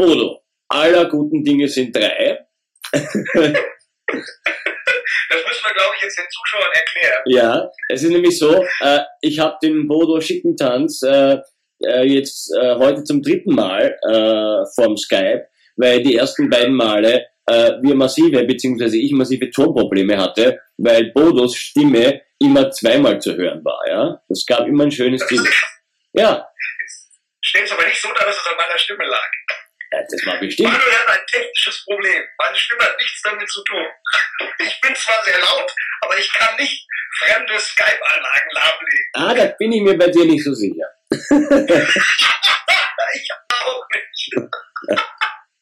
Bodo, aller guten Dinge sind drei. Das müssen wir, glaube ich, jetzt den Zuschauern erklären. Ja, es ist nämlich so, äh, ich habe den Bodo Schickentanz äh, äh, jetzt äh, heute zum dritten Mal äh, vom Skype, weil die ersten beiden Male äh, wir massive, beziehungsweise ich massive Tonprobleme hatte, weil Bodos Stimme immer zweimal zu hören war. Ja, Es gab immer ein schönes Ding. Ja. Steht es aber nicht so dar, dass es an meiner Stimme lag. Das war bestimmt. Manuel hat ein technisches Problem. Meine Stimme hat nichts damit zu tun. Ich bin zwar sehr laut, aber ich kann nicht fremde Skype-Anlagen lahmlegen. Ah, da bin ich mir bei dir nicht so sicher. Ich auch nicht.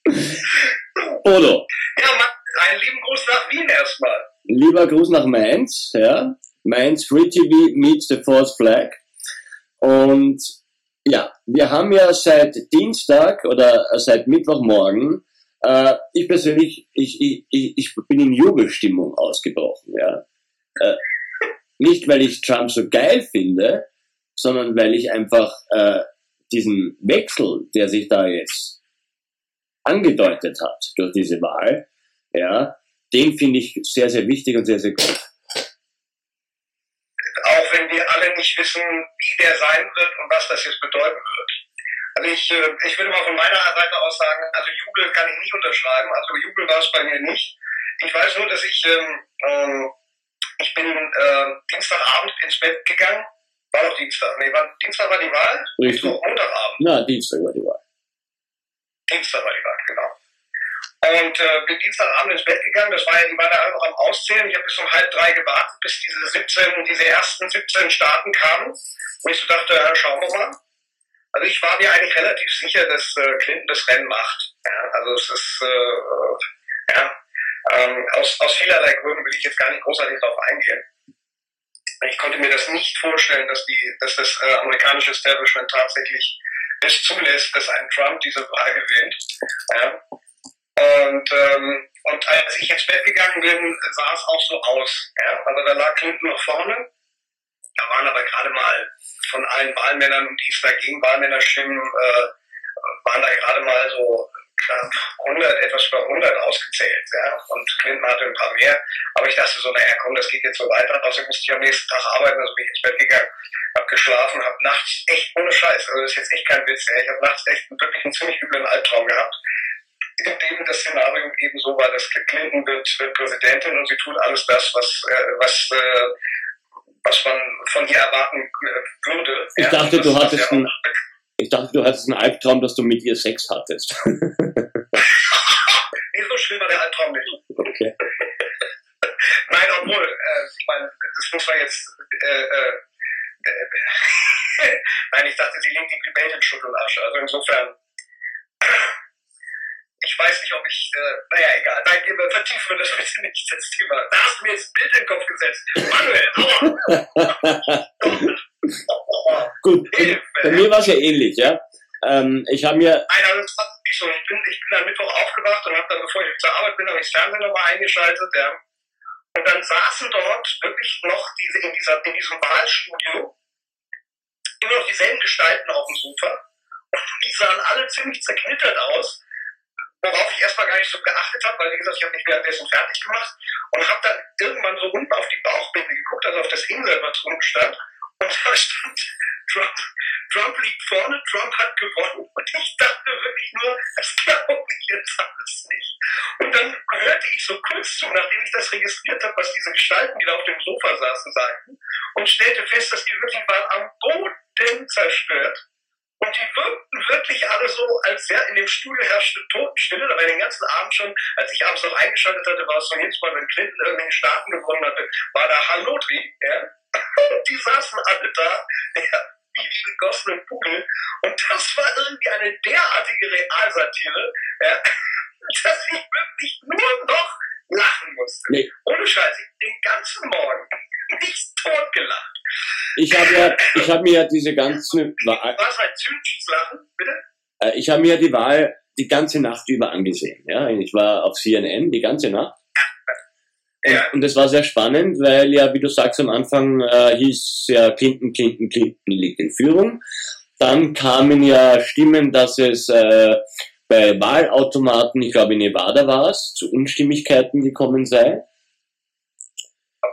Bodo, Ja, Mann, einen lieben Gruß nach Wien erstmal. lieber Gruß nach Mainz, ja. Mainz Free TV meets the Fourth Flag. Und ja, wir haben ja seit Dienstag oder seit Mittwochmorgen, äh, ich persönlich, ich, ich, ich, bin in Jubelstimmung ausgebrochen, ja. Äh, nicht, weil ich Trump so geil finde, sondern weil ich einfach äh, diesen Wechsel, der sich da jetzt angedeutet hat durch diese Wahl, ja, den finde ich sehr, sehr wichtig und sehr, sehr gut. Auch wenn wir alle nicht wissen, wie der sein wird und was das jetzt bedeuten wird. Also ich, äh, ich würde mal von meiner Seite aus sagen, also Jubel kann ich nicht unterschreiben, also Jubel war es bei mir nicht. Ich weiß nur, dass ich, ähm, ähm, ich bin äh, Dienstagabend ins Bett gegangen, war doch Dienstag, nee, war, Dienstag war die Wahl, Richtig. Montagabend. Na, Dienstag war die Wahl. Dienstag war die Wahl, genau. Und äh, bin Dienstagabend ins Bett gegangen, das war die war da noch am Auszählen. Ich habe bis um halb drei gewartet, bis diese 17, diese ersten 17 Staaten kamen. Und ich so dachte, ja, schauen wir mal. Also ich war mir eigentlich relativ sicher, dass äh, Clinton das Rennen macht. Ja, also es ist, äh, ja, ähm, aus, aus vielerlei Gründen will ich jetzt gar nicht großartig darauf eingehen. Ich konnte mir das nicht vorstellen, dass, die, dass das äh, amerikanische Establishment tatsächlich es zulässt, dass ein Trump diese Wahl gewinnt. Ja. Und, ähm, und als ich ins Bett gegangen bin, sah es auch so aus. Ja. Also da lag Clinton noch vorne. Da waren aber gerade mal von allen Wahlmännern, um die es da ging, Wahlmännerstimmen, äh, waren da gerade mal so knapp 100, etwas über 100 ausgezählt. Ja. Und Clinton hatte ein paar mehr. Aber ich dachte so, naja, komm, das geht jetzt so weiter. Außerdem musste ich am nächsten Tag arbeiten, also bin ich ins Bett gegangen, habe geschlafen, habe nachts echt ohne Scheiß, also das ist jetzt echt kein Witz, ja. ich habe nachts echt wirklich einen ziemlich üblen Albtraum gehabt, dem das Szenario eben so war, dass Clinton wird, wird Präsidentin und sie tut alles das, was, äh, was, äh, was man von ihr erwarten äh, würde. Ich ja. dachte, Und du hattest ja einen, ich dachte, du hattest einen Albtraum, dass du mit ihr Sex hattest. Nee, so schlimm war der Albtraum nicht. okay. Nein, obwohl, äh, ich meine, das muss man jetzt. Äh, äh, äh, Nein, ich dachte, sie legt die Welt in Schutt und Asche. Also insofern. Ich weiß nicht, ob ich. Äh, naja, egal. Nein, wir vertiefen wir das bitte nicht, das Thema. Da hast du mir jetzt ein Bild in den Kopf gesetzt. Manuel, aua! Gut, Hilfe! bei mir war es ja ähnlich, ja. Ähm, ich habe mir, Nein, also das war nicht so. Ich bin, ich bin am Mittwoch aufgewacht und habe dann, bevor ich zur Arbeit bin, habe ich das Fernsehen nochmal eingeschaltet, ja. Und dann saßen dort wirklich noch diese, in, dieser, in diesem Wahlstudio immer noch dieselben Gestalten auf dem Sofa. Und die sahen alle ziemlich zerknittert aus, worauf ich erstmal gar nicht so geachtet habe, weil wie gesagt, ich habe mich währenddessen fertig gemacht und habe dann irgendwann so unten auf die Bauchbinde geguckt, also auf das Insel, was unten stand. Und da stand Trump, Trump liegt vorne, Trump hat gewonnen. Und ich dachte wirklich nur, das glaube ich jetzt alles nicht. Und dann hörte ich so kurz zu, nachdem ich das registriert habe, was diese Gestalten, die da auf dem Sofa saßen, sagten, und stellte fest, dass die wirklich waren am Boden zerstört. Und die wirkten wirklich alle so, als ja, in dem Studio herrschte Totenstille. Da war den ganzen Abend schon, als ich abends noch eingeschaltet hatte, war es so jedes Mal, wenn Clinton irgendwelche Staaten gewonnen hatte, war da Hallotri, ja. Und die saßen alle da, ja, wie die gegossenen Pudel. Und das war irgendwie eine derartige Realsatire, ja, dass ich wirklich nur noch lachen musste. Nee. Ohne Scheiß, ich den ganzen Morgen nicht totgelacht. Ich habe ja, ich habe mir ja diese ganze Wahl, bitte? äh, ich habe mir die Wahl die ganze Nacht über angesehen. Ja, ich war auf CNN die ganze Nacht. Und, Ja. und es war sehr spannend, weil ja, wie du sagst, am Anfang äh, hieß ja Clinton, Clinton, Clinton liegt in Führung. Dann kamen ja Stimmen, dass es äh, bei Wahlautomaten, ich glaube in Nevada war es, zu Unstimmigkeiten gekommen sei.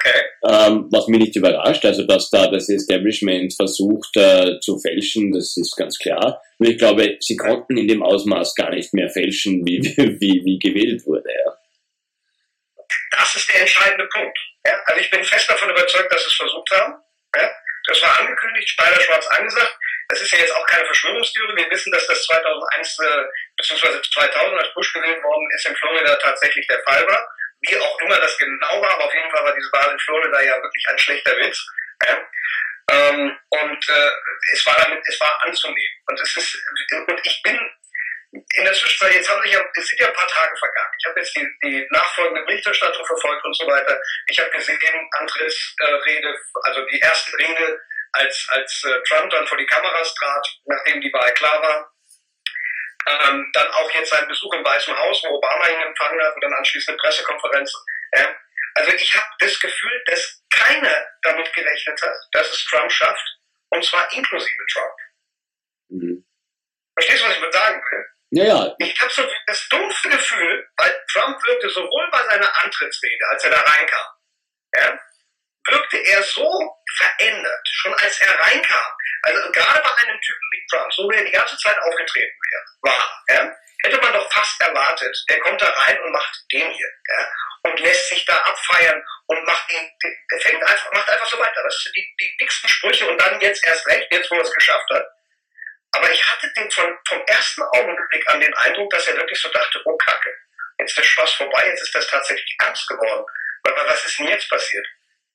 Okay. Ähm, was mich nicht überrascht, also dass da das Establishment versucht äh, zu fälschen, das ist ganz klar. Und ich glaube, sie konnten in dem Ausmaß gar nicht mehr fälschen, wie, wie, wie gewählt wurde. Ja. Das ist der entscheidende Punkt. Ja? Also ich bin fest davon überzeugt, dass sie es versucht haben. Ja? Das war angekündigt, Schneider Schwarz angesagt. Das ist ja jetzt auch keine Verschwörungstheorie. Wir wissen, dass das 2001 äh, bzw. 2000, als Bush gewählt worden ist, in Florida tatsächlich der Fall war. Wie auch immer das genau war, aber auf jeden Fall war diese Wahl in Florida ja wirklich ein schlechter Witz. Ja? Ähm, und äh, es war damit, es war anzunehmen. Und es ist, und ich bin in der Zwischenzeit, jetzt haben sich ja, es sind ja ein paar Tage vergangen. Ich habe jetzt die, die nachfolgende Berichterstattung verfolgt und so weiter. Ich habe gesehen, Antrittsrede, äh, also die erste Rede, als, als äh, Trump dann vor die Kameras trat, nachdem die Wahl klar war. Ähm, dann auch jetzt sein Besuch im Weißen Haus, wo Obama ihn empfangen hat und dann anschließend eine Pressekonferenz. Ja. Also ich habe das Gefühl, dass keiner damit gerechnet hat, dass es Trump schafft, und zwar inklusive Trump. Mhm. Verstehst du, was ich mit sagen will? Ja, ja. Ich habe so das dumpfe Gefühl, weil Trump wirkte sowohl bei seiner Antrittsrede, als er da reinkam, ja, wirkte er so verändert, schon als er reinkam. Also gerade bei einem Typen wie Trump, so wie er die ganze Zeit aufgetreten wäre, war, ja, hätte man doch fast erwartet, der kommt da rein und macht den hier, ja, und lässt sich da abfeiern und macht ihn, der fängt einfach, macht einfach so weiter. Das sind die, die dicksten Sprüche und dann jetzt erst recht, jetzt wo er es geschafft hat. Aber ich hatte den von, vom ersten Augenblick an den Eindruck, dass er wirklich so dachte, oh Kacke, jetzt ist der Spaß vorbei, jetzt ist das tatsächlich ernst geworden. Weil, was ist denn jetzt passiert?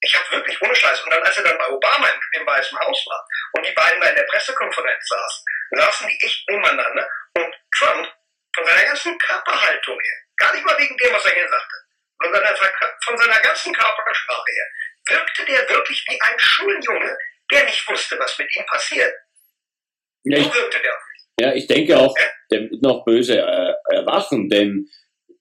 Ich habe wirklich ohne Scheiß. Und dann, als er dann bei Obama im, im Weißen Haus war und die beiden da in der Pressekonferenz saßen, saßen die echt nebeneinander und Trump von seiner ganzen Körperhaltung her, gar nicht mal wegen dem, was er hier sagte, von seiner, von seiner ganzen Körpersprache her, wirkte der wirklich wie ein Schuljunge, der nicht wusste, was mit ihm passiert. Ja, ich, ja, ich denke auch, der wird noch böse äh, erwachen, denn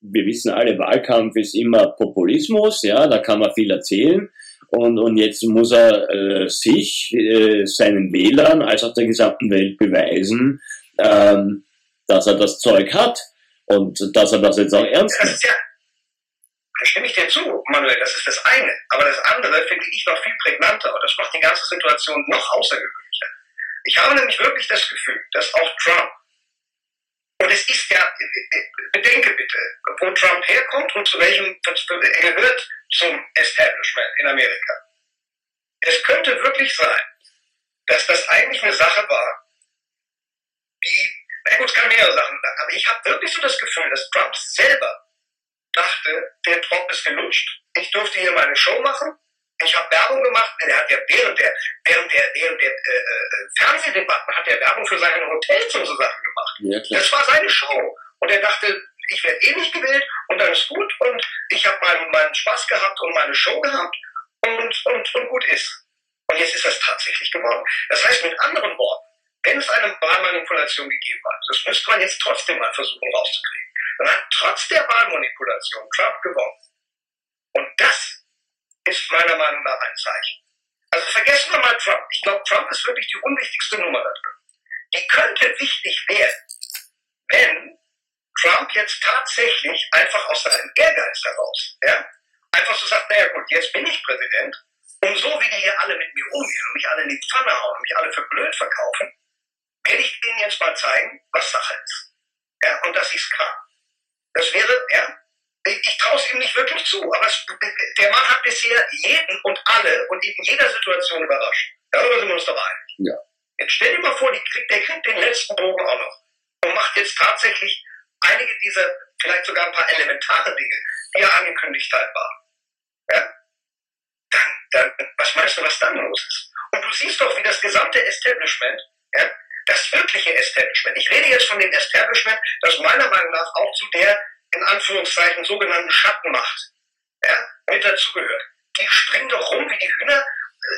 wir wissen alle, Wahlkampf ist immer Populismus, ja, da kann man viel erzählen. Und, und jetzt muss er äh, sich, äh, seinen Wählern, als auch der gesamten Welt beweisen, ähm, dass er das Zeug hat und dass er das jetzt auch ernst nimmt. Ja, da stimme ich dir zu, Manuel, das ist das eine. Aber das andere finde ich noch viel prägnanter und das macht die ganze Situation noch außergewöhnlicher. Ich habe nämlich wirklich das Gefühl, dass auch Trump, und es ist ja, bedenke bitte, wo Trump herkommt und zu welchem, er gehört zum Establishment in Amerika. Es könnte wirklich sein, dass das eigentlich eine Sache war, die, na gut, es kann mehrere Sachen sein, aber ich habe wirklich so das Gefühl, dass Trump selber dachte, der Trump ist gelutscht, ich durfte hier meine Show machen, ich habe Werbung gemacht, er hat ja während der, während der, während der äh, äh, Fernsehdebatten hat er Werbung für seine Hotels und so Sachen gemacht. Ja, das war seine Show. Und er dachte, ich werde eh nicht gewählt und dann ist gut und ich habe meinen, meinen Spaß gehabt und meine Show gehabt und, und, und gut ist. Und jetzt ist das tatsächlich geworden. Das heißt mit anderen Worten, wenn es eine Wahlmanipulation gegeben hat, das müsste man jetzt trotzdem mal versuchen rauszukriegen, dann hat trotz der Wahlmanipulation Trump gewonnen. Und das ist meiner Meinung nach ein Zeichen. Also vergessen wir mal Trump. Ich glaube, Trump ist wirklich die unwichtigste Nummer da drin. Die könnte wichtig werden, wenn Trump jetzt tatsächlich einfach aus seinem Ehrgeiz heraus, ja, einfach so sagt, naja gut, jetzt bin ich Präsident und so wie die hier alle mit mir umgehen und mich alle in die Pfanne hauen und mich alle für blöd verkaufen, werde ich denen jetzt mal zeigen, was Sache ist. Ja, und dass ich es kann. Das wäre, ja, ich, traue es ihm nicht wirklich zu, aber es, der Mann hat bisher jeden und alle und in jeder Situation überrascht. Darüber sind wir uns doch einig. Ja. Jetzt stell dir mal vor, kriegt, der kriegt den letzten Bogen auch noch und macht jetzt tatsächlich einige dieser, vielleicht sogar ein paar elementare Dinge, die er angekündigt hat, waren. Ja? Dann, dann, was meinst du, was dann los ist? Und du siehst doch, wie das gesamte Establishment, ja, das wirkliche Establishment, ich rede jetzt von dem Establishment, das meiner Meinung nach auch zu der in Anführungszeichen sogenannten Schattenmacht ja, mit dazugehört. Die springen doch rum wie die Hühner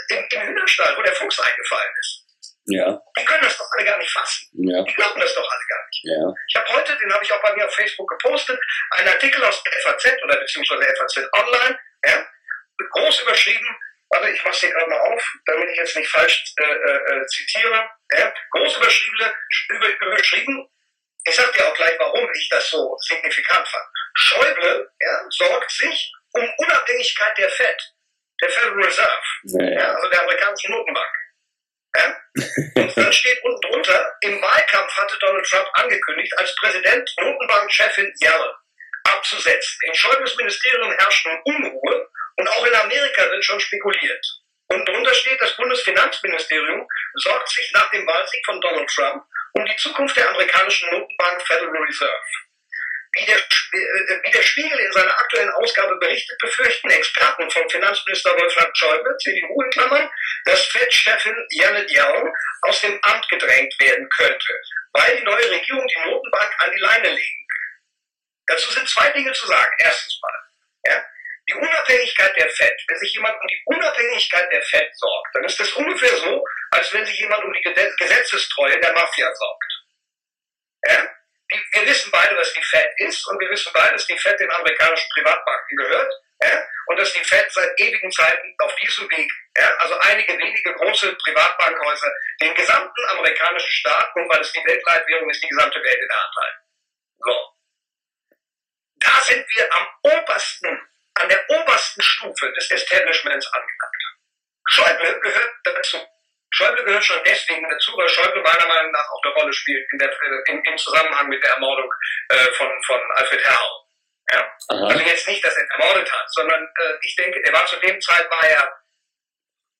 äh, im, im Hühnerstall, wo der Fuchs eingefallen ist. Ja. Die können das doch alle gar nicht fassen. Ja. Die glauben das doch alle gar nicht. Ja. Ich habe heute, den habe ich auch bei mir auf Facebook gepostet, einen Artikel aus der FAZ oder beziehungsweise FAZ Online, ja, groß überschrieben, warte, ich mache hier gerade mal auf, damit ich jetzt nicht falsch äh, äh, äh zitiere, ja, groß überschrieben, über, überschrieben ich sag dir auch gleich, warum ich das so signifikant fand. Schäuble ja, sorgt sich um Unabhängigkeit der Fed, der Federal Reserve, ja, also der amerikanischen Notenbank. Und dann steht unten drunter, im Wahlkampf hatte Donald Trump angekündigt, als Präsident Notenbankchefin Yellen abzusetzen. In Schäubles Ministerium herrscht nun Unruhe und auch in Amerika wird schon spekuliert. Und drunter steht, das Bundesfinanzministerium sorgt sich nach dem Wahlsieg von Donald Trump um die Zukunft der amerikanischen Notenbank Federal Reserve. Wie der, äh, wie der Spiegel in seiner aktuellen Ausgabe berichtet, befürchten Experten von Finanzminister Wolfgang Schäuble, CDU in Klammern, dass Fed-Chefin Janet Yellen aus dem Amt gedrängt werden könnte, weil die neue Regierung die Notenbank an die Leine legen will. Dazu sind zwei Dinge zu sagen. Erstens mal, ja, die Unabhängigkeit der FED. Wenn sich jemand um die Unabhängigkeit der FED sorgt, dann ist das ungefähr so, als wenn sich jemand um die Gesetzestreue der Mafia sorgt. Ja? Wir wissen beide, was die FED ist und wir wissen beide, dass die FED den amerikanischen Privatbanken gehört ja? und dass die FED seit ewigen Zeiten auf diesem Weg, ja? also einige wenige große Privatbankhäuser, den gesamten amerikanischen Staat und weil es die Weltleitwährung ist, die gesamte Welt in der Hand halten. So. Da sind wir am obersten, an der obersten Stufe des Establishments angelangt. Schäuble gehört dazu. Schäuble gehört schon deswegen dazu, weil Schäuble meiner Meinung nach auch eine Rolle spielt in der, in, im Zusammenhang mit der Ermordung äh, von, von Alfred Herrau. Ja? Aha. Also jetzt nicht, dass er ermordet hat, sondern äh, ich denke, er war zu dem Zeit war er,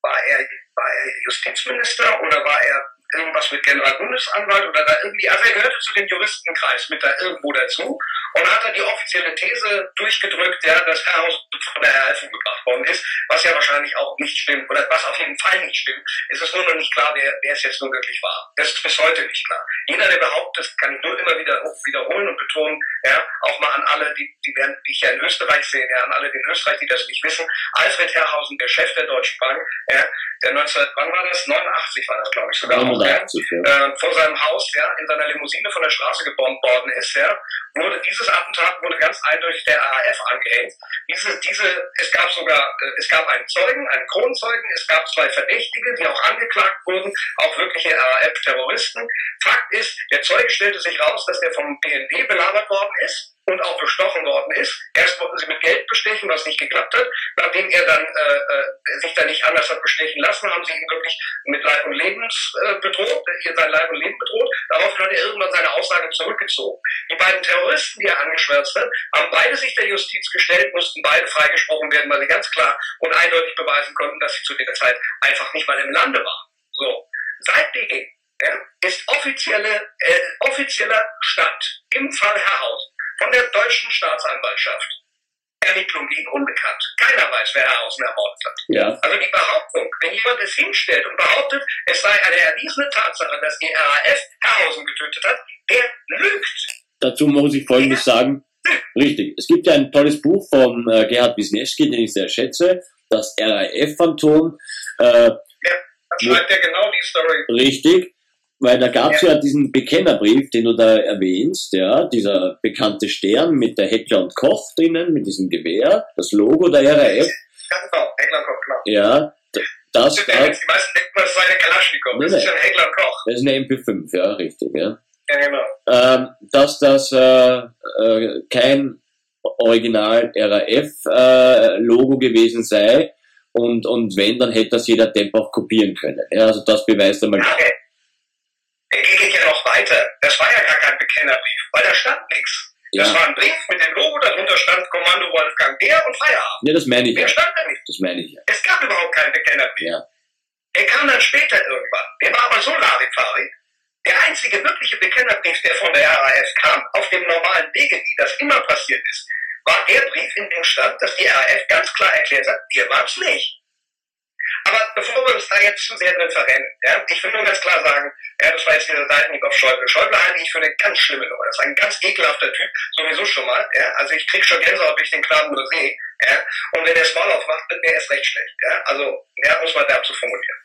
war er, war er Justizminister oder war er irgendwas mit Generalbundesanwalt oder da irgendwie, also er gehörte zu dem Juristenkreis mit da irgendwo dazu und hat dann die offizielle These durchgedrückt, ja, dass Herrhaus von der RAF umgebracht worden ist, was ja wahrscheinlich auch nicht stimmt oder was auf jeden Fall nicht stimmt. Es ist nur noch nicht klar, wer, wer es jetzt nun wirklich war. Das ist bis heute nicht klar. Jeder, der behauptet, kann ich nur immer wieder wiederholen und betonen, ja, auch mal an alle, die, die, werden, die ich ja in Österreich sehe, ja, an alle in Österreich, die das nicht wissen, Alfred Herrhausen, der Chef der Deutschen Bank, ja, der 19, wann war das? 89 war das, glaube ich, sogar ja, 89, ja. äh, vor seinem Haus, ja, in seiner Limousine von der Straße gebombt worden ist, ja, wurde dieses Attentat wurde ganz eindeutig der RAF angehängt. Diese, diese, es gab sogar, äh, es gab einen Zeugen, einen Kronzeugen, es gab zwei Verdächtige, die auch angeklagt wurden, auch wirkliche RAF-Terroristen. Fakt ist, der Zeuge stellte sich raus, dass der vom BND belagert worden ist und auch bestochen worden ist. Erst wollten sie mit Geld bestechen, was nicht geklappt hat. Nachdem er dann äh, äh, sich da nicht anders hat bestechen lassen, haben sie ihn wirklich mit Leib und Lebens äh, bedroht, äh, sein Leib und Leben bedroht. Daraufhin hat er irgendwann seine Aussage zurückgezogen. Die beiden Terroristen, die er angeschwärzt hat, haben beide sich der Justiz gestellt, mussten beide freigesprochen werden, weil sie ganz klar und eindeutig beweisen konnten, dass sie zu der Zeit einfach nicht mal im Lande waren. So. Seitdem ja, ist offizielle, äh, offizieller Stand im Fall Herrhausen von der deutschen Staatsanwaltschaft Ermittlung gegen Unbekannt. Keiner weiß, wer Herrhausen ermordet hat. Ja, Also die Behauptung, wenn jemand es hinstellt und behauptet, es sei eine erwiesene Tatsache, dass die RAF Herrhausen getötet hat, der lügt. dazu muss ich Folgendes sagen. Richtig. Es gibt ja ein tolles Buch von äh, Gerhard Wisniewski, den ich sehr schätze, das RAF-Phantom. Äh, Dann schreibt er genau die Story. richtig, weil da gab es ja. diesen Bekennerbrief, den du da erwähnst, ja, dieser bekannte Stern mit der Heckler und Koch drinnen, mit diesem Gewehr, das Logo der RAF, Ja, genau, Heckler Koch, genau. ja, d- das, Die da, meisten denken, das sei eine Kalaschnikow. Das ist ja ein Heckler Koch. das ist eine MP5, ja, richtig, ja. Ja, genau. ähm, dass das äh, äh, kein Original RAF-Logo gewesen sei und, und wenn, dann hätte das jeder Depp auch kopieren können. Ja, also das beweist einmal. Okay. Er geht ja noch weiter. Das war ja gar kein Bekennerbrief, weil da stand nichts. Das Ja, war ein Brief mit dem Logo, darunter stand Kommando Wolfgang Bär und Feierabend. ja das meine ich ja. Mehr stand da nicht. Das meine ich ja. Es gab überhaupt keinen Bekennerbrief. ja. Der kam dann später irgendwann. Der war aber so Larifari. Der einzige wirkliche Bekennerbrief, der von der RAF kam, auf dem normalen Wege, wie das immer passiert ist, war der Brief, in dem stand, dass die RAF ganz klar erklärt hat, ihr wart's nicht. Aber bevor wir uns da jetzt zu sehr drin verrennen, ja, ich will nur ganz klar sagen, ja, das war jetzt dieser Seitenhieb auf Schäuble. Schäuble halte ich für eine ganz schlimme Nummer. Das ist ein ganz ekelhafter Typ, sowieso schon mal. Ja. Also ich krieg schon Gänsehaut, wenn ich den Knaben nur sehe. Ja. Und wenn der das Maul aufmacht, wird mir erst recht schlecht. Ja. Also, ja, muss man da zu formulieren.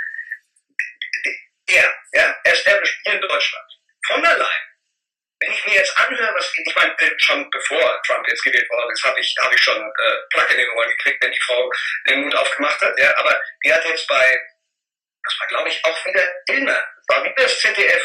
Er, ja, established hier in Deutschland, von der Leyen, wenn ich mir jetzt anhöre, was ich meine, schon bevor Trump jetzt gewählt worden ist, habe ich, hab ich schon äh, Plack in den Ohren gekriegt, wenn die Frau den Mund aufgemacht hat. Ja, aber die hat jetzt bei, das war glaube ich auch wieder Illner, war wieder das ZDF,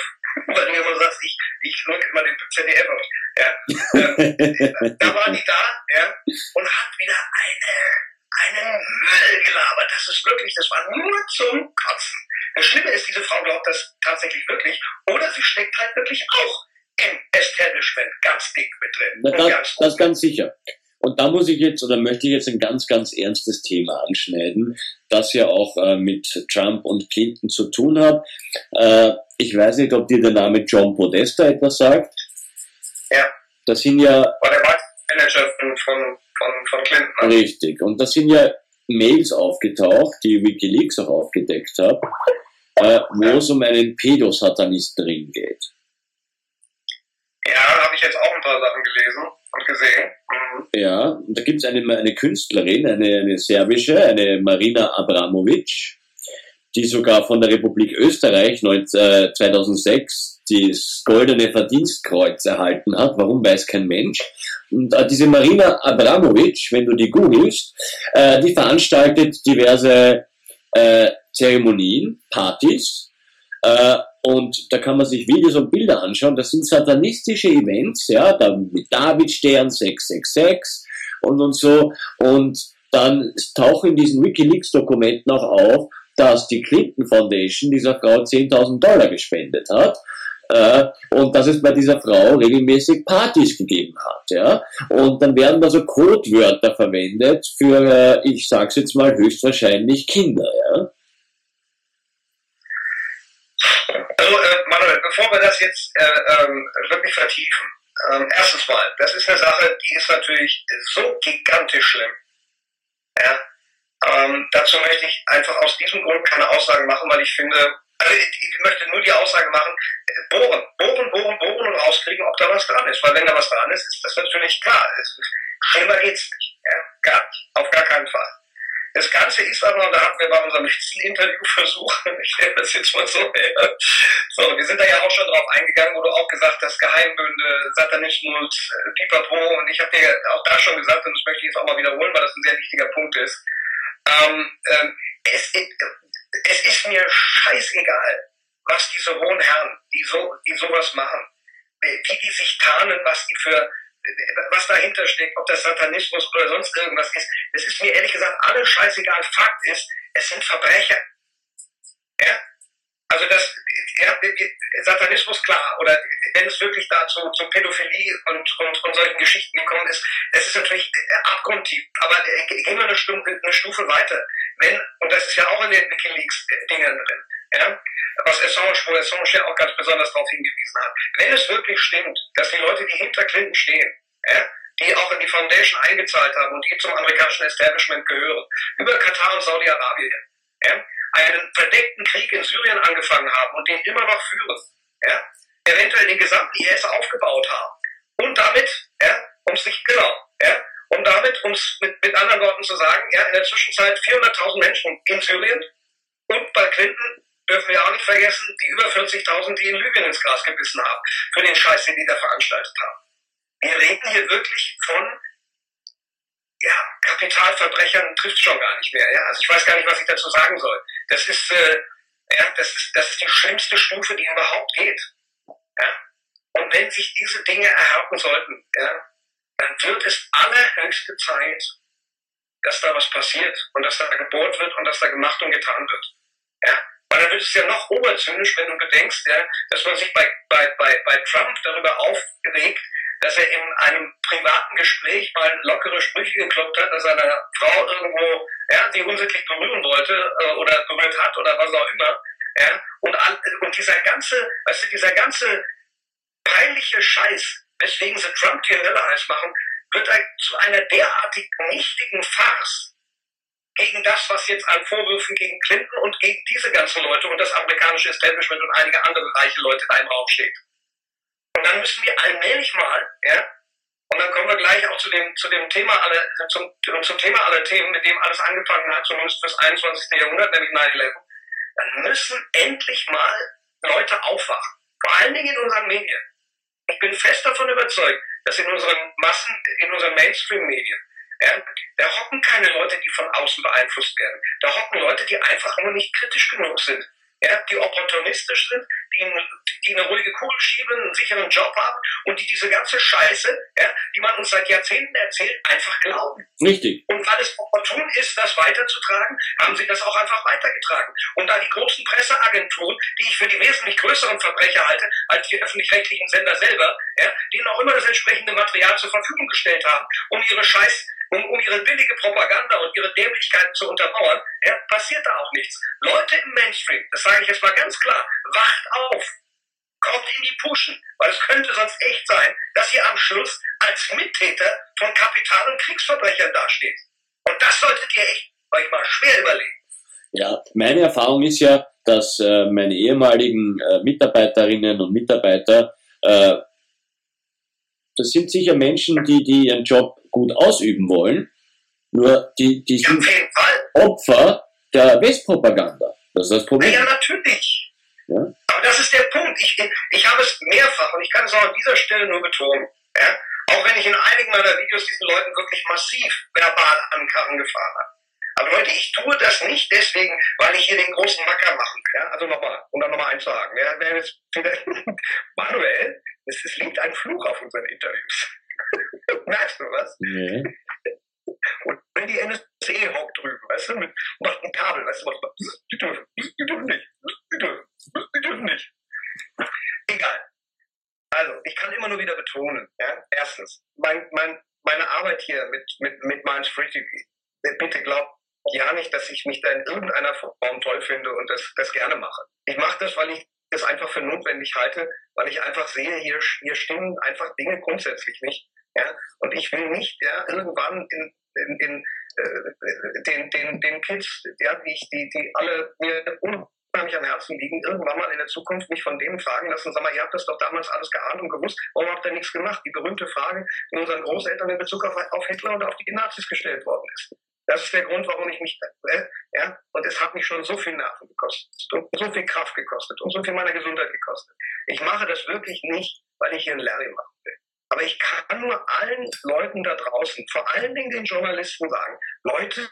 weil du immer sagst, ich, ich drücke immer den ZDF aus. Ja. Ähm, da war die da ja, und hat wieder eine, einen Müll gelabert. Das ist wirklich, das war nur zum Kotzen. Das Schlimme ist, diese Frau glaubt das tatsächlich wirklich oder sie steckt halt wirklich auch im Establishment ganz dick mit drin. Na, das, das ganz sicher. Und da muss ich jetzt oder möchte ich jetzt ein ganz, ganz ernstes Thema anschneiden, das ja auch äh, mit Trump und Clinton zu tun hat. Äh, ich weiß nicht, ob dir der Name John Podesta etwas sagt. Ja. Das sind ja. War der Manager von, von, von Clinton. Richtig. Und das sind ja Mails aufgetaucht, die Wikileaks auch aufgedeckt hat, äh, wo ja. es um einen Pädosatanist drin geht. Ja, habe ich jetzt auch ein paar Sachen gelesen und gesehen. Mhm. Ja, da gibt es eine, eine Künstlerin, eine, eine serbische, eine Marina Abramovic, die sogar von der Republik Österreich 19, 2006 das goldene Verdienstkreuz erhalten hat. Warum weiß kein Mensch. Und äh, diese Marina Abramovic, wenn du die googelst, äh, die veranstaltet diverse äh, Zeremonien, Partys, äh, und da kann man sich Videos und Bilder anschauen. Das sind satanistische Events, ja, da mit Davidstern 666 und und so. Und dann tauchen in diesen WikiLeaks-Dokumenten auch auf, dass die Clinton Foundation dieser Frau 10.000 Dollar gespendet hat äh, und dass es bei dieser Frau regelmäßig Partys gegeben hat. Ja? Und dann werden da so Codewörter verwendet für, äh, ich sag's jetzt mal, höchstwahrscheinlich Kinder. Ja? Also, äh, Manuel, bevor wir das jetzt äh, ähm, wirklich vertiefen, ähm, erstens mal, das ist eine Sache, die ist natürlich so gigantisch schlimm. Ja? Ähm, dazu möchte ich einfach aus diesem Grund keine Aussagen machen, weil ich finde, also ich, ich, möchte nur die Aussage machen, bohren, bohren, bohren, bohren und rauskriegen, ob da was dran ist. Weil wenn da was dran ist, ist das natürlich klar. Schlimmer geht's nicht. Ja? Gar nicht. Auf gar keinen Fall. Das Ganze ist aber, und da hatten wir bei unserem letzten Interviewversuch, ich nenne das jetzt mal so, ja. so, wir sind da ja auch schon drauf eingegangen, wo du auch gesagt hast, Geheimbünde, Satanismus, äh, Pipapo, und ich habe dir auch da schon gesagt, und das möchte ich jetzt auch mal wiederholen, weil das ein sehr wichtiger Punkt ist. Ähm, ähm, es, es ist mir scheißegal, was diese hohen Herren, die so, die sowas machen, wie die sich tarnen, was die für was dahinter steckt, ob das Satanismus oder sonst irgendwas ist, das ist mir ehrlich gesagt alles scheißegal. Fakt ist, es sind Verbrecher. Ja? Also das, ja, Satanismus klar, oder wenn es wirklich dazu zu Pädophilie und, und, und solchen Geschichten gekommen ist, das ist natürlich abgrundtief. Aber gehen wir eine Stufe, eine Stufe weiter. Wenn, und das ist ja auch in den Wikileaks-Dingen drin, ja, was Assange, wo Assange ja auch ganz besonders darauf hingewiesen hat. Wenn es wirklich stimmt, dass die Leute, die hinter Clinton stehen, ja, die auch in die Foundation eingezahlt haben und die zum amerikanischen Establishment gehören, über Katar und Saudi-Arabien, ja, einen verdeckten Krieg in Syrien angefangen haben und den immer noch führen, ja, eventuell den gesamten IS aufgebaut haben. Und damit, ja, um sich, genau, ja, um damit, um es mit, mit anderen Worten zu sagen, ja, in der Zwischenzeit 400.000 Menschen in Syrien und bei Clinton dürfen wir auch nicht vergessen, die über 40.000, die in Libyen ins Gras gebissen haben, für den Scheiß, den die da veranstaltet haben. Wir reden hier wirklich von ja, Kapitalverbrechern trifft schon gar nicht mehr. Ja? Also ich weiß gar nicht, was ich dazu sagen soll. Das ist, äh, ja, das ist, das ist die schlimmste Stufe, die überhaupt geht. Ja? Und wenn sich diese Dinge erhärten sollten, ja, dann wird es allerhöchste Zeit, dass da was passiert und dass da gebohrt wird und dass da gemacht und getan wird. Ja? Weil dann wird es ja noch oberzynisch, wenn du bedenkst, ja, dass man sich bei, bei, bei, bei Trump darüber aufregt, dass er in einem privaten Gespräch mal lockere Sprüche gekloppt hat, dass er eine Frau irgendwo, ja, die unsittlich berühren wollte äh, oder berührt hat oder was auch immer. Ja, und, und dieser ganze, weißt du, dieser ganze peinliche Scheiß, weswegen sie Trump die Hölle heiß machen, wird zu einer derartig nichtigen Farce gegen das, was jetzt an Vorwürfen gegen Clinton und gegen diese ganzen Leute und das amerikanische Establishment und einige andere reiche Leute da im Raum steht. Und dann müssen wir allmählich mal, ja, und dann kommen wir gleich auch zu dem, zu dem Thema aller, zum, zum Thema aller Themen, mit dem alles angefangen hat, zumindest fürs 21. Jahrhundert, nämlich 9-11. Dann müssen endlich mal Leute aufwachen. Vor allen Dingen in unseren Medien. Ich bin fest davon überzeugt, dass in unseren Massen, in unseren Mainstream-Medien, ja, da hocken keine Leute, die von außen beeinflusst werden. Da hocken Leute, die einfach nur nicht kritisch genug sind ja, die opportunistisch sind, die, die eine ruhige Kugel schieben, einen sicheren Job haben und die diese ganze Scheiße, ja, die man uns seit Jahrzehnten erzählt, einfach glauben. Richtig. Und weil es opportun ist, das weiterzutragen, haben sie das auch einfach weitergetragen. Und da die großen Presseagenturen, die ich für die wesentlich größeren Verbrecher halte, als die öffentlich-rechtlichen Sender selber, ja, denen auch immer das entsprechende Material zur Verfügung gestellt haben, um ihre Scheiß um, um ihre billige Propaganda und ihre Dämlichkeiten zu untermauern, ja, passiert da auch nichts. Leute im Mainstream, das sage ich jetzt mal ganz klar, wacht auf, kommt in die Puschen, weil es könnte sonst echt sein, dass ihr am Schluss als Mittäter von Kapital- und Kriegsverbrechern dasteht. Und das solltet ihr echt euch mal schwer überlegen. Ja, meine Erfahrung ist ja, dass äh, meine ehemaligen äh, Mitarbeiterinnen und Mitarbeiter, äh, das sind sicher Menschen, die, die ihren Job gut ausüben wollen, nur die, die sind Opfer der Westpropaganda. Das ist das Problem. Ja, natürlich. Ja? Aber das ist der Punkt. Ich, ich habe es mehrfach und ich kann es auch an dieser Stelle nur betonen. Ja? Auch wenn ich in einigen meiner Videos diesen Leuten wirklich massiv verbal an Karren gefahren habe. Aber Leute, ich tue das nicht deswegen, weil ich hier den großen Macker machen will. Ja? Also nochmal, um dann nochmal eins zu sagen. Ja? Manuel, es, es liegt ein Fluch auf unseren Interviews. Merkst du was? Nee. Und wenn die NSC hockt drüben, weißt du, mit, macht ein Kabel, weißt du, macht, die dürfen, die dürfen nicht, die dürfen, die dürfen nicht. Egal. Also, ich kann immer nur wieder betonen, ja, erstens, mein, mein, meine Arbeit hier mit, mit, mit Minds Free TV, bitte glaubt ja nicht, dass ich mich da in irgendeiner Form toll finde und das, das gerne mache. Ich mache das, weil ich das einfach für notwendig halte, weil ich einfach sehe, hier, hier stimmen einfach Dinge grundsätzlich nicht. Ja? Und ich will nicht ja, irgendwann in, in, in äh, den, den, den Kids, ja, die, ich, die, die alle mir unheimlich am Herzen liegen, irgendwann mal in der Zukunft mich von denen fragen lassen, sag mal, ihr habt das doch damals alles geahnt und gewusst, warum habt ihr nichts gemacht? Die berühmte Frage, die unseren Großeltern in Bezug auf, auf Hitler und auf die Nazis gestellt worden ist. Das ist der Grund, warum ich mich, äh, ja, und es hat mich schon so viel Nerven gekostet und so viel Kraft gekostet und so viel meiner Gesundheit gekostet. Ich mache das wirklich nicht, weil ich hier einen Larry machen will. Aber ich kann nur allen Leuten da draußen, vor allen Dingen den Journalisten sagen, Leute,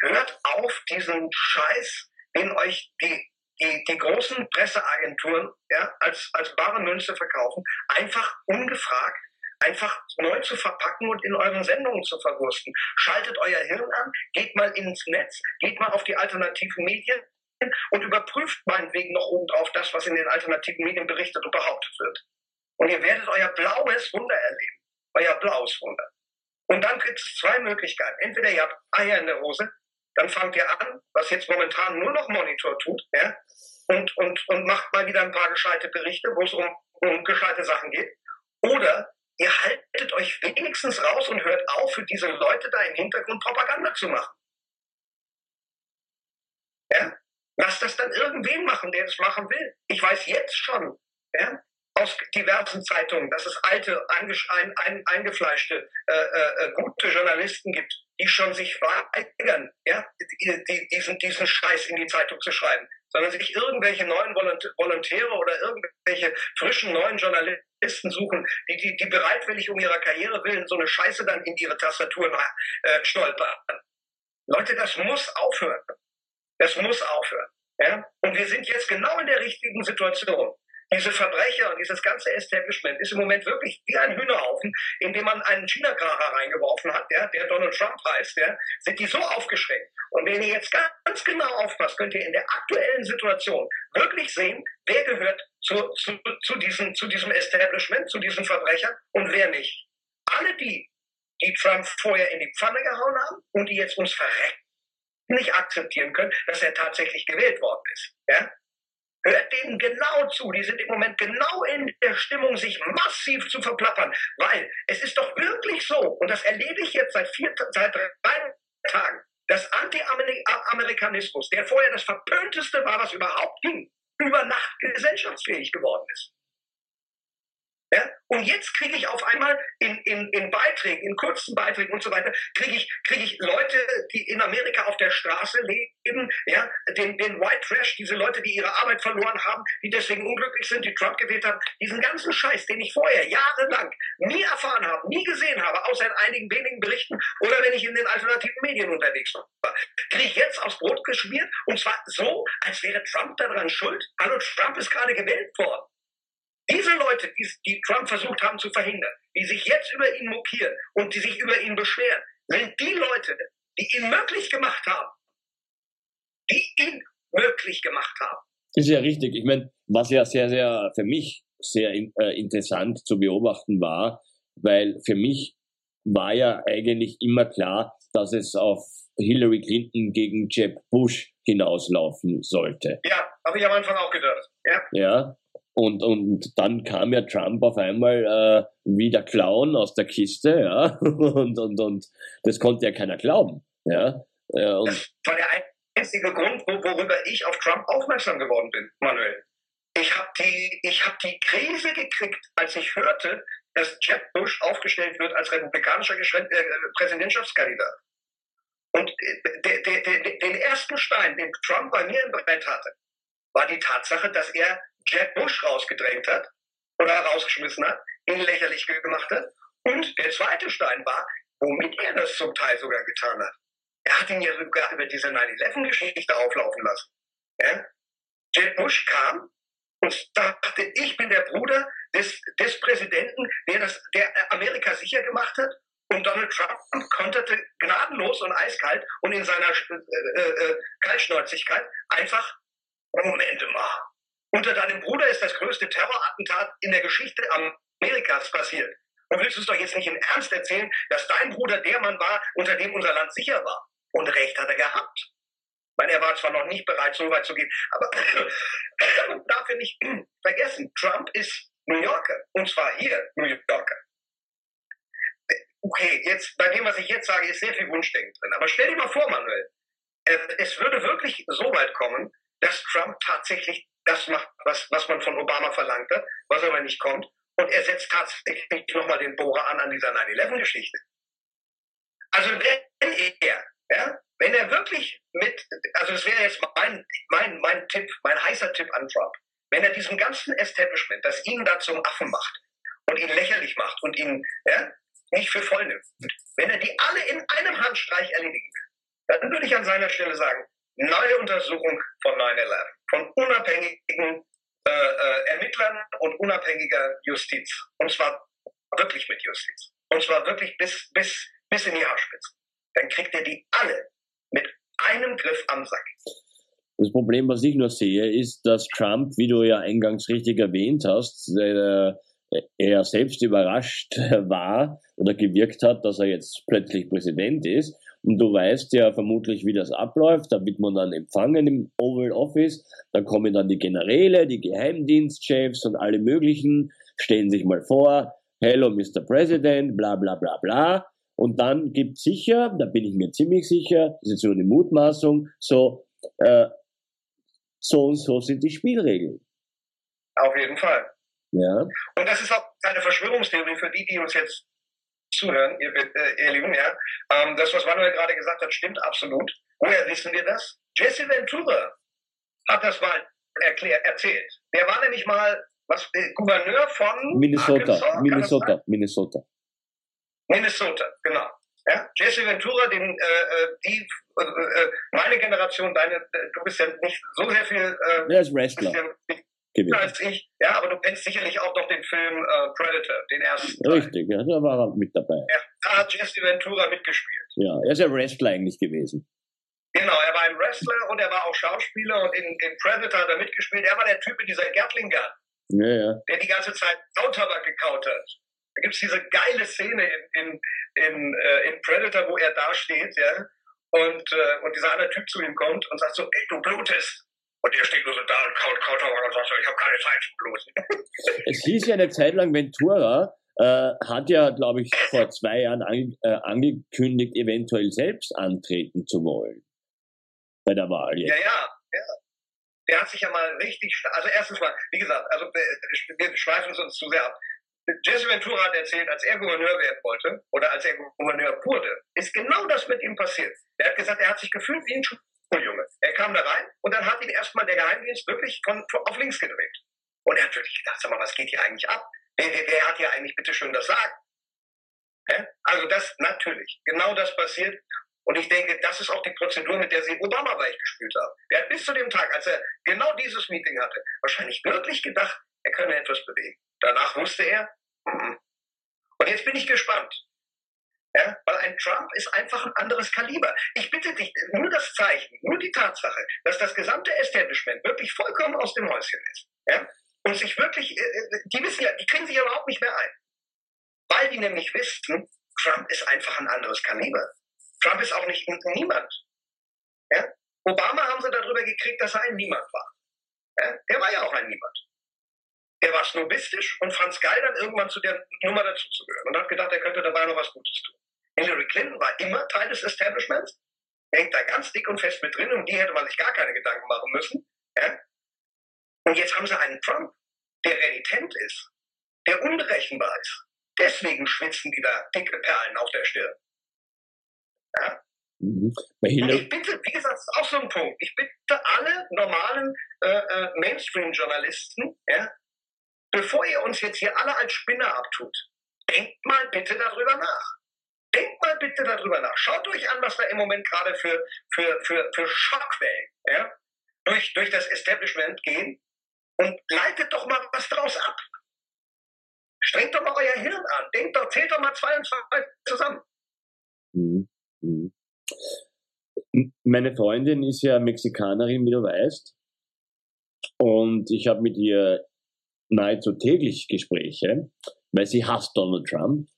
hört auf diesen Scheiß, den euch die, die, die großen Presseagenturen ja, als, als bare Münze verkaufen, einfach ungefragt einfach neu zu verpacken und in euren Sendungen zu verwursten. Schaltet euer Hirn an, geht mal ins Netz, geht mal auf die alternativen Medien und überprüft meinetwegen noch obendrauf das, was in den alternativen Medien berichtet und behauptet wird. Und ihr werdet euer blaues Wunder erleben. Euer blaues Wunder. Und dann gibt es zwei Möglichkeiten. Entweder ihr habt Eier in der Hose, dann fangt ihr an, was jetzt momentan nur noch Monitor tut, ja, und, und, und macht mal wieder ein paar gescheite Berichte, wo es um, um gescheite Sachen geht. Oder ihr haltet euch wenigstens raus und hört auf, für diese Leute da im Hintergrund Propaganda zu machen. Ja? Lasst das dann irgendwen machen, der das machen will. Ich weiß jetzt schon, ja, aus diversen Zeitungen, dass es alte, ein, ein, eingefleischte, äh, äh, gute Journalisten gibt, die schon sich weigern, ja, die, die, diesen, diesen Scheiß in die Zeitung zu schreiben, sondern sich irgendwelche neuen Volontäre oder irgendwelche frischen neuen Journalisten suchen, die, die, die bereitwillig um ihrer Karriere willen so eine Scheiße dann in ihre Tastaturen äh, stolpern. Leute, das muss aufhören. Das muss aufhören. Ja? Und wir sind jetzt genau in der richtigen Situation diese Verbrecher und dieses ganze Establishment ist im Moment wirklich wie ein Hühnerhaufen, in dem man einen China-Kracher reingeworfen hat, der, der Donald Trump heißt, der, sind die so aufgeschreckt. Und wenn ihr jetzt ganz genau aufpasst, könnt ihr in der aktuellen Situation wirklich sehen, wer gehört zu, zu, zu, diesem, zu diesem Establishment, zu diesen Verbrechern und wer nicht. Alle die, die Trump vorher in die Pfanne gehauen haben und die jetzt uns verrecken, nicht akzeptieren können, dass er tatsächlich gewählt worden ist. Ja? Hört denen genau zu. Die sind im Moment genau in der Stimmung, sich massiv zu verplappern. Weil es ist doch wirklich so, und das erlebe ich jetzt seit, vier, seit drei Tagen, dass Anti-Amerikanismus, der vorher das verpönteste war, was überhaupt ging, über Nacht gesellschaftsfähig geworden ist. Ja? Und jetzt kriege ich auf einmal in, in, in Beiträgen, in kurzen Beiträgen und so weiter, kriege ich, kriege ich Leute, die in Amerika auf der Straße leben, ja, den, den White Trash, diese Leute, die ihre Arbeit verloren haben, die deswegen unglücklich sind, die Trump gewählt haben, diesen ganzen Scheiß, den ich vorher jahrelang nie erfahren habe, nie gesehen habe, außer in einigen wenigen Berichten oder wenn ich in den alternativen Medien unterwegs war, kriege ich jetzt aufs Brot geschmiert und zwar so, als wäre Trump daran schuld. Hallo, Trump ist gerade gewählt worden. Diese Leute, die, die Trump versucht haben zu verhindern, die sich jetzt über ihn mokieren und die sich über ihn beschweren, sind die Leute, die ihn möglich gemacht haben. Die ihn möglich gemacht haben. Das ist ja richtig. Ich meine, was ja sehr, sehr für mich sehr äh, interessant zu beobachten war, weil für mich war ja eigentlich immer klar, dass es auf Hillary Clinton gegen Jeb Bush hinauslaufen sollte. Ja, habe ich am Anfang auch gedacht. Ja. Ja. Und, und dann kam ja Trump auf einmal äh, wie der Clown aus der Kiste, ja. Und, und, und das konnte ja keiner glauben. Ja. Äh, und das war der einzige Grund, worüber ich auf Trump aufmerksam geworden bin, Manuel. Ich habe die, hab die Krise gekriegt, als ich hörte, dass Jeb Bush aufgestellt wird als republikanischer äh, Präsidentschaftskandidat. Und äh, den ersten Stein, den Trump bei mir im Brett hatte, war die Tatsache, dass er Jeb Bush rausgedrängt hat oder rausgeschmissen hat, ihn lächerlich gemacht hat. Und der zweite Stein war, womit er das zum Teil sogar getan hat. Er hat ihn ja sogar über diese 9-11-Geschichte auflaufen lassen. Ja? Jeb Bush kam und dachte, ich bin der Bruder des, des Präsidenten, der, das, der Amerika sicher gemacht hat. Und Donald Trump konterte gnadenlos und eiskalt und in seiner äh, äh, äh Kaltschnäuzigkeit einfach, Moment mal, unter deinem Bruder ist das größte Terrorattentat in der Geschichte Amerikas passiert. Und willst du es doch jetzt nicht im Ernst erzählen, dass dein Bruder der Mann war, unter dem unser Land sicher war? Und Recht hat er gehabt. Weil er war zwar noch nicht bereit, so weit zu gehen, aber darf ja nicht vergessen, Trump ist New Yorker. Und zwar hier New Yorker. Okay, jetzt, bei dem, was ich jetzt sage, ist sehr viel Wunschdenken drin. Aber stell dir mal vor, Manuel, äh, es würde wirklich so weit kommen, dass Trump tatsächlich das macht, was, was man von Obama verlangte, was aber nicht kommt. Und er setzt tatsächlich nochmal den Bohrer an an dieser 9-11-Geschichte. Also wenn er, ja, wenn er wirklich mit, also das wäre jetzt mein, mein, mein Tipp, mein heißer Tipp an Trump, wenn er diesem ganzen Establishment, das ihn da zum Affen macht und ihn lächerlich macht und ihn ja, nicht für voll nimmt, wenn er die alle in einem Handstreich erledigen will, dann würde ich an seiner Stelle sagen, neue Untersuchung von 9-11, von unabhängigen äh, äh, Ermittlern und unabhängiger Justiz. Und zwar wirklich mit Justiz. Und zwar wirklich bis, bis, bis in die Haarspitzen. Dann kriegt er die alle mit einem Griff am Sack. Das Problem, was ich nur sehe, ist, dass Trump, wie du ja eingangs richtig erwähnt hast, äh, er selbst überrascht war oder gewirkt hat, dass er jetzt plötzlich Präsident ist und du weißt ja vermutlich, wie das abläuft. Da wird man dann empfangen im Oval Office. Da kommen dann die Generäle, die Geheimdienstchefs und alle möglichen, stellen sich mal vor, Hello, Mr. President, bla bla bla bla. Und dann gibt sicher, da bin ich mir ziemlich sicher, das ist jetzt nur eine Mutmaßung, so, äh, so und so sind die Spielregeln. Auf jeden Fall. Ja. Und das ist auch keine Verschwörungstheorie für die, die uns jetzt zuhören, ihr, äh, ihr Lieben, ja. Ähm, das, was Manuel gerade gesagt hat, stimmt absolut. Woher wissen wir das? Jesse Ventura hat das mal erklär, erzählt. Der war nämlich mal was, äh, Gouverneur von Minnesota. Arkansas, Minnesota. Minnesota. Minnesota, genau. Ja? Jesse Ventura, den, äh, äh die, äh, äh, meine Generation, deine, du bist ja nicht so sehr viel. Äh, der ist Wrestler. Ja gewesen. als ich. Ja, aber du kennst sicherlich auch noch den Film äh, Predator, den ersten. Richtig, ja, da war er mit dabei. Ja, da hat Jesse Ventura mitgespielt. Ja, er ist ja Wrestler eigentlich gewesen. Genau, er war ein Wrestler und er war auch Schauspieler und in, in Predator hat er mitgespielt. Er war der Typ mit dieser Gatling Gun, ja, ja. der die ganze Zeit Sautabak gekaut hat. Da gibt es diese geile Szene in, in, in, äh, in Predator, wo er da steht, ja, und, äh, und dieser andere Typ zu ihm kommt und sagt so, ey, du blutest. Und ihr steht nur so da und kaut, kaut und sagt so, ich habe keine Zeit zum Bluten. es hieß ja eine Zeit lang, Ventura äh, hat ja, glaube ich, vor zwei Jahren ange äh, angekündigt, eventuell selbst antreten zu wollen. Bei der Wahl jetzt. Ja, ja, ja. Der hat sich ja mal richtig, also erstens mal, wie gesagt, also wir schweifen uns zu sehr ab. Jesse Ventura hat erzählt, als er Gouverneur werden wollte oder als er Gouverneur wurde, ist genau das mit ihm passiert. Er hat gesagt, er hat sich gefühlt wie ein Schuljunge. Er kam da rein und dann hat ihn erstmal der Geheimdienst wirklich von, auf links gedreht. Und er hat wirklich gedacht, sag mal, was geht hier eigentlich ab? Wer, wer, wer hat hier eigentlich bitte schön das Sagen? Ja? Also das natürlich, genau das passiert. Und ich denke, das ist auch die Prozedur, mit der sie Obama weichgespült haben. Der hat bis zu dem Tag, als er genau dieses Meeting hatte, wahrscheinlich wirklich gedacht, er könne etwas bewegen. Danach wusste er, und jetzt bin ich gespannt. Ja, weil ein Trump ist einfach ein anderes Kaliber. Ich bitte dich, nur das Zeichen, nur die Tatsache, dass das gesamte Establishment wirklich vollkommen aus dem Häuschen ist. Ja, und sich wirklich, äh, äh, die wissen ja, die kriegen sich überhaupt nicht mehr ein. Weil die nämlich wissen, Trump ist einfach ein anderes Kaliber. Trump ist auch nicht niemand. Ja? Obama haben sie darüber gekriegt, dass er ein Niemand war. Ja? Der war ja auch ein Niemand. Der war snobistisch und fand geil, dann irgendwann zu der Nummer dazu zu gehören und hat gedacht, er könnte dabei noch was Gutes tun. Hillary Clinton war immer Teil des Establishments, hängt da ganz dick und fest mit drin und die hätte man sich gar keine Gedanken machen müssen. Ja? Und jetzt haben sie einen Trump, der renitent ist, der unberechenbar ist. Deswegen schwitzen die da dicke Perlen auf der Stirn. Ja? Mhm. Ich bitte, wie gesagt, das ist auch so ein Punkt. Ich bitte alle normalen äh, äh, Mainstream-Journalisten, ja, bevor ihr uns jetzt hier alle als Spinner abtut, denkt mal bitte darüber nach. Denkt mal bitte darüber nach. Schaut euch an, was da im Moment gerade für, für, für, für Schockwellen ja, durch, durch das Establishment gehen und leitet doch mal was draus ab. Strengt doch mal euer Hirn an. Denkt doch, zählt doch mal zwei und zwei zusammen. Mhm. Mhm. Meine Freundin ist ja Mexikanerin, wie du weißt. Und ich habe mit ihr nahezu täglich Gespräche, weil sie hasst Donald Trump.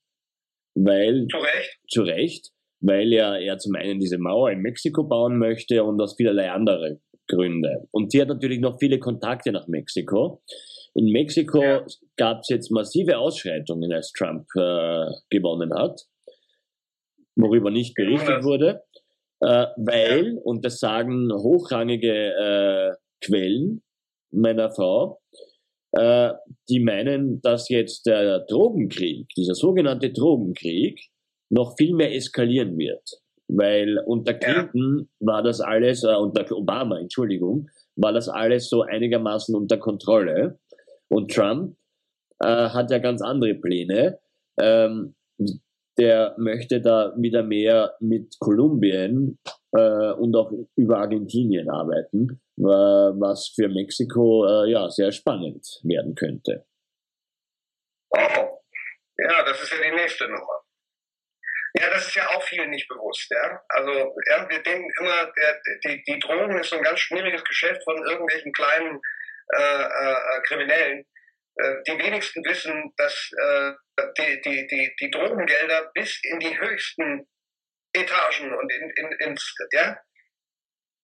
Weil, zu Recht. Zu Recht, weil er, er zum einen diese Mauer in Mexiko bauen möchte und aus vielerlei andere Gründe. Und sie hat natürlich noch viele Kontakte nach Mexiko. In Mexiko ja. gab es jetzt massive Ausschreitungen, als Trump äh, gewonnen hat worüber nicht berichtet wurde, äh, weil, und das sagen hochrangige äh, Quellen meiner Frau, äh, die meinen, dass jetzt der Drogenkrieg, dieser sogenannte Drogenkrieg, noch viel mehr eskalieren wird. Weil unter Clinton ja. war das alles, äh, unter Obama, Entschuldigung, war das alles so einigermaßen unter Kontrolle. Und Trump äh, hat ja ganz andere Pläne. Ähm, der möchte da wieder mehr mit Kolumbien äh, und auch über Argentinien arbeiten, äh, was für Mexiko äh, ja sehr spannend werden könnte. Ja, das ist ja die nächste Nummer. Ja, das ist ja auch vielen nicht bewusst. Ja? Also ja, wir denken immer, der, die, die Drogen ist so ein ganz schwieriges Geschäft von irgendwelchen kleinen äh, äh, Kriminellen. Äh, die wenigsten wissen, dass äh, die, die, die, die Drogengelder bis in die höchsten Etagen und in, in, ins, ja,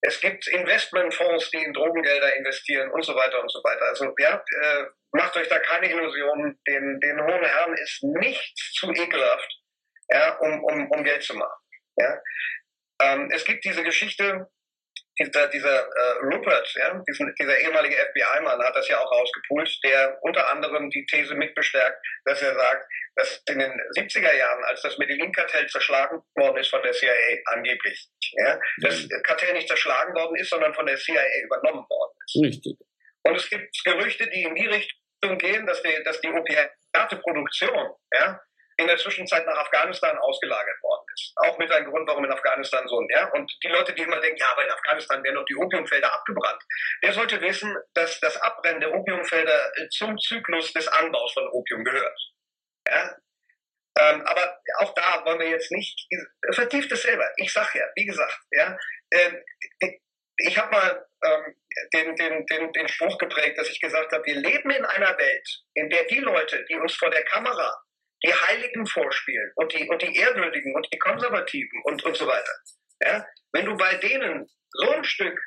es gibt Investmentfonds, die in Drogengelder investieren und so weiter und so weiter. Also ja, äh, macht euch da keine Illusionen. Den, den hohen Herren ist nichts zu ekelhaft, ja, um, um, um Geld zu machen. Ja. Ähm, es gibt diese Geschichte, dieser, dieser äh, Rupert, ja, diesen, dieser ehemalige FBI-Mann hat das ja auch rausgepult, der unter anderem die These mitbestärkt, dass er sagt, dass in den 70er Jahren, als das Medellin-Kartell zerschlagen worden ist von der CIA, angeblich, ja, das mhm. Kartell nicht zerschlagen worden ist, sondern von der CIA übernommen worden ist. Richtig. Und es gibt Gerüchte, die in die Richtung gehen, dass die, dass die Opiate-Produktion, ja, in der Zwischenzeit nach Afghanistan ausgelagert worden ist. Auch mit einem Grund, warum in Afghanistan so, ja. Und die Leute, die immer denken, ja, aber in Afghanistan werden doch die Opiumfelder abgebrannt. Der sollte wissen, dass das Abbrennen der Opiumfelder zum Zyklus des Anbaus von Opium gehört. Ja. Ähm, aber auch da wollen wir jetzt nicht, vertieft es selber. Ich sag ja, wie gesagt, ja, äh, ich habe mal ähm, den, den, den, den Spruch geprägt, dass ich gesagt habe, wir leben in einer Welt, in der die Leute, die uns vor der Kamera die Heiligen vorspielen und die, und die Ehrwürdigen und die Konservativen und, und so weiter. Ja? Wenn du bei denen so ein Stück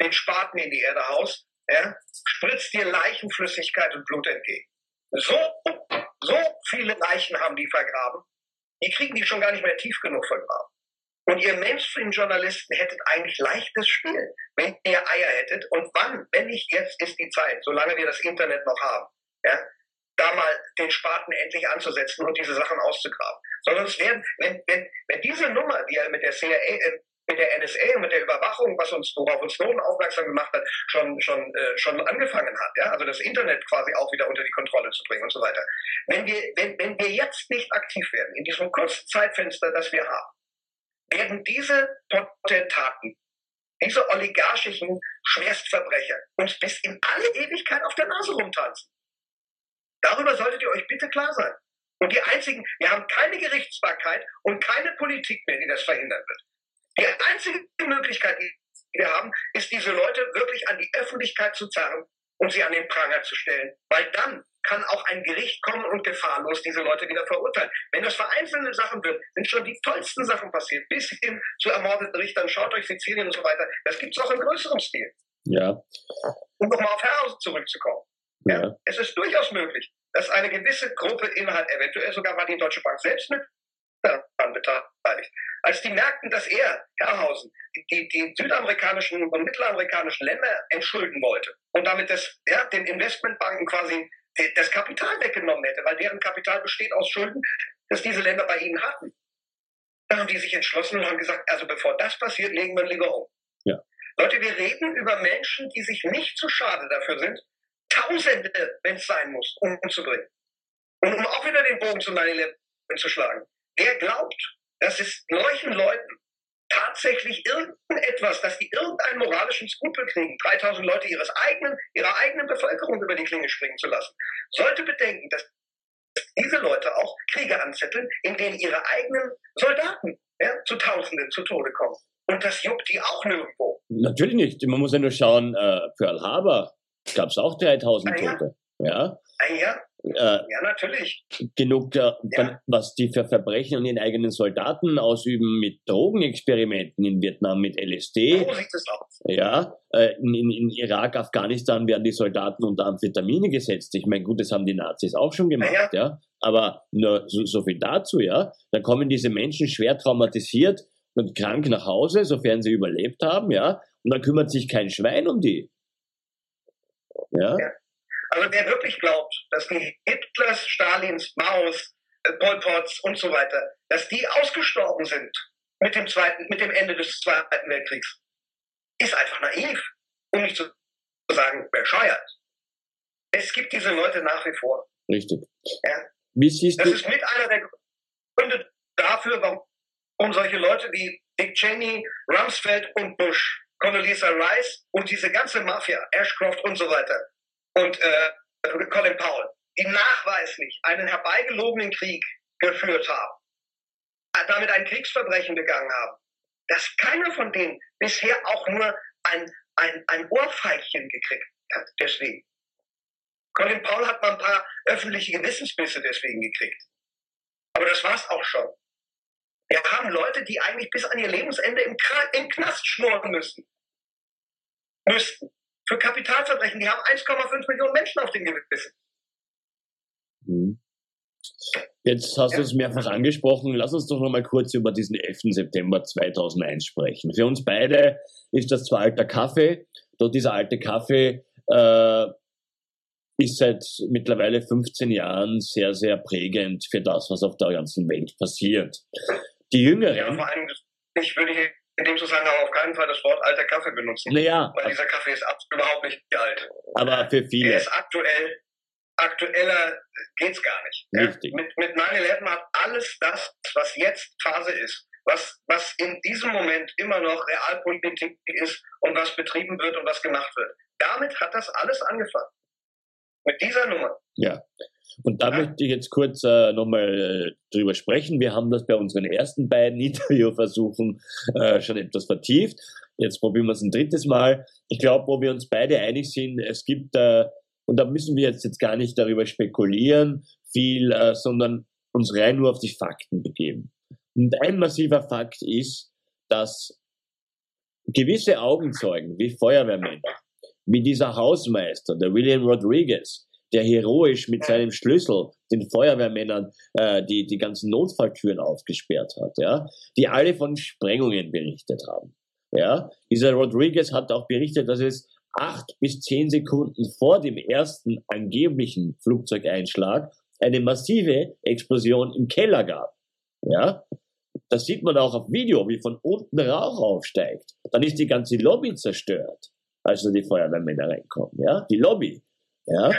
den Spaten in die Erde haust, ja, spritzt dir Leichenflüssigkeit und Blut entgegen. So, so viele Leichen haben die vergraben, die kriegen die schon gar nicht mehr tief genug vergraben. Und ihr Mainstream-Journalisten hättet eigentlich leichtes Spiel, wenn ihr Eier hättet. Und wann, wenn nicht jetzt, ist die Zeit, solange wir das Internet noch haben. Ja? Da mal den Spaten endlich anzusetzen und diese Sachen auszugraben. Sondern es werden, wenn, wenn, wenn diese Nummer, die er mit der CIA, äh, mit der NSA und mit der Überwachung, was uns, worauf uns Snowden aufmerksam gemacht hat, schon, schon, äh, schon angefangen hat, ja, also das Internet quasi auch wieder unter die Kontrolle zu bringen und so weiter. Wenn wir, wenn, wenn wir jetzt nicht aktiv werden, in diesem kurzen Zeitfenster, das wir haben, werden diese Potentaten, diese oligarchischen Schwerstverbrecher uns bis in alle Ewigkeit auf der Nase rumtanzen. Darüber solltet ihr euch bitte klar sein. Und die einzigen, wir haben keine Gerichtsbarkeit und keine Politik mehr, die das verhindern wird. Die einzige Möglichkeit, die wir haben, ist, diese Leute wirklich an die Öffentlichkeit zu zerren und sie an den Pranger zu stellen. Weil dann kann auch ein Gericht kommen und gefahrlos diese Leute wieder verurteilen. Wenn das für einzelne Sachen wird, sind schon die tollsten Sachen passiert, bis hin zu ermordeten Richtern. Schaut euch Sizilien und so weiter. Das gibt es auch in größerem Stil. Ja. Um nochmal auf Herrhausen zurückzukommen. Ja. ja. Es ist durchaus möglich, dass eine gewisse Gruppe innerhalb, eventuell sogar war die Deutsche Bank selbst mit daran beteiligt. Als die merkten, dass er, Herrhausen, die, die südamerikanischen und mittelamerikanischen Länder entschulden wollte und damit das, ja, den Investmentbanken quasi das Kapital weggenommen hätte, weil deren Kapital besteht aus Schulden, das diese Länder bei ihnen hatten. Da haben die sich entschlossen und haben gesagt, also bevor das passiert, legen wir lieber um. Ja. Leute, wir reden über Menschen, die sich nicht zu schade dafür sind, Tausende, wenn es sein muss, umzubringen. Und um auch wieder den Bogen zu 9 zu schlagen. Wer glaubt, dass es solchen Leuten tatsächlich irgendetwas, dass die irgendeinen moralischen Skrupel kriegen, 3000 Leute ihres eigenen, ihrer eigenen Bevölkerung über die Klinge springen zu lassen, sollte bedenken, dass diese Leute auch Kriege anzetteln, in denen ihre eigenen Soldaten ja, zu Tausenden zu Tode kommen. Und das juckt die auch nirgendwo. Natürlich nicht. Man muss ja nur schauen, äh, Pearl Harbor gab es auch 3000 ah, Tote. Ja. Ah, ja. Äh, ja, natürlich. Genug, äh, ja. was die für Verbrechen an ihren eigenen Soldaten ausüben mit Drogenexperimenten in Vietnam, mit LSD. Aus. Ja, äh, in, in, Irak, Afghanistan werden die Soldaten unter Amphetamine gesetzt. Ich meine, gut, das haben die Nazis auch schon gemacht, ja. ja. Aber nur so, so viel dazu, ja. Dann kommen diese Menschen schwer traumatisiert und krank nach Hause, sofern sie überlebt haben, ja. Und dann kümmert sich kein Schwein um die. Ja. ja. Also wer wirklich glaubt, dass die Hitlers, Stalins, Maos, äh, Pol Pots und so weiter, dass die ausgestorben sind mit dem, zweiten, mit dem Ende des Zweiten Weltkriegs, ist einfach naiv, um nicht zu sagen bescheuert. Es gibt diese Leute nach wie vor. Richtig. Ja? Wie siehst das du? ist mit einer der Gründe dafür, warum solche Leute wie Dick Cheney, Rumsfeld und Bush, Condoleezza Rice und diese ganze Mafia, Ashcroft und so weiter, und äh, Colin Powell, die nachweislich einen herbeigelogenen Krieg geführt haben, damit ein Kriegsverbrechen begangen haben, dass keiner von denen bisher auch nur ein, ein, ein Ohrfeigchen gekriegt hat, deswegen. Colin Powell hat mal ein paar öffentliche Gewissensbisse deswegen gekriegt. Aber das war's auch schon. Wir haben Leute, die eigentlich bis an ihr Lebensende im, im Knast schmoren müssen. Müssten für Kapitalverbrechen. Die haben 1,5 Millionen Menschen auf dem Gewissen. Mhm. Jetzt hast ja. du es mehrfach angesprochen. Lass uns doch noch mal kurz über diesen 11. September 2001 sprechen. Für uns beide ist das zwar alter Kaffee, doch dieser alte Kaffee äh, ist seit mittlerweile 15 Jahren sehr, sehr prägend für das, was auf der ganzen Welt passiert. Die Jüngeren. Ja, vor allem, ich würde hier in dem Zusammenhang auf keinen Fall das Wort alter Kaffee benutzen. Naja. Weil dieser Kaffee ist überhaupt nicht alt. Aber für viele. Er ist aktuell, aktueller geht's gar nicht. Richtig. Ja? Mit, mit 9-11 hat alles das, was jetzt Phase ist, was, was in diesem Moment immer noch Realpolitik ist und was betrieben wird und was gemacht wird. Damit hat das alles angefangen. Mit dieser Nummer. Ja. Und da möchte ich jetzt kurz äh, nochmal äh, drüber sprechen. Wir haben das bei unseren ersten beiden Interviewversuchen äh, schon etwas vertieft. Jetzt probieren wir es ein drittes Mal. Ich glaube, wo wir uns beide einig sind, es gibt, äh, und da müssen wir jetzt, jetzt gar nicht darüber spekulieren, viel, äh, sondern uns rein nur auf die Fakten begeben. Und ein massiver Fakt ist, dass gewisse Augenzeugen wie Feuerwehrmänner, wie dieser Hausmeister, der William Rodriguez, der heroisch mit seinem Schlüssel den Feuerwehrmännern äh, die, die ganzen Notfalltüren aufgesperrt hat, ja, die alle von Sprengungen berichtet haben. Ja, dieser Rodriguez hat auch berichtet, dass es acht bis zehn Sekunden vor dem ersten angeblichen Flugzeugeinschlag eine massive Explosion im Keller gab. Ja, das sieht man auch auf Video, wie von unten Rauch aufsteigt. Dann ist die ganze Lobby zerstört, als da die Feuerwehrmänner reinkommen. Ja, die Lobby. Ja.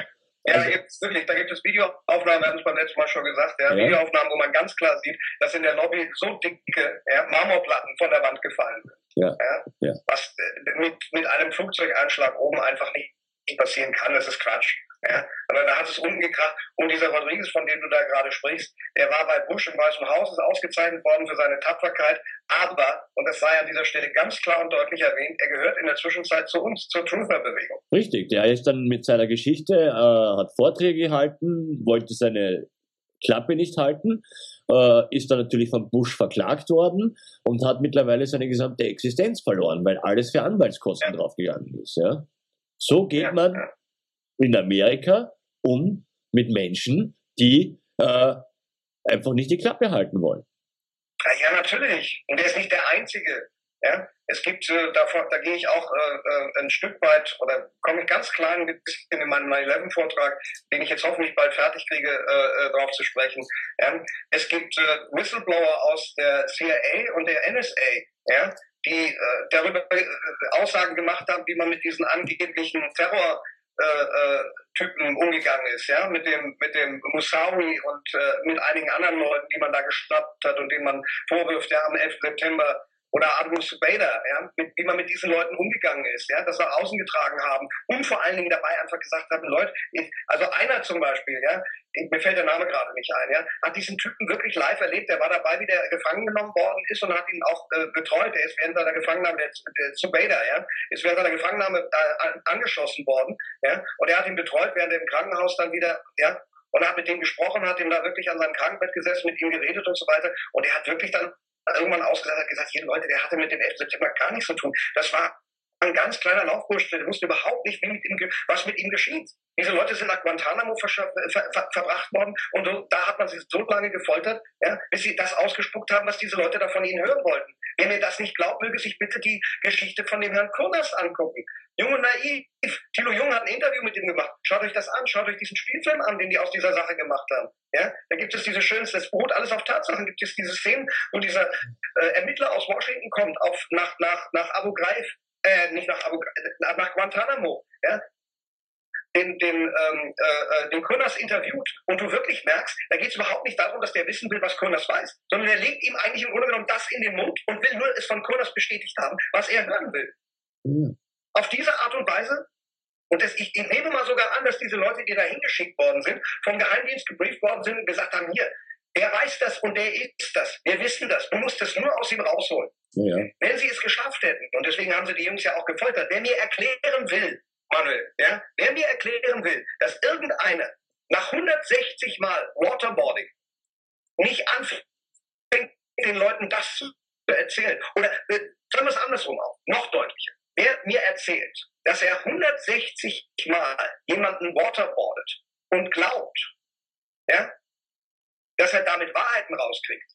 Ja, da gibt es wirklich, da gibt es Videoaufnahmen, wir hatten es beim letzten Mal schon gesagt, ja, ja. Videoaufnahmen, wo man ganz klar sieht, dass in der Lobby so dicke ja, Marmorplatten von der Wand gefallen sind. Ja. ja. Was äh, mit, mit einem Flugzeugeinschlag oben einfach nicht passieren kann, das ist Quatsch. Ja, aber da hat es unten gekracht. Und dieser Rodriguez, von dem du da gerade sprichst, der war bei Bush im Weißen Haus, ist ausgezeichnet worden für seine Tapferkeit. Aber, und das sei an dieser Stelle ganz klar und deutlich erwähnt, er gehört in der Zwischenzeit zu uns, zur Truther-Bewegung. Richtig, der ist dann mit seiner Geschichte, äh, hat Vorträge gehalten, wollte seine Klappe nicht halten, äh, ist dann natürlich von Bush verklagt worden und hat mittlerweile seine gesamte Existenz verloren, weil alles für Anwaltskosten ja. draufgegangen ist. Ja? So geht ja, man ja in Amerika um mit Menschen, die äh, einfach nicht die Klappe halten wollen. Ja, natürlich. Und er ist nicht der Einzige. Ja? Es gibt, äh, davor, da gehe ich auch äh, äh, ein Stück weit, oder komme ich ganz klein ein bisschen in meinem 9-11-Vortrag, den ich jetzt hoffentlich bald fertig kriege, äh, äh, darauf zu sprechen. Ja? Es gibt äh, Whistleblower aus der CIA und der NSA, ja? die äh, darüber äh, Aussagen gemacht haben, wie man mit diesen angeblichen Terror äh, äh, Typen umgegangen ist, ja, mit dem, mit dem Musawi und äh, mit einigen anderen Leuten, die man da geschnappt hat und denen man vorwirft, ja, am 11. September oder Abu Zubaydah, ja, mit, wie man mit diesen Leuten umgegangen ist, ja, das nach außen getragen haben und vor allen Dingen dabei einfach gesagt haben, Leute, ich, also einer zum Beispiel, ja, mir fällt der Name gerade nicht ein, ja, hat diesen Typen wirklich live erlebt, der war dabei, wie der gefangen genommen worden ist und hat ihn auch äh, betreut, der ist während seiner Gefangennahme, der, der Zubaydah, ja, ist während seiner Gefangennahme äh, angeschossen worden, ja, und er hat ihn betreut, während er im Krankenhaus dann wieder, ja, und hat mit dem gesprochen, hat ihm da wirklich an seinem Krankenbett gesessen, mit ihm geredet und so weiter. Und er hat wirklich dann irgendwann ausgesagt hat, gesagt, hier Leute, der hatte mit dem 11. September gar nichts zu tun. Das war ein ganz kleiner Laufbursch, der wusste überhaupt nicht, mit ihm, was mit ihm geschieht. Diese Leute sind nach Guantanamo ver ver ver verbracht worden und so, da hat man sie so lange gefoltert, ja, bis sie das ausgespuckt haben, was diese Leute da von ihnen hören wollten. Wer mir das nicht glaubt, möge sich bitte die Geschichte von dem Herrn Kurnas angucken. Jung und naiv. Thilo Jung hat ein Interview mit ihm gemacht. Schaut euch das an, schaut euch diesen Spielfilm an, den die aus dieser Sache gemacht haben. Ja, da gibt es diese schönen, das beruht alles auf Tatsachen, gibt es diese Szenen, wo dieser äh, Ermittler aus Washington kommt, auf, nach, nach, nach Abu Ghraib, äh, nicht nach Abu nach Guantanamo, ja, den, den, ähm, äh, äh, den Kurnas interviewt und du wirklich merkst, da geht es überhaupt nicht darum, dass der wissen will, was Kurnas weiß, sondern er legt ihm eigentlich im Grunde genommen das in den Mund und will nur es von Kurnas bestätigt haben, was er hören will. Mhm. Auf diese Art und Weise, und das, ich, ich nehme mal sogar an, dass diese Leute, die da hingeschickt worden sind, vom Geheimdienst gebrieft worden sind und gesagt haben, hier, der weiß das und der ist das. Wir wissen das. Du musst das nur aus ihm rausholen. Ja. Wenn sie es geschafft hätten, und deswegen haben sie die Jungs ja auch gefoltert, wer mir erklären will, Manuel, ja, wer mir erklären will, dass irgendeiner nach 160 Mal Waterboarding nicht anfängt, den Leuten das zu erzählen, oder äh, sagen wir es andersrum auch, noch deutlicher. Wer mir erzählt, dass er 160 Mal jemanden waterboardet und glaubt, ja, dass er damit Wahrheiten rauskriegt,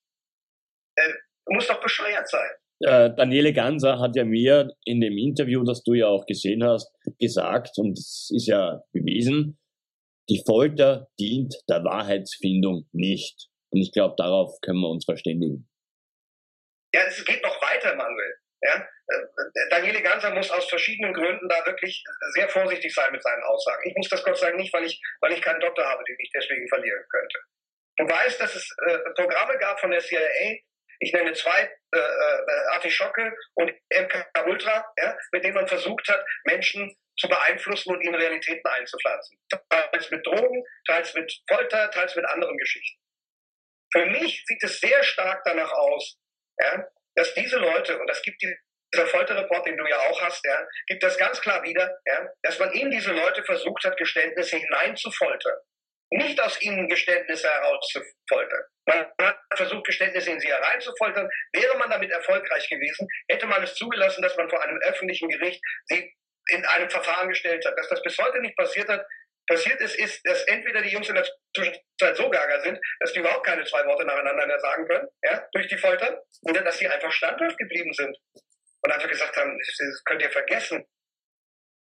äh, muss doch bescheuert sein. Äh, Daniele Ganser hat ja mir in dem Interview, das du ja auch gesehen hast, gesagt, und es ist ja bewiesen, die Folter dient der Wahrheitsfindung nicht. Und ich glaube, darauf können wir uns verständigen. Ja, es geht noch weiter, Manuel. Ja? Äh, Daniele Ganser muss aus verschiedenen Gründen da wirklich sehr vorsichtig sein mit seinen Aussagen. Ich muss das Gott Dank nicht, weil ich, weil ich keinen Doktor habe, den ich deswegen verlieren könnte. Du weißt, dass es äh, Programme gab von der CIA, ich nenne zwei, äh, äh, Artischocke und MK Ultra, ja, mit denen man versucht hat, Menschen zu beeinflussen und ihnen Realitäten einzupflanzen. Teils mit Drogen, teils mit Folter, teils mit anderen Geschichten. Für mich sieht es sehr stark danach aus, ja, dass diese Leute, und das gibt dieser Folterreport, den du ja auch hast, ja, gibt das ganz klar wieder, ja, dass man in diese Leute versucht hat, Geständnisse hineinzufoltern. Nicht aus ihnen Geständnisse herauszufoltern. Man hat versucht, Geständnisse in sie hereinzufoltern. Wäre man damit erfolgreich gewesen, hätte man es zugelassen, dass man vor einem öffentlichen Gericht sie in einem Verfahren gestellt hat. Dass das bis heute nicht passiert hat, passiert ist, ist, dass entweder die Jungs in der Zwischenzeit so gaga sind, dass die überhaupt keine zwei Worte nacheinander mehr sagen können, ja, durch die Folter, oder dass sie einfach standhaft geblieben sind und einfach gesagt haben, das könnt ihr vergessen.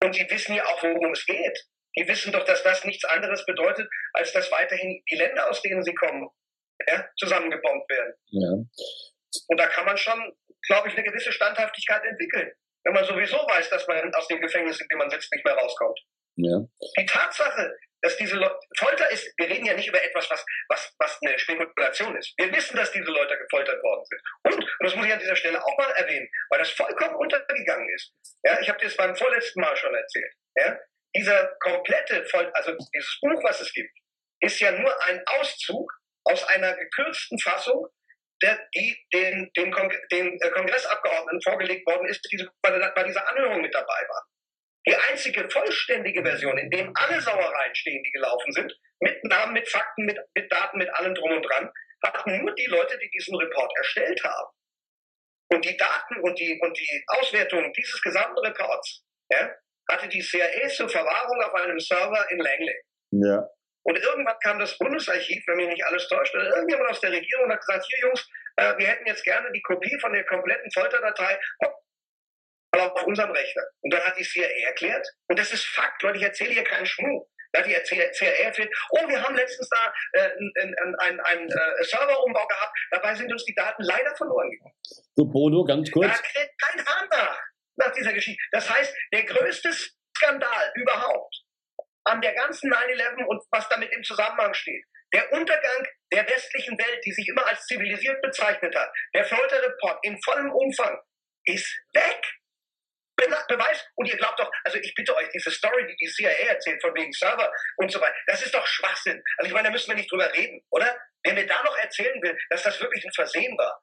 Und die wissen ja auch, worum es geht. Die wissen doch, dass das nichts anderes bedeutet, als dass weiterhin die Länder, aus denen sie kommen, ja, zusammengebombt werden. Ja. Und da kann man schon, glaube ich, eine gewisse Standhaftigkeit entwickeln, wenn man sowieso weiß, dass man aus dem Gefängnis, in dem man sitzt, nicht mehr rauskommt. Ja. Die Tatsache, dass diese Leute, Folter ist, wir reden ja nicht über etwas, was, was, was eine Spekulation ist. Wir wissen, dass diese Leute gefoltert worden sind. Und, und das muss ich an dieser Stelle auch mal erwähnen, weil das vollkommen untergegangen ist. Ja, ich habe dir das beim vorletzten Mal schon erzählt. Ja, dieser komplette, Folter, also dieses Buch, was es gibt, ist ja nur ein Auszug aus einer gekürzten Fassung, der, die den, den, Kong den äh, Kongressabgeordneten vorgelegt worden ist, die bei dieser Anhörung mit dabei waren. Die einzige vollständige Version, in dem alle Sauereien stehen, die gelaufen sind, mit Namen, mit Fakten, mit, mit Daten, mit allem drum und dran, hatten nur die Leute, die diesen Report erstellt haben. Und die Daten und die, und die Auswertung dieses gesamten Reports ja, hatte die CIA zur Verwahrung auf einem Server in Langley. Ja. Und irgendwann kam das Bundesarchiv, wenn mich nicht alles täuscht, oder irgendjemand aus der Regierung hat gesagt, hier Jungs, äh, wir hätten jetzt gerne die Kopie von der kompletten Folterdatei auf unserem Rechner. Und dann hat die CIA erklärt, und das ist Fakt, Leute, ich erzähle hier keinen Schmuck. Da hat die CIA erklärt, oh, wir haben letztens da äh, einen ein, ein, äh, Serverumbau gehabt, dabei sind uns die Daten leider verloren gegangen. Du, Bono, ganz kurz. Da kriegt kein Hahn nach, nach dieser Geschichte. Das heißt, der größte Skandal überhaupt an der ganzen 9-11 und was damit im Zusammenhang steht, der Untergang der westlichen Welt, die sich immer als zivilisiert bezeichnet hat, der Folterreport in vollem Umfang, ist weg. Beweis. Und ihr glaubt doch, also ich bitte euch, diese Story, die die CIA erzählt, von wegen Server und so weiter, das ist doch Schwachsinn. Also ich meine, da müssen wir nicht drüber reden, oder? Wer mir da noch erzählen will, dass das wirklich ein Versehen war,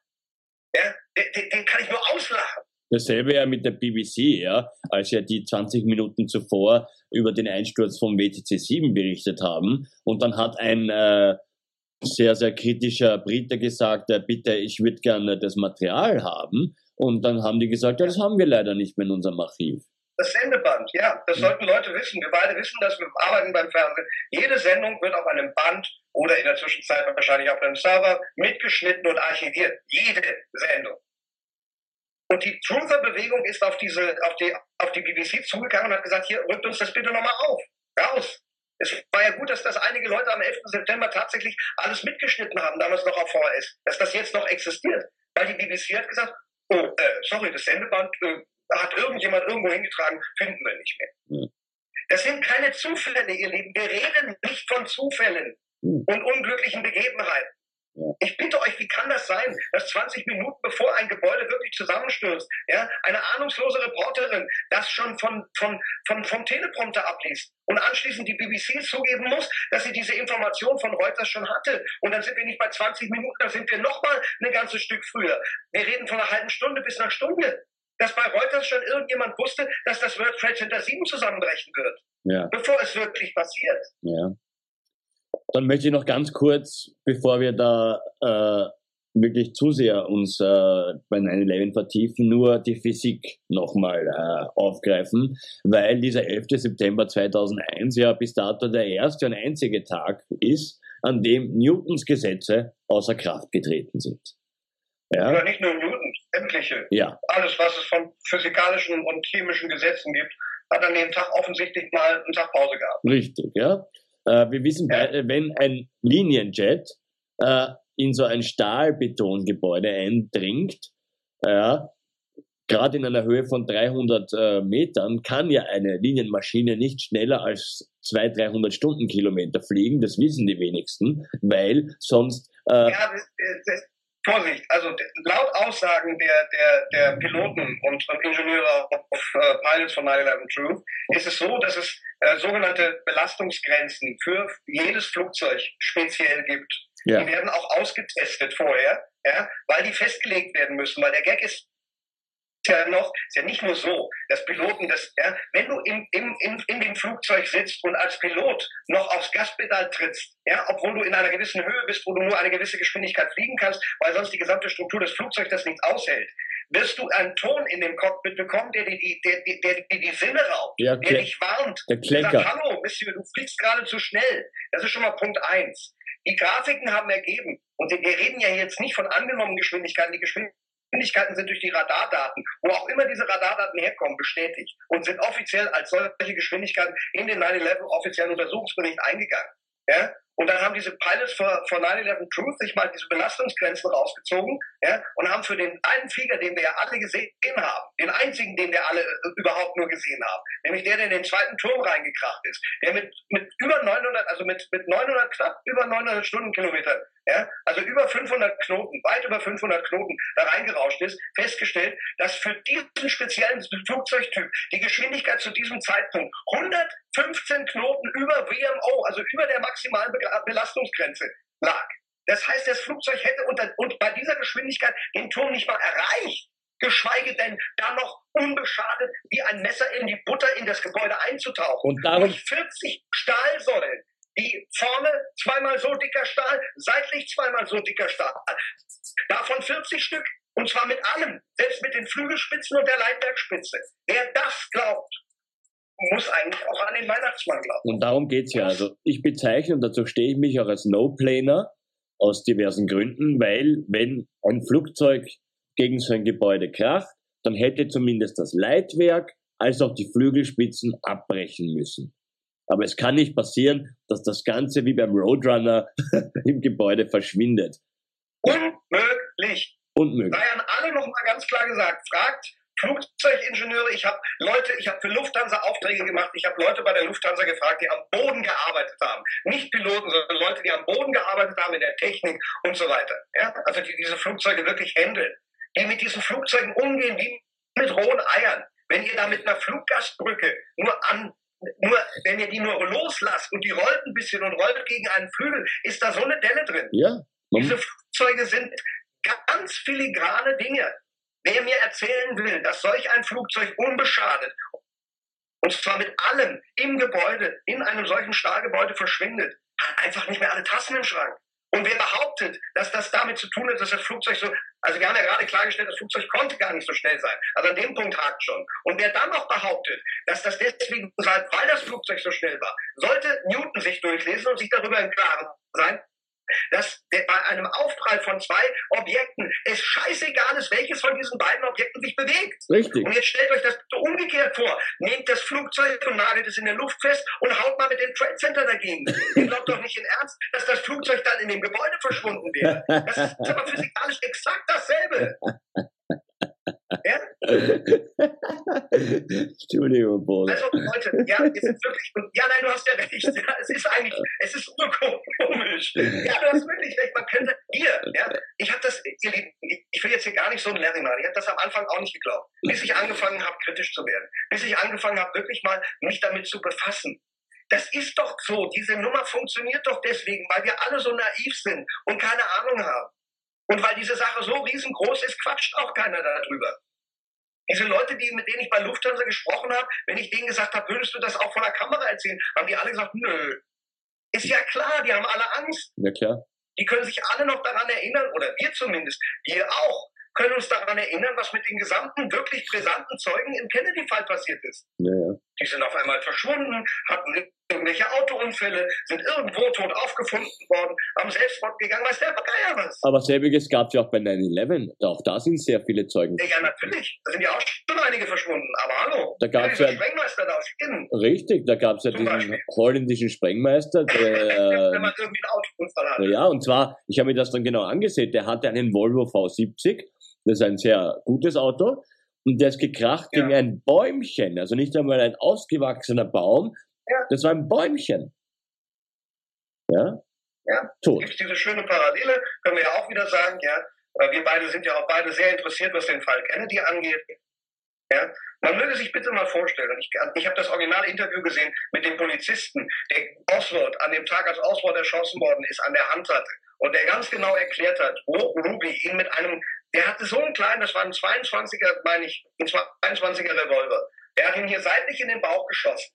ja, den, den kann ich nur auslachen. Dasselbe ja mit der BBC, ja, als ja die 20 Minuten zuvor über den Einsturz vom WTC 7 berichtet haben. Und dann hat ein äh, sehr, sehr kritischer Brite gesagt, äh, bitte, ich würde gerne das Material haben. Und dann haben die gesagt, ja, das haben wir leider nicht mehr in unserem Archiv. Das Sendeband, ja, das sollten Leute wissen. Wir beide wissen das, wir arbeiten beim Fernsehen. Jede Sendung wird auf einem Band oder in der Zwischenzeit wahrscheinlich auf einem Server mitgeschnitten und archiviert. Jede Sendung. Und die Truther-Bewegung ist auf, diese, auf, die, auf die BBC zugegangen und hat gesagt, hier, rückt uns das bitte nochmal auf. Raus. Es war ja gut, dass das einige Leute am 11. September tatsächlich alles mitgeschnitten haben, damals noch auf VHS, dass das jetzt noch existiert. Weil die BBC hat gesagt, oh, äh, sorry, das Sendeband äh, hat irgendjemand irgendwo hingetragen, finden wir nicht mehr. Mhm. Das sind keine Zufälle, ihr Lieben. Wir reden nicht von Zufällen mhm. und unglücklichen Begebenheiten. Ich bitte euch, wie kann das sein, dass 20 Minuten bevor ein Gebäude wirklich zusammenstürzt, ja, eine ahnungslose Reporterin das schon von, von, von, vom Teleprompter abliest und anschließend die BBC zugeben muss, dass sie diese Information von Reuters schon hatte. Und dann sind wir nicht bei 20 Minuten, dann sind wir nochmal ein ganzes Stück früher. Wir reden von einer halben Stunde bis einer Stunde. Dass bei Reuters schon irgendjemand wusste, dass das World Trade Center 7 zusammenbrechen wird. Ja. Bevor es wirklich passiert. Ja. Dann möchte ich noch ganz kurz, bevor wir da äh, wirklich zu sehr uns äh, bei 9-11 vertiefen, nur die Physik nochmal äh, aufgreifen, weil dieser 11. September 2001 ja bis dato der erste und einzige Tag ist, an dem Newtons Gesetze außer Kraft getreten sind. Ja. Aber nicht nur Newtons, sämtliche. Ja. Alles, was es von physikalischen und chemischen Gesetzen gibt, hat an dem Tag offensichtlich mal einen Tag Pause gehabt. Richtig, ja. Äh, wir wissen beide, wenn ein Linienjet äh, in so ein Stahlbetongebäude eindringt, ja, gerade in einer Höhe von 300 äh, Metern, kann ja eine Linienmaschine nicht schneller als 200, 300 Stundenkilometer fliegen. Das wissen die wenigsten, weil sonst... Äh, ja, das, das, Vorsicht, also laut Aussagen der, der, der Piloten und, und Ingenieure auf äh, Pilots von 9-11 Truth ist es so, dass es äh, sogenannte Belastungsgrenzen für jedes Flugzeug speziell gibt. Ja. Die werden auch ausgetestet vorher, ja, weil die festgelegt werden müssen, weil der Gag ist ja noch, ist ja nicht nur so, dass Piloten das, ja, wenn du im, im, in, in dem Flugzeug sitzt und als Pilot noch aufs Gaspedal trittst, ja, obwohl du in einer gewissen Höhe bist, wo du nur eine gewisse Geschwindigkeit fliegen kannst, weil sonst die gesamte Struktur des Flugzeugs das nicht aushält, wirst du einen Ton in dem Cockpit bekommen, der dir die, der, der, der, die Sinne raubt, ja, der dich warnt, der, der sagt, hallo, Monsieur, du fliegst gerade zu schnell. Das ist schon mal Punkt eins. Die Grafiken haben ergeben, und wir reden ja jetzt nicht von angenommenen Geschwindigkeiten, die Geschwindigkeiten Geschwindigkeiten sind durch die Radardaten, wo auch immer diese Radardaten herkommen, bestätigt und sind offiziell als solche Geschwindigkeiten in den 9-11 offiziellen Untersuchungsbericht eingegangen. Ja? Und dann haben diese Pilots von 9-11 Truth sich mal diese Belastungsgrenzen rausgezogen ja, und haben für den einen Flieger, den wir ja alle gesehen haben, den einzigen, den wir alle äh, überhaupt nur gesehen haben, nämlich der, der in den zweiten Turm reingekracht ist, der mit, mit über 900, also mit, mit 900, knapp über 900 Stundenkilometern ja, also über 500 Knoten, weit über 500 Knoten da reingerauscht ist, festgestellt, dass für diesen speziellen Flugzeugtyp die Geschwindigkeit zu diesem Zeitpunkt 115 Knoten über WMO, also über der maximalen Belastungsgrenze lag. Das heißt, das Flugzeug hätte unter, und bei dieser Geschwindigkeit den Turm nicht mal erreicht, geschweige denn da noch unbeschadet wie ein Messer in die Butter in das Gebäude einzutauchen. Und darum, Durch 40 Stahlsäulen die vorne zweimal so dicker Stahl, seitlich zweimal so dicker Stahl. Davon 40 Stück. Und zwar mit allem, selbst mit den Flügelspitzen und der Leitwerkspitze. Wer das glaubt, muss eigentlich auch an den Weihnachtsmann glauben. Und darum geht's ja. Also ich bezeichne, und dazu stehe ich mich auch als No-Planer aus diversen Gründen, weil wenn ein Flugzeug gegen so ein Gebäude kracht, dann hätte zumindest das Leitwerk als auch die Flügelspitzen abbrechen müssen. Aber es kann nicht passieren, dass das Ganze wie beim Roadrunner im Gebäude verschwindet. Unmöglich. Unmöglich. Sei an alle nochmal ganz klar gesagt, fragt Flugzeugingenieure, ich habe Leute, ich habe für Lufthansa Aufträge gemacht, ich habe Leute bei der Lufthansa gefragt, die am Boden gearbeitet haben. Nicht Piloten, sondern Leute, die am Boden gearbeitet haben in der Technik und so weiter. Ja? Also die diese Flugzeuge wirklich handeln. Die mit diesen Flugzeugen umgehen wie mit rohen Eiern. Wenn ihr da mit einer Fluggastbrücke nur an nur, wenn ihr die nur loslasst und die rollt ein bisschen und rollt gegen einen Flügel, ist da so eine Delle drin. Ja. Diese Flugzeuge sind ganz filigrane Dinge. Wer mir erzählen will, dass solch ein Flugzeug unbeschadet und zwar mit allem im Gebäude, in einem solchen Stahlgebäude verschwindet, hat einfach nicht mehr alle Tassen im Schrank. Und wer behauptet, dass das damit zu tun hat, dass das Flugzeug so, also wir haben ja gerade klargestellt, das Flugzeug konnte gar nicht so schnell sein. Also an dem Punkt hakt schon. Und wer dann noch behauptet, dass das deswegen weil das Flugzeug so schnell war, sollte Newton sich durchlesen und sich darüber im Klaren sein, dass bei einem Aufprall von zwei Objekten es scheißegal ist, welches von diesen beiden Objekten sich bewegt. Richtig. Und jetzt stellt euch das so umgekehrt vor. Nehmt das Flugzeug und nagelt es in der Luft fest und haut mal mit dem Trade Center dagegen. Ihr glaubt doch nicht in Ernst, dass das Flugzeug dann in dem Gebäude verschwunden wäre. Das ist aber physikalisch exakt dasselbe. Ja? Entschuldigung, Paul. Also Leute, ja, es ist wirklich, ja, nein, du hast ja recht. Ja, es ist eigentlich, es ist urkomisch. Ja, du hast wirklich recht. Man könnte, hier, ja, ich habe das, ihr Lieben, ich will jetzt hier gar nicht so ein Larry machen. Ich habe das am Anfang auch nicht geglaubt, bis ich angefangen habe, kritisch zu werden, bis ich angefangen habe, wirklich mal mich damit zu befassen. Das ist doch so. Diese Nummer funktioniert doch deswegen, weil wir alle so naiv sind und keine Ahnung haben. Und weil diese Sache so riesengroß ist, quatscht auch keiner darüber. Diese Leute, die, mit denen ich bei Lufthansa gesprochen habe, wenn ich denen gesagt habe, würdest du das auch von der Kamera erzählen, haben die alle gesagt, nö. Ist ja klar, die haben alle Angst. Ja, klar. Die können sich alle noch daran erinnern, oder wir zumindest, wir auch, können uns daran erinnern, was mit den gesamten wirklich brisanten Zeugen im Kennedy-Fall passiert ist. Ja, ja. Die sind auf einmal verschwunden, hatten irgendwelche Autounfälle, sind irgendwo tot aufgefunden worden, haben Selbstmord gegangen, weiß der Geier was. Aber selbiges gab es ja auch bei 9-11. Auch da sind sehr viele Zeugen. Ja, ja, natürlich. Da sind ja auch schon einige verschwunden. Aber hallo. Da gab's ja, ja- Sprengmeister da aus. Richtig, da gab es ja Zum diesen Beispiel. holländischen Sprengmeister, Wenn der, man irgendwie einen Autounfall hat. ja, und zwar, ich habe mir das dann genau angesehen, der hatte einen Volvo V70, das ist ein sehr gutes Auto, und der ist gekracht Ja. gegen ein Bäumchen, also nicht einmal ein ausgewachsener Baum, Ja. das war ein Bäumchen. Ja? Ja. Tot. gibt es diese schöne Parallele, können wir ja auch wieder sagen, ja. Äh, Wir beide sind ja auch beide sehr interessiert, was den Fall Kennedy angeht. Ja. Man möge sich bitte mal vorstellen, ich, ich habe das Originalinterview gesehen mit dem Polizisten, der Oswald an dem Tag, als Oswald erschossen worden ist, an der Hand hatte und der ganz genau erklärt hat, wo Ruby ihn mit einem, der hatte so einen kleinen, das war ein 22er, meine ich, ein 22er Revolver, der hat ihn hier seitlich in den Bauch geschossen.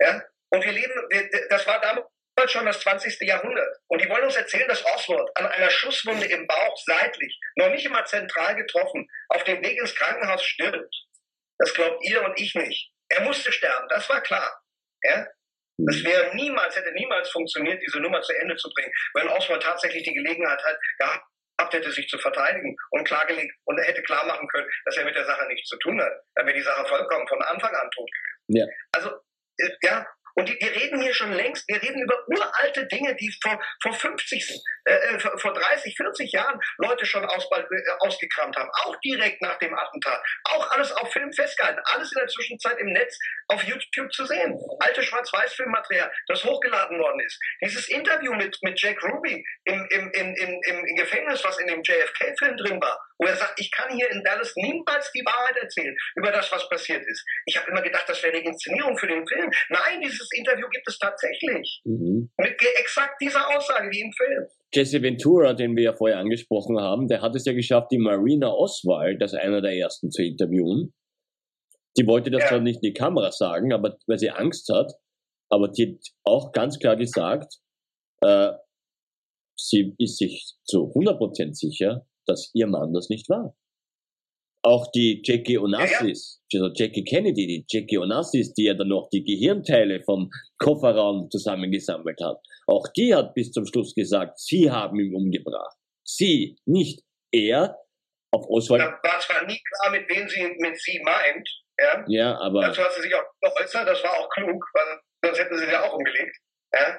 Ja. Und wir leben, wir, das war damals schon das 20. Jahrhundert. Und die wollen uns erzählen, dass Oswald an einer Schusswunde im Bauch seitlich, noch nicht immer zentral getroffen, auf dem Weg ins Krankenhaus stirbt. Das glaubt ihr und ich nicht. Er musste sterben, das war klar. Ja? Das wäre niemals, hätte niemals funktioniert, diese Nummer zu Ende zu bringen, wenn Oswald tatsächlich die Gelegenheit hat, gehabt gehabt hätte, sich zu verteidigen und klargelegt und hätte klar machen können, dass er mit der Sache nichts zu tun hat, dann wäre die Sache vollkommen von Anfang an tot gewesen. Ja. Also, äh, ja, und wir reden hier schon längst, wir reden über uralte Dinge, die vor, vor 50, äh, äh vor 30, 40 Jahren Leute schon aus, äh, ausgekramt haben. Auch direkt nach dem Attentat. Auch alles auf Film festgehalten. Alles in der Zwischenzeit im Netz auf YouTube zu sehen. Alte Schwarz-Weiß-Filmmaterial, das hochgeladen worden ist. Dieses Interview mit, mit Jack Ruby im, im, im, im, im Gefängnis, was in dem JFK-Film drin war, wo er sagt, ich kann hier in Dallas niemals die Wahrheit erzählen über das, was passiert ist. Ich habe immer gedacht, das wäre eine Inszenierung für den Film. Nein, dieses Interview gibt es tatsächlich. Mhm. Mit exakt dieser Aussage wie im Film. Jesse Ventura, den wir ja vorher angesprochen haben, der hat es ja geschafft, die Marina Oswald als einer der ersten zu interviewen. Die wollte das ja. zwar nicht in die Kamera sagen, aber weil sie Angst hat, aber die hat auch ganz klar gesagt, äh, sie ist sich zu 100% sicher, dass ihr Mann das nicht war. Auch die Jackie Onassis, ja, ja. also Jackie Kennedy, die Jackie Onassis, die ja dann noch die Gehirnteile vom Kofferraum zusammengesammelt hat, auch die hat bis zum Schluss gesagt, sie haben ihn umgebracht. Sie, nicht er. Auf Oswald. Da war zwar nie klar, mit wem sie mit sie meint, ja, ja aber. Dazu hat sie sich auch noch äußert, das war auch klug, weil sonst hätten sie sie auch umgelegt. Ja.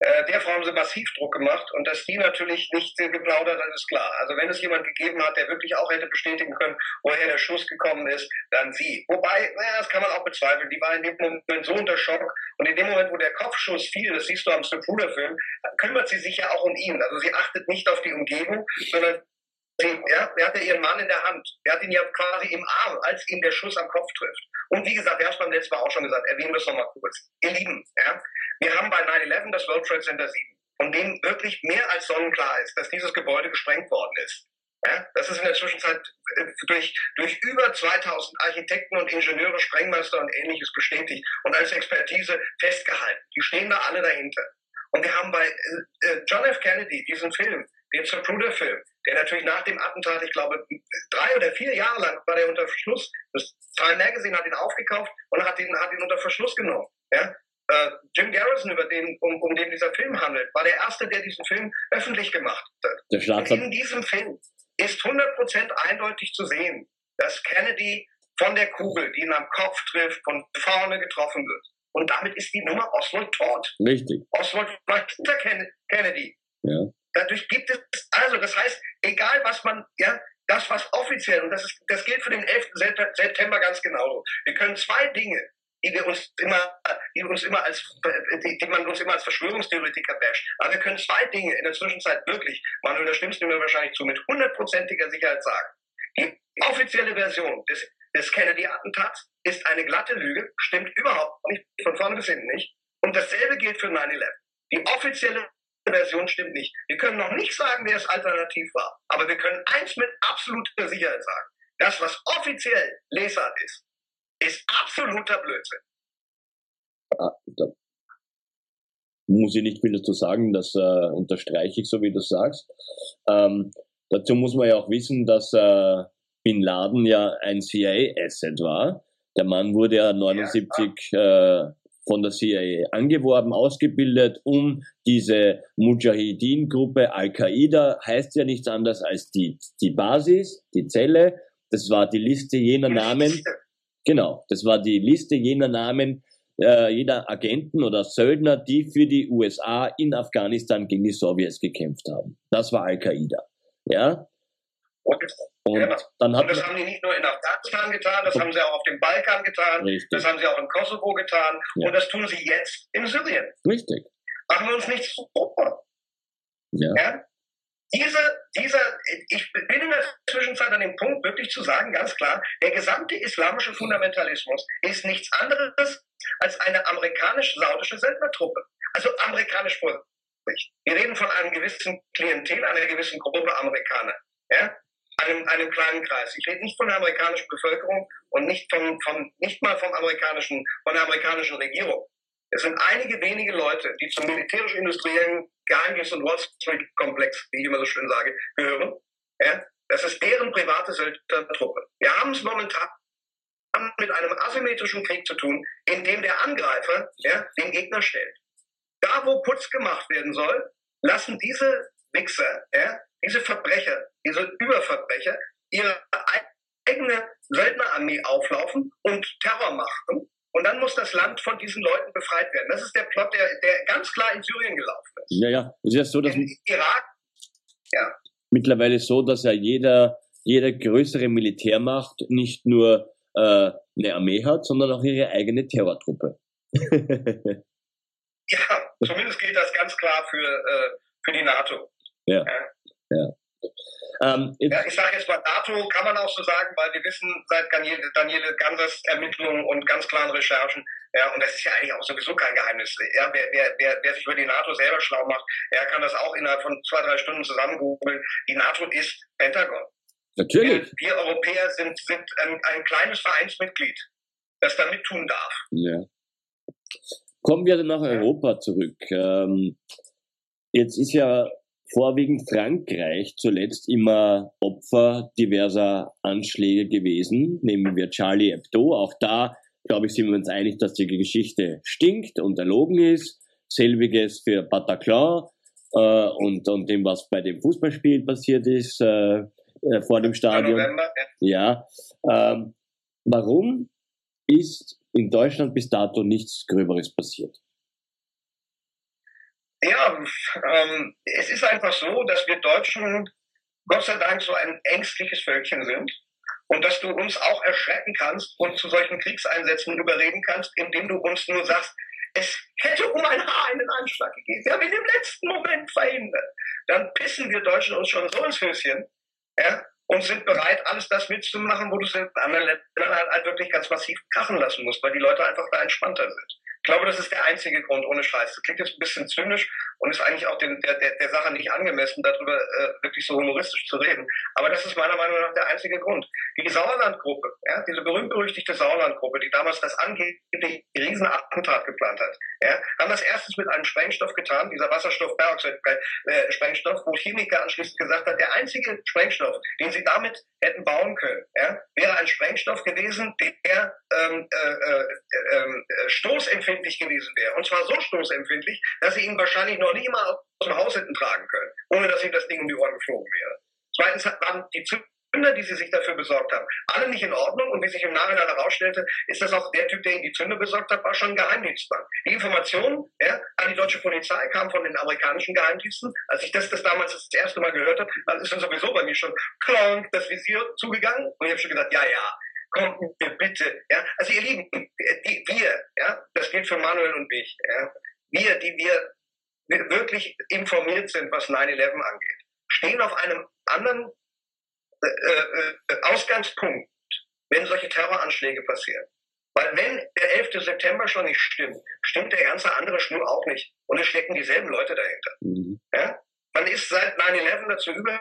Äh, der Frau haben sie massiv Druck gemacht und dass die natürlich nicht geplaudert hat, ist klar. Also wenn es jemand gegeben hat, der wirklich auch hätte bestätigen können, woher der Schuss gekommen ist, dann sie. Wobei, naja, das kann man auch bezweifeln. Die war in dem Moment so unter Schock und in dem Moment, wo der Kopfschuss fiel, das siehst du am Stepruder-Film, kümmert sie sich ja auch um ihn. Also sie achtet nicht auf die Umgebung, sondern ja, er hatte ihren Mann in der Hand. Er hat ihn ja quasi im Arm, als ihm der Schuss am Kopf trifft. Und wie gesagt, wir haben es beim letzten Mal auch schon gesagt, erwähnen wir es nochmal kurz. Ihr Lieben, ja, wir haben bei 9-11 das World Trade Center 7, von dem wirklich mehr als sonnenklar ist, dass dieses Gebäude gesprengt worden ist. Ja, das ist in der Zwischenzeit äh, durch, durch über 2000 Architekten und Ingenieure, Sprengmeister und ähnliches bestätigt und als Expertise festgehalten. Die stehen da alle dahinter. Und wir haben bei äh, äh John F. Kennedy diesen Film, den Zapruder-Film, der natürlich nach dem Attentat, ich glaube, drei oder vier Jahre lang war der unter Verschluss. Das Time Magazine hat ihn aufgekauft und hat ihn, hat ihn unter Verschluss genommen. Ja? Äh, Jim Garrison, über den, um, um den dieser Film handelt, war der Erste, der diesen Film öffentlich gemacht hat. Der und in diesem Film ist 100% eindeutig zu sehen, dass Kennedy von der Kugel, die ihn am Kopf trifft, von vorne getroffen wird. Und damit ist die Nummer Oswald tot. Richtig. Oswald war hinter Kennedy. Ja. Dadurch gibt es, also das heißt, egal was man, ja, das was offiziell, und das, ist, das gilt für den 11. September ganz genauso. Wir können zwei Dinge, die wir uns immer, die uns immer als, die, die man uns immer als Verschwörungstheoretiker basht. Aber wir können zwei Dinge in der Zwischenzeit wirklich, Manuel, da stimmst du mir wahrscheinlich zu, mit hundertprozentiger Sicherheit sagen. Die offizielle Version des, des Kennedy-Attentats ist eine glatte Lüge, stimmt überhaupt nicht, von vorne bis hinten nicht. Und dasselbe gilt für 9-11. Die offizielle Version stimmt nicht. Wir können noch nicht sagen, wer es alternativ war. Aber wir können eins mit absoluter Sicherheit sagen. Das, was offiziell Lesart ist, ist absoluter Blödsinn. Ah, da muss ich nicht viel dazu sagen, das äh, unterstreiche ich, so wie du sagst. Ähm, dazu muss man ja auch wissen, dass äh, Bin Laden ja ein CIA-Asset war. Der Mann wurde ja 79 ja, äh, von der CIA angeworben, ausgebildet, um diese Mujahideen-Gruppe Al-Qaida, heißt ja nichts anderes als die, die Basis, die Zelle. Das war die Liste jener Namen. Genau, das war die Liste jener Namen, äh, jeder Agenten oder Söldner, die für die USA in Afghanistan gegen die Sowjets gekämpft haben. Das war Al-Qaida. Ja, und, ja, dann hat und das haben die nicht nur in Afghanistan getan, das haben sie auch auf dem Balkan getan, richtig. das haben sie auch im Kosovo getan ja. und das tun sie jetzt in Syrien. Richtig. Machen wir uns nichts vor. Ja. ja. Diese, dieser, ich bin in der Zwischenzeit an dem Punkt, wirklich zu sagen, ganz klar, der gesamte islamische Fundamentalismus ist nichts anderes als eine amerikanisch-saudische Söldnertruppe. Also amerikanisch Vorsicht. Wir reden von einem gewissen Klientel, einer gewissen Gruppe Amerikaner. Ja? Einem, einem kleinen Kreis. Ich rede nicht von der amerikanischen Bevölkerung und nicht, vom, vom, nicht mal vom amerikanischen, von der amerikanischen Regierung. Es sind einige wenige Leute, die zum militärisch-industriellen Geheimdienst- und Wall Street-Komplex, wie ich immer so schön sage, gehören. Ja? Das ist deren private Söldnertruppe. Wir haben es momentan mit einem asymmetrischen Krieg zu tun, in dem der Angreifer ja, den Gegner stellt. Da, wo Putz gemacht werden soll, lassen diese Wichser, ja, diese Verbrecher, diese Überverbrecher, ihre eigene Söldnerarmee auflaufen und Terror machen. Und dann muss das Land von diesen Leuten befreit werden. Das ist der Plot, der, der ganz klar in Syrien gelaufen ist. Ja, ja. Es ist ja so, dass in Irak, ja. mittlerweile so, dass ja jeder, jeder größere Militärmacht nicht nur äh, eine Armee hat, sondern auch ihre eigene Terrortruppe. ja, zumindest gilt das ganz klar für, äh, für die NATO. Ja. ja. Ähm, ja, ich sage jetzt mal NATO, kann man auch so sagen, weil wir wissen seit Daniele, Daniele Gansers Ermittlungen und ganz klaren Recherchen, ja, und das ist ja eigentlich auch sowieso kein Geheimnis. Ja, wer, wer, wer, wer sich über die NATO selber schlau macht, er kann das auch innerhalb von zwei, drei Stunden zusammengoogeln. Die NATO ist Pentagon. Natürlich. Wir, wir Europäer sind, sind ein, ein kleines Vereinsmitglied, das da mittun darf. Ja. Kommen wir nach Europa zurück. Ähm, jetzt ist ja vorwiegend Frankreich zuletzt immer Opfer diverser Anschläge gewesen. Nehmen wir Charlie Hebdo. Auch da, glaube ich, sind wir uns einig, dass die Geschichte stinkt und erlogen ist. Selbiges für Bataclan äh, und, und dem, was bei dem Fußballspiel passiert ist äh, äh, vor dem Stadion. November, ja. ja. Ähm, warum ist in Deutschland bis dato nichts Gröberes passiert? Ja, ähm, es ist einfach so, dass wir Deutschen Gott sei Dank so ein ängstliches Völkchen sind und dass du uns auch erschrecken kannst und zu solchen Kriegseinsätzen überreden kannst, indem du uns nur sagst, es hätte um ein Haar einen Anschlag gegeben. Wir haben ihn im letzten Moment verhindert. Dann pissen wir Deutschen uns schon so ins Höschen ja, und sind bereit, alles das mitzumachen, wo du es in anderen Ländern halt, halt wirklich ganz massiv krachen lassen musst, weil die Leute einfach da entspannter sind. Ich glaube, das ist der einzige Grund, ohne Scheiß. Das klingt jetzt ein bisschen zynisch und ist eigentlich auch den, der, der, der Sache nicht angemessen, darüber äh, wirklich so humoristisch zu reden. Aber das ist meiner Meinung nach der einzige Grund. Die Sauerlandgruppe, ja, diese berühmt-berüchtigte Sauerlandgruppe, die damals das angeblich Riesenattentat geplant hat, ja, haben das erstens mit einem Sprengstoff getan, dieser Wasserstoffperoxid-Sprengstoff, äh, wo Chemiker anschließend gesagt hat, der einzige Sprengstoff, den sie damit hätten bauen können, ja, wäre ein Sprengstoff gewesen, der ähm, äh, äh, ähm, äh, stoßempfindlich gewesen wäre. Und zwar so stoßempfindlich, dass sie ihn wahrscheinlich noch nie mal aus dem Haus hätten tragen können, ohne dass ihm das Ding um die Ohren geflogen wäre. Zweitens waren die Zünder, die sie sich dafür besorgt haben, alle nicht in Ordnung. Und wie sich im Nachhinein herausstellte, ist das auch der Typ, der ihnen die Zünder besorgt hat, war schon ein Geheimdienstmann. Die Information ja, an die deutsche Polizei kam von den amerikanischen Geheimdiensten. Als ich das, das damals das erste Mal gehört habe, ist dann sowieso bei mir schon klonk das Visier zugegangen. Und ich habe schon gedacht, ja, ja, kommt mir bitte. Ja? Also ihr Lieben, die, wir, ja, das gilt für Manuel und mich, ja, wir, die wir wirklich informiert sind, was 9-11 angeht, stehen auf einem anderen äh, äh, äh, Ausgangspunkt, wenn solche Terroranschläge passieren. Weil wenn der 11. September schon nicht stimmt, stimmt der ganze andere Schnur auch nicht. Und es stecken dieselben Leute dahinter. Mhm. Ja? Man ist seit 9-11 dazu über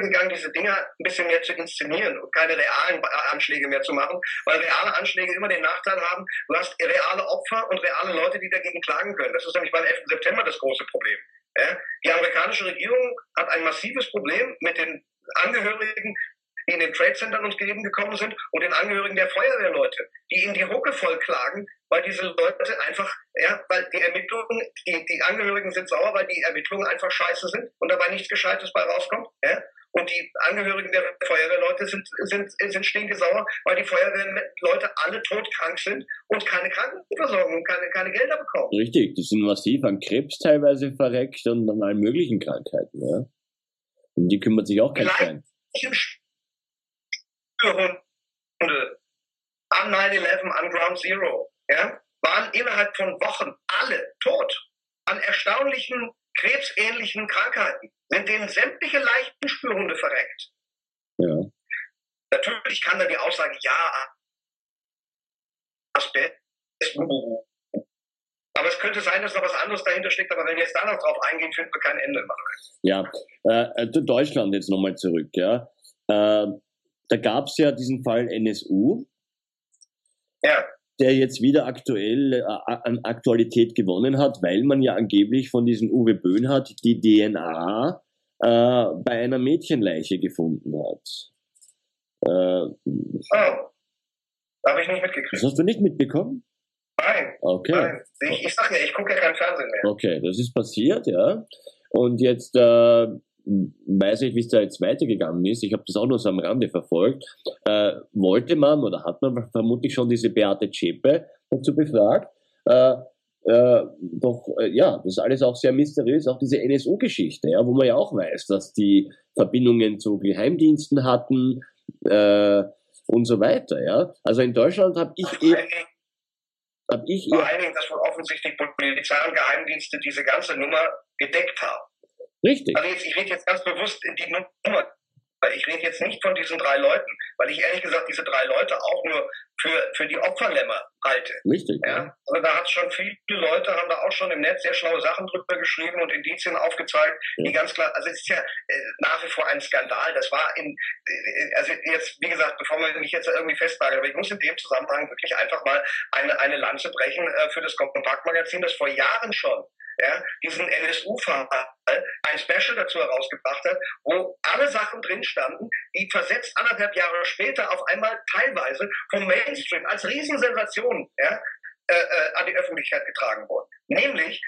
gegangen, diese Dinger ein bisschen mehr zu inszenieren und keine realen Anschläge mehr zu machen, weil reale Anschläge immer den Nachteil haben, du hast reale Opfer und reale Leute, die dagegen klagen können. Das ist nämlich beim 11. September das große Problem. Die amerikanische Regierung hat ein massives Problem mit den Angehörigen, die in den Trade Centern uns gegeben gekommen sind und den Angehörigen der Feuerwehrleute, die in die Hucke voll klagen, weil diese Leute einfach, ja, weil die Ermittlungen, die, die Angehörigen sind sauer, weil die Ermittlungen einfach scheiße sind und dabei nichts Gescheites bei rauskommt, ja. Und die Angehörigen der Feuerwehrleute sind, sind, sind stinkesauer, weil die Feuerwehrleute alle todkrank sind und keine Krankenversorgung, keine, keine Gelder bekommen. Richtig, die sind massiv an Krebs teilweise verreckt und an allen möglichen Krankheiten, ja. Und die kümmert sich auch kein. Hunde an 9-11, an Ground Zero, ja, waren innerhalb von Wochen alle tot an erstaunlichen krebsähnlichen Krankheiten sind denen sämtliche leichten Spürhunde verreckt. Ja. Natürlich kann dann die Aussage, ja, Asbest, aber es könnte sein, dass noch was anderes dahinter steckt, aber wenn wir jetzt da noch drauf eingehen, finden wir kein Ende. Ja, äh, äh Deutschland jetzt nochmal zurück, ja. Äh, da gab es ja diesen Fall NSU. Ja der jetzt wieder aktuell äh, an Aktualität gewonnen hat, weil man ja angeblich von diesem Uwe Böhnhardt die DNA äh, bei einer Mädchenleiche gefunden hat. Äh, oh, habe ich nicht mitgekriegt. Das hast du nicht mitbekommen? Nein. Okay. Nein. Ich, ich sag ja, ich gucke ja kein Fernsehen mehr. Okay, das ist passiert, ja. Und jetzt äh, weiß ich, wie es da jetzt weitergegangen ist. Ich habe das auch nur so am Rande verfolgt. Äh, wollte man oder hat man vermutlich schon diese Beate Zschäpe dazu befragt? Äh, äh, doch, äh, ja, das ist alles auch sehr mysteriös, auch diese NSU-Geschichte, ja, wo man ja auch weiß, dass die Verbindungen zu Geheimdiensten hatten äh, und so weiter, ja. Also in Deutschland habe ich eh, hab ich Vor allen Dingen, dass wohl offensichtlich Polizei und Geheimdienste diese ganze Nummer gedeckt haben. Richtig. Also jetzt, ich rede jetzt ganz bewusst in die Nummer ich rede jetzt nicht von diesen drei Leuten, weil ich ehrlich gesagt diese drei Leute auch nur für, für die Opferlämmer halte. Richtig. Ja? Also da hat schon viele Leute, haben da auch schon im Netz sehr schlaue Sachen drüber geschrieben und Indizien aufgezeigt, ja. die ganz klar, also es ist ja äh, nach wie vor ein Skandal. Das war in, äh, also jetzt, wie gesagt, bevor wir mich jetzt irgendwie festnageln, aber ich muss in dem Zusammenhang wirklich einfach mal eine, eine Lanze brechen äh, für das Kompaktmagazin, das vor Jahren schon ja, diesen NSU-Fall ein Special dazu herausgebracht hat, wo alle Sachen drin standen, die versetzt anderthalb Jahre später auf einmal teilweise vom Mainstream als Riesensensation ja, äh, äh, an die Öffentlichkeit getragen wurden. Nämlich,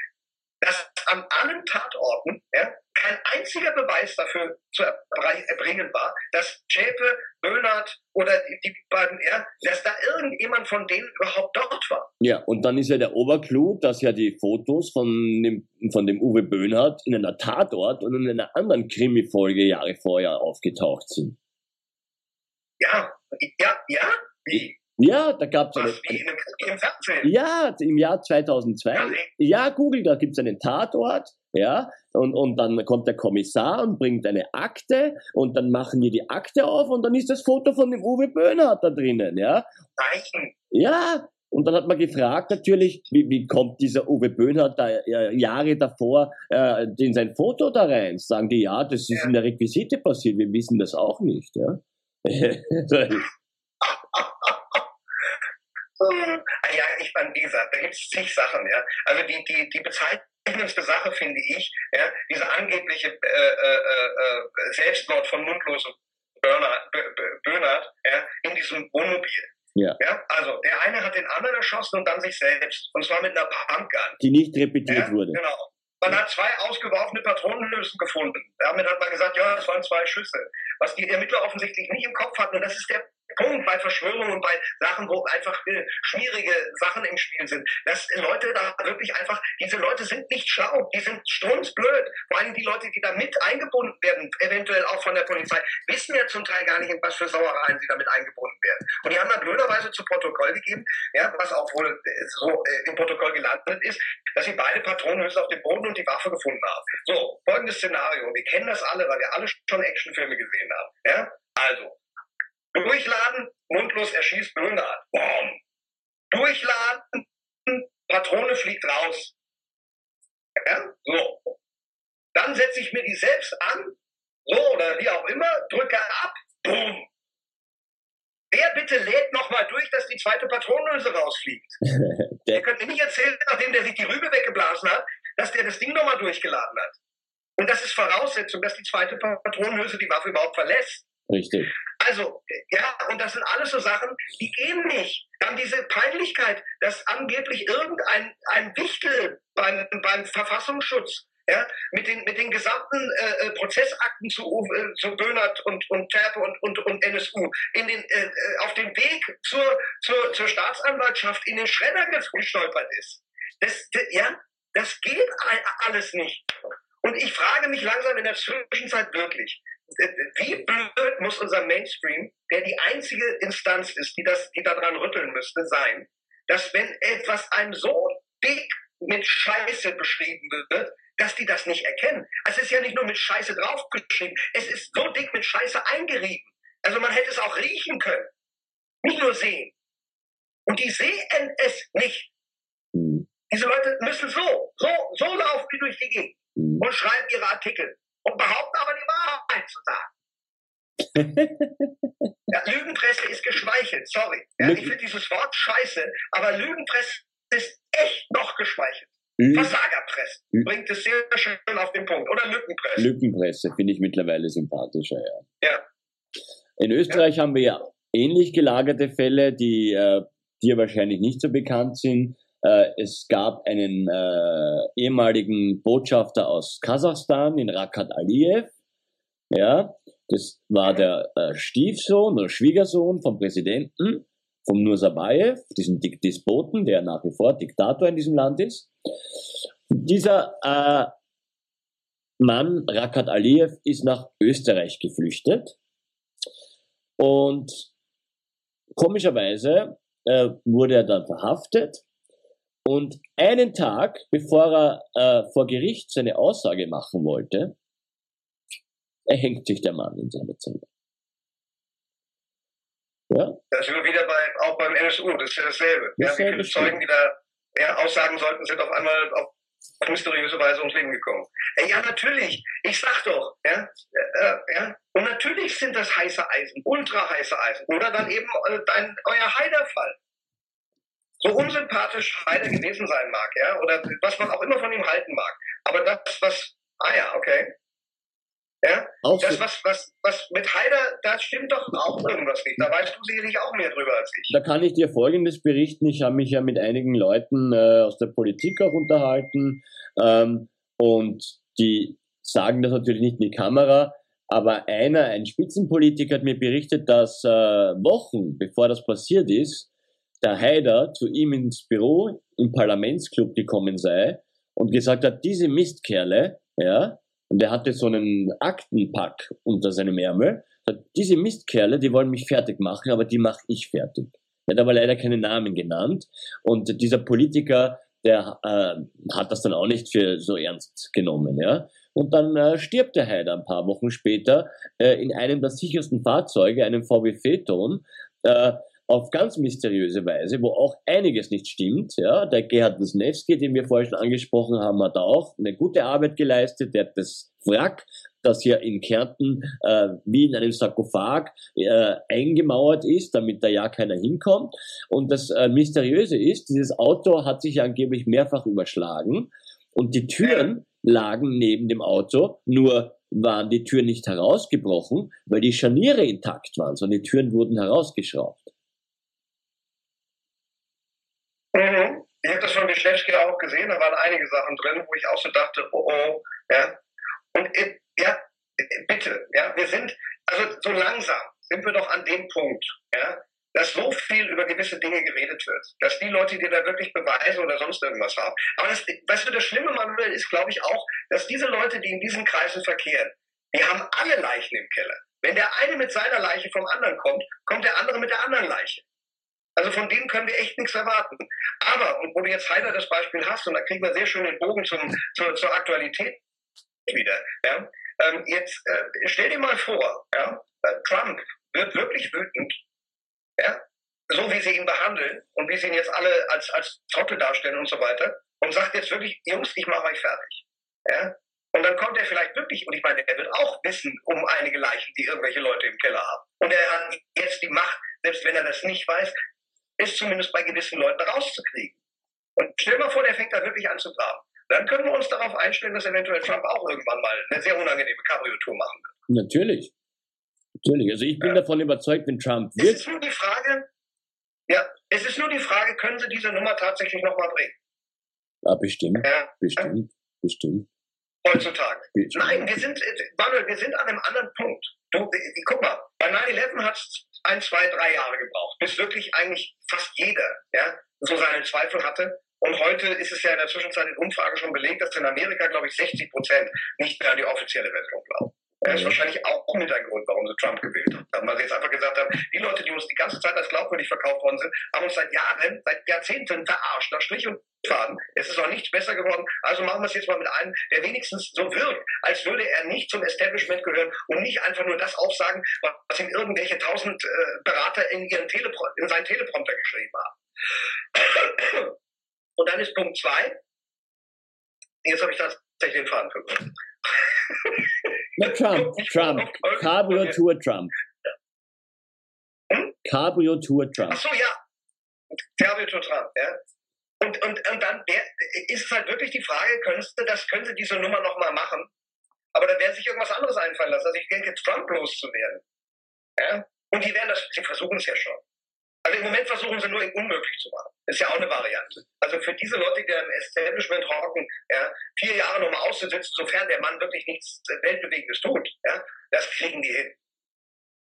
dass an allen Tatorten ja, kein einziger Beweis dafür zu erbringen war, dass Schäpe, Böhnert oder die beiden, ja, dass da irgendjemand von denen überhaupt dort war. Ja, und dann ist ja der Oberclou, dass ja die Fotos von dem, von dem Uwe Böhnhardt in einer Tatort und in einer anderen Krimi-Folge Jahre vorher aufgetaucht sind. Ja, ja, ja, wie? Ja, da gab es eine. Einem, Fernsehen? Ja, im Jahr 2002. Ja, Google, da gibt es einen Tatort, ja, und, und dann kommt der Kommissar und bringt eine Akte und dann machen die die Akte auf und dann ist das Foto von dem Uwe Böhnhardt da drinnen, ja. Nein. Ja, und dann hat man gefragt natürlich, wie, wie kommt dieser Uwe Böhnhardt da äh, Jahre davor äh, in sein Foto da rein? Sagen die, ja, das ist ja. in der Requisite passiert, wir wissen das auch nicht, ja. ja, ich meine, wie gesagt, da gibt es zig Sachen, ja. Also die, die, die bezeichnendste Sache finde ich, ja, diese angebliche äh, äh, äh, Selbstmord von Mundlos und Bernhard, Bernhard ja, in diesem Wohnmobil. Ja. ja. Also der eine hat den anderen erschossen und dann sich selbst. Und zwar mit einer Pumpgun. Die nicht repetiert ja, wurde. Genau. Man hat zwei ausgeworfene Patronenhülsen gefunden. Damit hat man gesagt, ja, das waren zwei Schüsse. Was die Ermittler offensichtlich nicht im Kopf hatten, und das ist der Punkt bei Verschwörungen und bei Sachen, wo einfach äh, schwierige Sachen im Spiel sind, dass Leute da wirklich einfach, diese Leute sind nicht schlau, die sind strunzblöd. Vor allem die Leute, die da mit eingebunden werden, eventuell auch von der Polizei, wissen ja zum Teil gar nicht, in was für Sauereien sie damit eingebunden werden. Und die haben dann blöderweise zu Protokoll gegeben, ja, was auch wohl äh, so äh, im Protokoll gelandet ist, dass sie beide Patronenhülsen auf dem Boden und die Waffe gefunden haben. So, folgendes Szenario. Wir kennen das alle, weil wir alle schon Actionfilme gesehen haben. Ja? Also, Durchladen, mundlos erschießt Böhnhardt. Boom. Durchladen, Patrone fliegt raus. Ja? So. Dann setze ich mir die selbst an, so oder wie auch immer, drücke ab, boom. Wer bitte lädt nochmal durch, dass die zweite Patronenhülse rausfliegt? der könnt mir nicht erzählen, nachdem der sich die Rübe weggeblasen hat, dass der das Ding nochmal durchgeladen hat. Und das ist Voraussetzung, dass die zweite Patronenhülse die Waffe überhaupt verlässt. Richtig. Also, ja, und das sind alles so Sachen, die gehen nicht. Dann diese Peinlichkeit, dass angeblich irgendein ein Wichtel beim, beim Verfassungsschutz ja, mit den, mit den gesamten äh, äh Prozessakten zu, äh, zu Böhnert und, und Terpe und, und, und NSU in den, äh, äh, auf dem Weg zur, zur, zur Staatsanwaltschaft in den Schredder gestolpert ist. Das, das, ja, das geht alles nicht. Und ich frage mich langsam in der Zwischenzeit wirklich, wie blöd muss unser Mainstream, der die einzige Instanz ist, die das, die daran rütteln müsste, sein, dass wenn etwas einem so dick mit Scheiße beschrieben wird, dass die das nicht erkennen. Es ist ja nicht nur mit Scheiße draufgeschrieben, es ist so dick mit Scheiße eingerieben. Also man hätte es auch riechen können, nicht nur sehen. Und die sehen es nicht. Mhm. Diese Leute müssen so, so, so laufen wie durch die Gegend mhm. und schreiben ihre Artikel und behaupten aber die Wahrheit zu sagen. ja, Lügenpresse ist geschmeichelt, sorry. Ja, ich finde dieses Wort scheiße, aber Lügenpresse ist echt noch geschmeichelt. Mhm. Versagerpresse mhm. bringt es sehr schön auf den Punkt. Oder Lückenpresse. Lückenpresse finde ich mittlerweile sympathischer, ja. Ja. In Österreich ja. haben wir ja ähnlich gelagerte Fälle, die äh, dir wahrscheinlich nicht so bekannt sind. Äh, es gab einen äh, ehemaligen Botschafter aus Kasachstan, den Rakat Aliyev. Ja, das war der äh, Stiefsohn oder Schwiegersohn vom Präsidenten, vom Nursabayev, diesem Despoten, der nach wie vor Diktator in diesem Land ist. Dieser äh, Mann, Rakat Aliyev, ist nach Österreich geflüchtet und komischerweise äh, wurde er dann verhaftet und einen Tag, bevor er äh, vor Gericht seine Aussage machen wollte, erhängt sich der Mann in seiner Zelle. Ja? Das sind wir wieder bei, auch beim NSU, das ist ja dasselbe. Ja, wie viele Zeugen, die da ja, aussagen sollten, sind auf einmal auf mysteriöse Weise ums Leben gekommen. Äh, ja, natürlich. Ich sag doch, ja, äh, ja. Und natürlich sind das heiße Eisen, ultra heiße Eisen. Oder dann eben äh, dein, euer Heiderfall. So unsympathisch Heider gewesen sein mag, ja, oder was man auch immer von ihm halten mag. Aber das, was, ah ja, okay. Ja, auch das, was, was, was mit Haider, da stimmt doch auch irgendwas nicht. Da weißt du sicherlich auch mehr drüber als ich. Da kann ich dir Folgendes berichten. Ich habe mich ja mit einigen Leuten äh, aus der Politik auch unterhalten ähm, und die sagen das natürlich nicht in die Kamera, aber einer, ein Spitzenpolitiker hat mir berichtet, dass äh, Wochen bevor das passiert ist, der Haider zu ihm ins Büro im Parlamentsclub gekommen sei und gesagt hat, diese Mistkerle, ja, und er hatte so einen Aktenpack unter seinem Ärmel. Diese Mistkerle, die wollen mich fertig machen, aber die mache ich fertig. Er hat aber leider keine Namen genannt. Und dieser Politiker, der äh, hat das dann auch nicht für so ernst genommen, ja. Und dann äh, stirbt der Heider ein paar Wochen später äh, in einem der sichersten Fahrzeuge, einem VW Phaeton, äh, auf ganz mysteriöse Weise, wo auch einiges nicht stimmt. Ja, der Gerhard Wisniewski, den wir vorher schon angesprochen haben, hat auch eine gute Arbeit geleistet. Der hat das Wrack, das hier in Kärnten äh, wie in einem Sarkophag äh, eingemauert ist, damit da ja keiner hinkommt. Und das äh, Mysteriöse ist, dieses Auto hat sich angeblich mehrfach überschlagen und die Türen lagen neben dem Auto, nur waren die Türen nicht herausgebrochen, weil die Scharniere intakt waren, sondern die Türen wurden herausgeschraubt. Mhm. Ich habe das von Wischlewski auch gesehen, da waren einige Sachen drin, wo ich auch so dachte, oh oh, ja. Und äh, ja, bitte, ja, wir sind, also so langsam sind wir doch an dem Punkt, ja, dass so viel über gewisse Dinge geredet wird, dass die Leute, die da wirklich Beweise oder sonst irgendwas haben. Aber das, weißt du, das Schlimme, Manuel, ist, glaube ich, auch, dass diese Leute, die in diesen Kreisen verkehren, die haben alle Leichen im Keller. Wenn der eine mit seiner Leiche vom anderen kommt, kommt der andere mit der anderen Leiche. Also von denen können wir echt nichts erwarten. Aber, und wo du jetzt Heider das Beispiel hast, und da kriegen wir sehr schön den Bogen zum, zur, zur Aktualität wieder, ja, ähm, jetzt äh, stell dir mal vor, ja, äh, Trump wird wirklich wütend, ja, so wie sie ihn behandeln und wie sie ihn jetzt alle als, als Trottel darstellen und so weiter, und sagt jetzt wirklich, Jungs, ich mache euch fertig. Ja? Und dann kommt er vielleicht wirklich, und ich meine, er wird auch wissen um einige Leichen, die irgendwelche Leute im Keller haben. Und er hat jetzt die Macht, selbst wenn er das nicht weiß, ist zumindest bei gewissen Leuten rauszukriegen. Und stell mal vor, der fängt da wirklich an zu graben. Dann können wir uns darauf einstellen, dass eventuell Trump auch irgendwann mal eine sehr unangenehme Cabrio-Tour machen wird. Natürlich. Natürlich. Also ich bin ja. davon überzeugt, wenn Trump wird. Es ist nur die Frage, ja, es ist nur die Frage, können sie diese Nummer tatsächlich nochmal bringen? Ja, bestimmt. Ja. Bestimmt. Bestimmt. Heutzutage. Bestimmt. Nein, wir sind, Manuel, wir sind an einem anderen Punkt. Du, guck mal, bei 9-11 hat es ein, zwei, drei Jahre gebraucht, bis wirklich eigentlich fast jeder ja, so seine Zweifel hatte. Und heute ist es ja in der Zwischenzeit in Umfragen schon belegt, dass in Amerika, glaube ich, 60 Prozent nicht mehr an die offizielle Version glauben. Das ist mhm. wahrscheinlich auch mit ein Grund, warum sie Trump gewählt haben. Weil sie jetzt einfach gesagt haben, die Leute, die uns die ganze Zeit als glaubwürdig verkauft worden sind, haben uns seit Jahren, seit Jahrzehnten verarscht, nach Strich und Faden. Es ist auch nichts besser geworden. Also machen wir es jetzt mal mit einem, der wenigstens so wirkt, als würde er nicht zum Establishment gehören und nicht einfach nur das aufsagen, was ihm irgendwelche tausend äh, Berater in, ihren Telepro in seinen Teleprompter geschrieben haben. Und dann ist Punkt zwei. Jetzt habe ich tatsächlich den Faden verloren. Na, Trump, Trump. Cabrio Tour Trump. Hm? Cabrio Tour Trump. Ach so, ja. Cabrio Tour Trump, ja. Und, und, und dann ist halt wirklich die Frage, könntest du das, können sie diese Nummer nochmal machen? Aber da werden sich irgendwas anderes einfallen lassen. Also ich denke, Trump loszuwerden. Ja? Und die werden das, sie versuchen es ja schon. Also im Moment versuchen sie nur unmöglich zu machen. Ist ja auch eine Variante. Also für diese Leute, die im Establishment hocken, ja, vier Jahre nochmal auszusitzen, sofern der Mann wirklich nichts Weltbewegendes tut, ja, das kriegen die hin.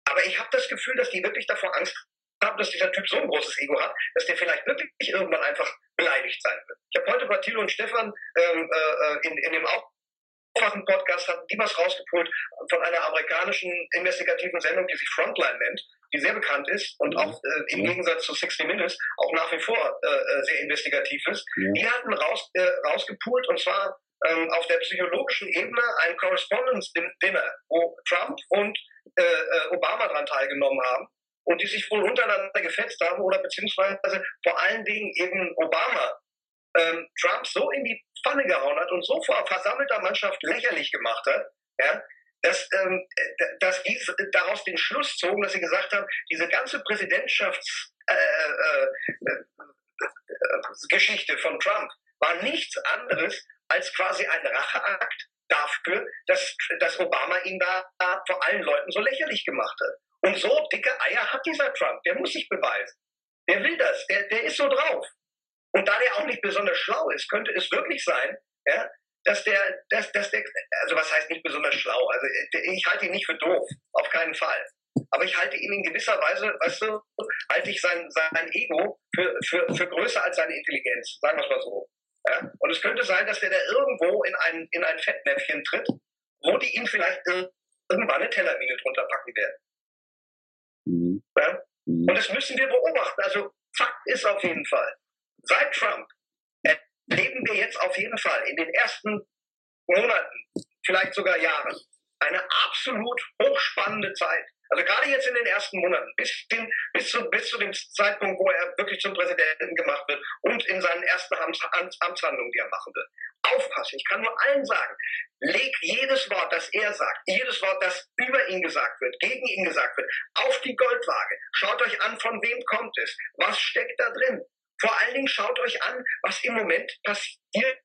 Aber ich habe das Gefühl, dass die wirklich davor Angst haben, dass dieser Typ so ein großes Ego hat, dass der vielleicht wirklich irgendwann einfach beleidigt sein wird. Ich habe heute bei Thilo und Stefan ähm, äh, in, in dem Aufwachen-Podcast hatten die was rausgeholt von einer amerikanischen investigativen Sendung, die sich Frontline nennt die sehr bekannt ist und auch äh, im Gegensatz zu 60 Minutes auch nach wie vor äh, äh, sehr investigativ ist. Ja. Die hatten raus, äh, rausgepult und zwar ähm, auf der psychologischen Ebene ein Correspondence Dinner, wo Trump und äh, äh, Obama daran teilgenommen haben und die sich wohl untereinander gefetzt haben oder beziehungsweise vor allen Dingen eben Obama ähm, Trump so in die Pfanne gehauen hat und so vor versammelter Mannschaft lächerlich gemacht hat, ja, dass, ähm, dass die daraus den Schluss zogen, dass sie gesagt haben, diese ganze Präsidentschaftsgeschichte äh, äh, äh, von Trump war nichts anderes als quasi ein Racheakt dafür, dass, dass Obama ihn da vor allen Leuten so lächerlich gemacht hat. Und so dicke Eier hat dieser Trump, der muss sich beweisen. Der will das, der, der ist so drauf. Und da der auch nicht besonders schlau ist, könnte es wirklich sein, ja, dass der, dass, dass der, also was heißt nicht besonders schlau? Also ich halte ihn nicht für doof, auf keinen Fall. Aber ich halte ihn in gewisser Weise, weißt du, halte ich sein, sein Ego für, für, für größer als seine Intelligenz, sagen wir es mal so. Ja? Und es könnte sein, dass der da irgendwo in ein, in ein Fettnäpfchen tritt, wo die ihm vielleicht irgendwann eine Tellermine drunter packen werden. Mhm. Ja? Mhm. Und das müssen wir beobachten. Also Fakt ist auf jeden Fall, seit Trump leben wir jetzt auf jeden Fall in den ersten Monaten, vielleicht sogar Jahren, eine absolut hochspannende Zeit. Also gerade jetzt in den ersten Monaten, bis, den, bis, zu, bis zu dem Zeitpunkt, wo er wirklich zum Präsidenten gemacht wird und in seinen ersten Amts, Amtshandlungen, die er machen wird. Aufpassen, ich kann nur allen sagen, leg jedes Wort, das er sagt, jedes Wort, das über ihn gesagt wird, gegen ihn gesagt wird, auf die Goldwaage. Schaut euch an, von wem kommt es, was steckt da drin. Vor allen Dingen schaut euch an, was im Moment passiert.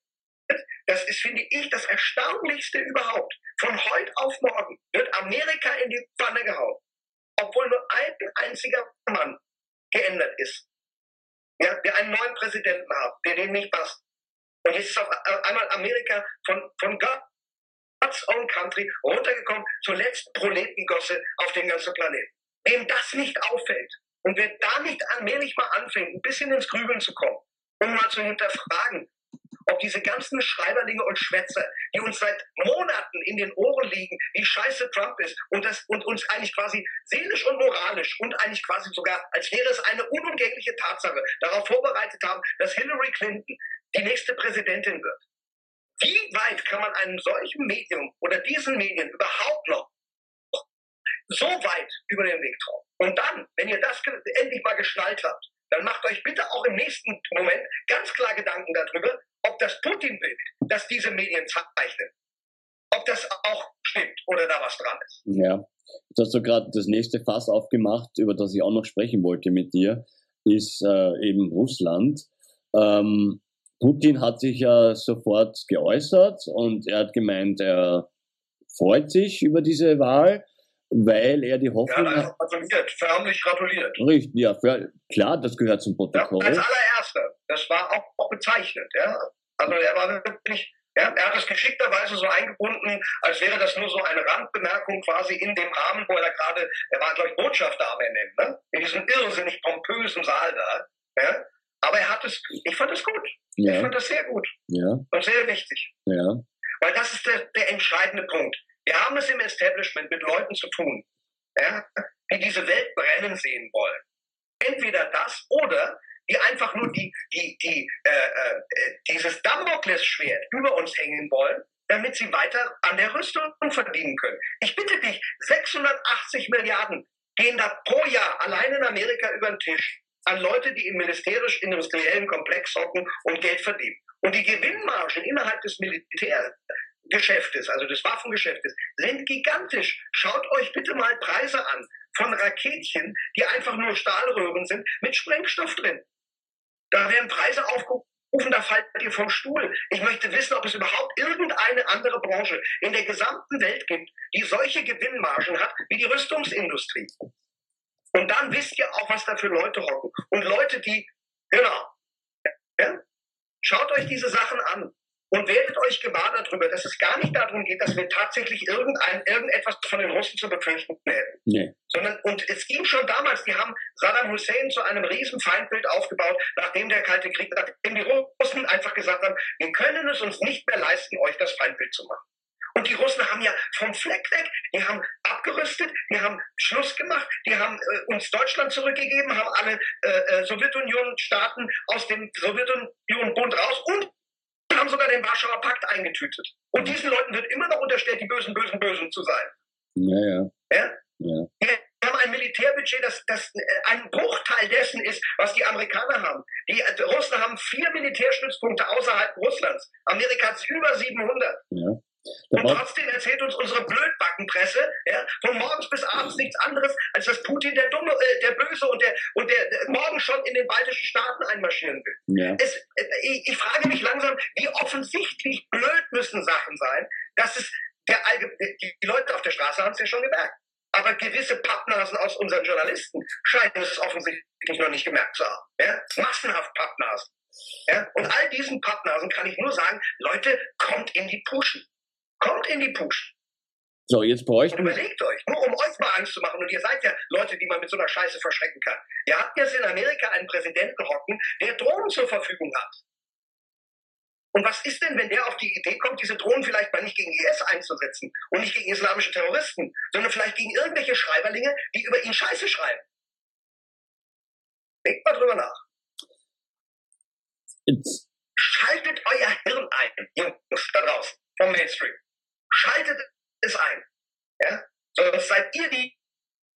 Das ist, finde ich, das Erstaunlichste überhaupt. Von heute auf morgen wird Amerika in die Pfanne gehauen. Obwohl nur ein einziger Mann geändert ist. Ja, wir einen neuen Präsidenten haben, der dem nicht passt. Und jetzt ist auf einmal Amerika von, von God's own country runtergekommen zur letzten Proletengosse auf dem ganzen Planeten. Wem das nicht auffällt, und wer da nicht allmählich mal anfängt, ein bisschen ins Grübeln zu kommen, um mal zu hinterfragen, ob diese ganzen Schreiberlinge und Schwätzer, die uns seit Monaten in den Ohren liegen, wie scheiße Trump ist und, das, und uns eigentlich quasi seelisch und moralisch und eigentlich quasi sogar, als wäre es eine unumgängliche Tatsache, darauf vorbereitet haben, dass Hillary Clinton die nächste Präsidentin wird. Wie weit kann man einem solchen Medium oder diesen Medien überhaupt noch so weit über den Weg trauen? Und dann, wenn ihr das endlich mal geschnallt habt, dann macht euch bitte auch im nächsten Moment ganz klar Gedanken darüber, ob das Putin-Bild, das diese Medien zeichnen, ob das auch stimmt oder da was dran ist. Ja, du hast so gerade das nächste Fass aufgemacht, über das ich auch noch sprechen wollte mit dir, ist äh, eben Russland. Ähm, Putin hat sich ja sofort geäußert und er hat gemeint, er freut sich über diese Wahl weil er die Hoffnung ja, hat. gratuliert, förmlich gratuliert. Richtig, ja, für, klar, das gehört zum Protokoll. Ja, als allererster. Das war auch, auch bezeichnet, ja. Also er war wirklich, ja, er hat es geschickterweise so eingebunden, als wäre das nur so eine Randbemerkung quasi in dem Rahmen, wo er gerade, er war, glaube ich, Botschafter am Ende, ne? In diesem irrsinnig pompösen Saal da, ja. Aber er hat es, ich fand es gut. Ja. Ich fand das sehr gut. Ja. Und sehr wichtig. Ja. Weil das ist der, der entscheidende Punkt. Wir haben es im Establishment mit Leuten zu tun, ja, die diese Welt brennen sehen wollen. Entweder das oder die einfach nur die, die, die, äh, äh, dieses Damoklesschwert über uns hängen wollen, damit sie weiter an der Rüstung verdienen können. Ich bitte dich, 680 Milliarden gehen da pro Jahr allein in Amerika über den Tisch an Leute, die im militärisch-industriellen Komplex hocken und Geld verdienen. Und die Gewinnmargen innerhalb des Militärs Geschäftes, also des Waffengeschäftes, sind gigantisch. Schaut euch bitte mal Preise an von Raketchen, die einfach nur Stahlröhren sind, mit Sprengstoff drin. Da werden Preise aufgerufen, da fallt ihr vom Stuhl. Ich möchte wissen, ob es überhaupt irgendeine andere Branche in der gesamten Welt gibt, die solche Gewinnmargen hat wie die Rüstungsindustrie. Und dann wisst ihr auch, was da für Leute hocken. Und Leute, die, genau, ja, schaut euch diese Sachen an und werdet euch gewahr darüber, dass es gar nicht darum geht, dass wir tatsächlich irgendein, irgendetwas von den Russen zu befürchten hätten. Nee. Sondern, und es ging schon damals, die haben Saddam Hussein zu einem riesen Feindbild aufgebaut, nachdem der Kalte Krieg, nachdem die Russen einfach gesagt haben, wir können es uns nicht mehr leisten, euch das Feindbild zu machen. Und die Russen haben ja vom Fleck weg, die haben abgerüstet, die haben Schluss gemacht, die haben äh, uns Deutschland zurückgegeben, haben alle äh, äh Sowjetunion-Staaten aus dem Sowjetunion-Bund raus und haben sogar den Warschauer Pakt eingetütet. Und diesen Leuten wird immer noch unterstellt, die Bösen, Bösen, Bösen zu sein. Ja, ja. ja? ja. Wir haben ein Militärbudget, das, das äh, ein Bruchteil dessen ist, was die Amerikaner haben. Die äh, Russen haben vier Militärstützpunkte außerhalb Russlands. Amerika hat über 700. Ja. Und trotzdem erzählt uns unsere Blödbackenpresse ja, von morgens bis abends nichts anderes, als dass Putin der Dumme, äh, der Böse und der und der, der, morgen schon in den baltischen Staaten einmarschieren will. Ja. Es, äh, ich, ich, frage mich langsam, wie offensichtlich blöd müssen Sachen sein, dass es der die, die Leute auf der Straße haben es ja schon gemerkt. Aber gewisse Pappnasen aus unseren Journalisten scheinen es offensichtlich noch nicht gemerkt zu haben. Ja? Massenhaft Pappnasen. Ja? Und all diesen Pappnasen kann ich nur sagen, Leute, kommt in die Puschen. Kommt in die Push. So, jetzt bräuchten Und überlegt euch, nur um euch mal Angst zu machen, und ihr seid ja Leute, die man mit so einer Scheiße verschrecken kann. Ihr habt jetzt in Amerika einen Präsidenten hocken, der Drohnen zur Verfügung hat. Und was ist denn, wenn der auf die Idee kommt, diese Drohnen vielleicht mal nicht gegen IS einzusetzen und nicht gegen islamische Terroristen, sondern vielleicht gegen irgendwelche Schreiberlinge, die über ihn Scheiße schreiben? Denkt mal drüber nach. It's Schaltet euer Hirn ein, Jungs da draußen, vom Mainstream. Schaltet es ein. Ja? Sonst seid ihr die,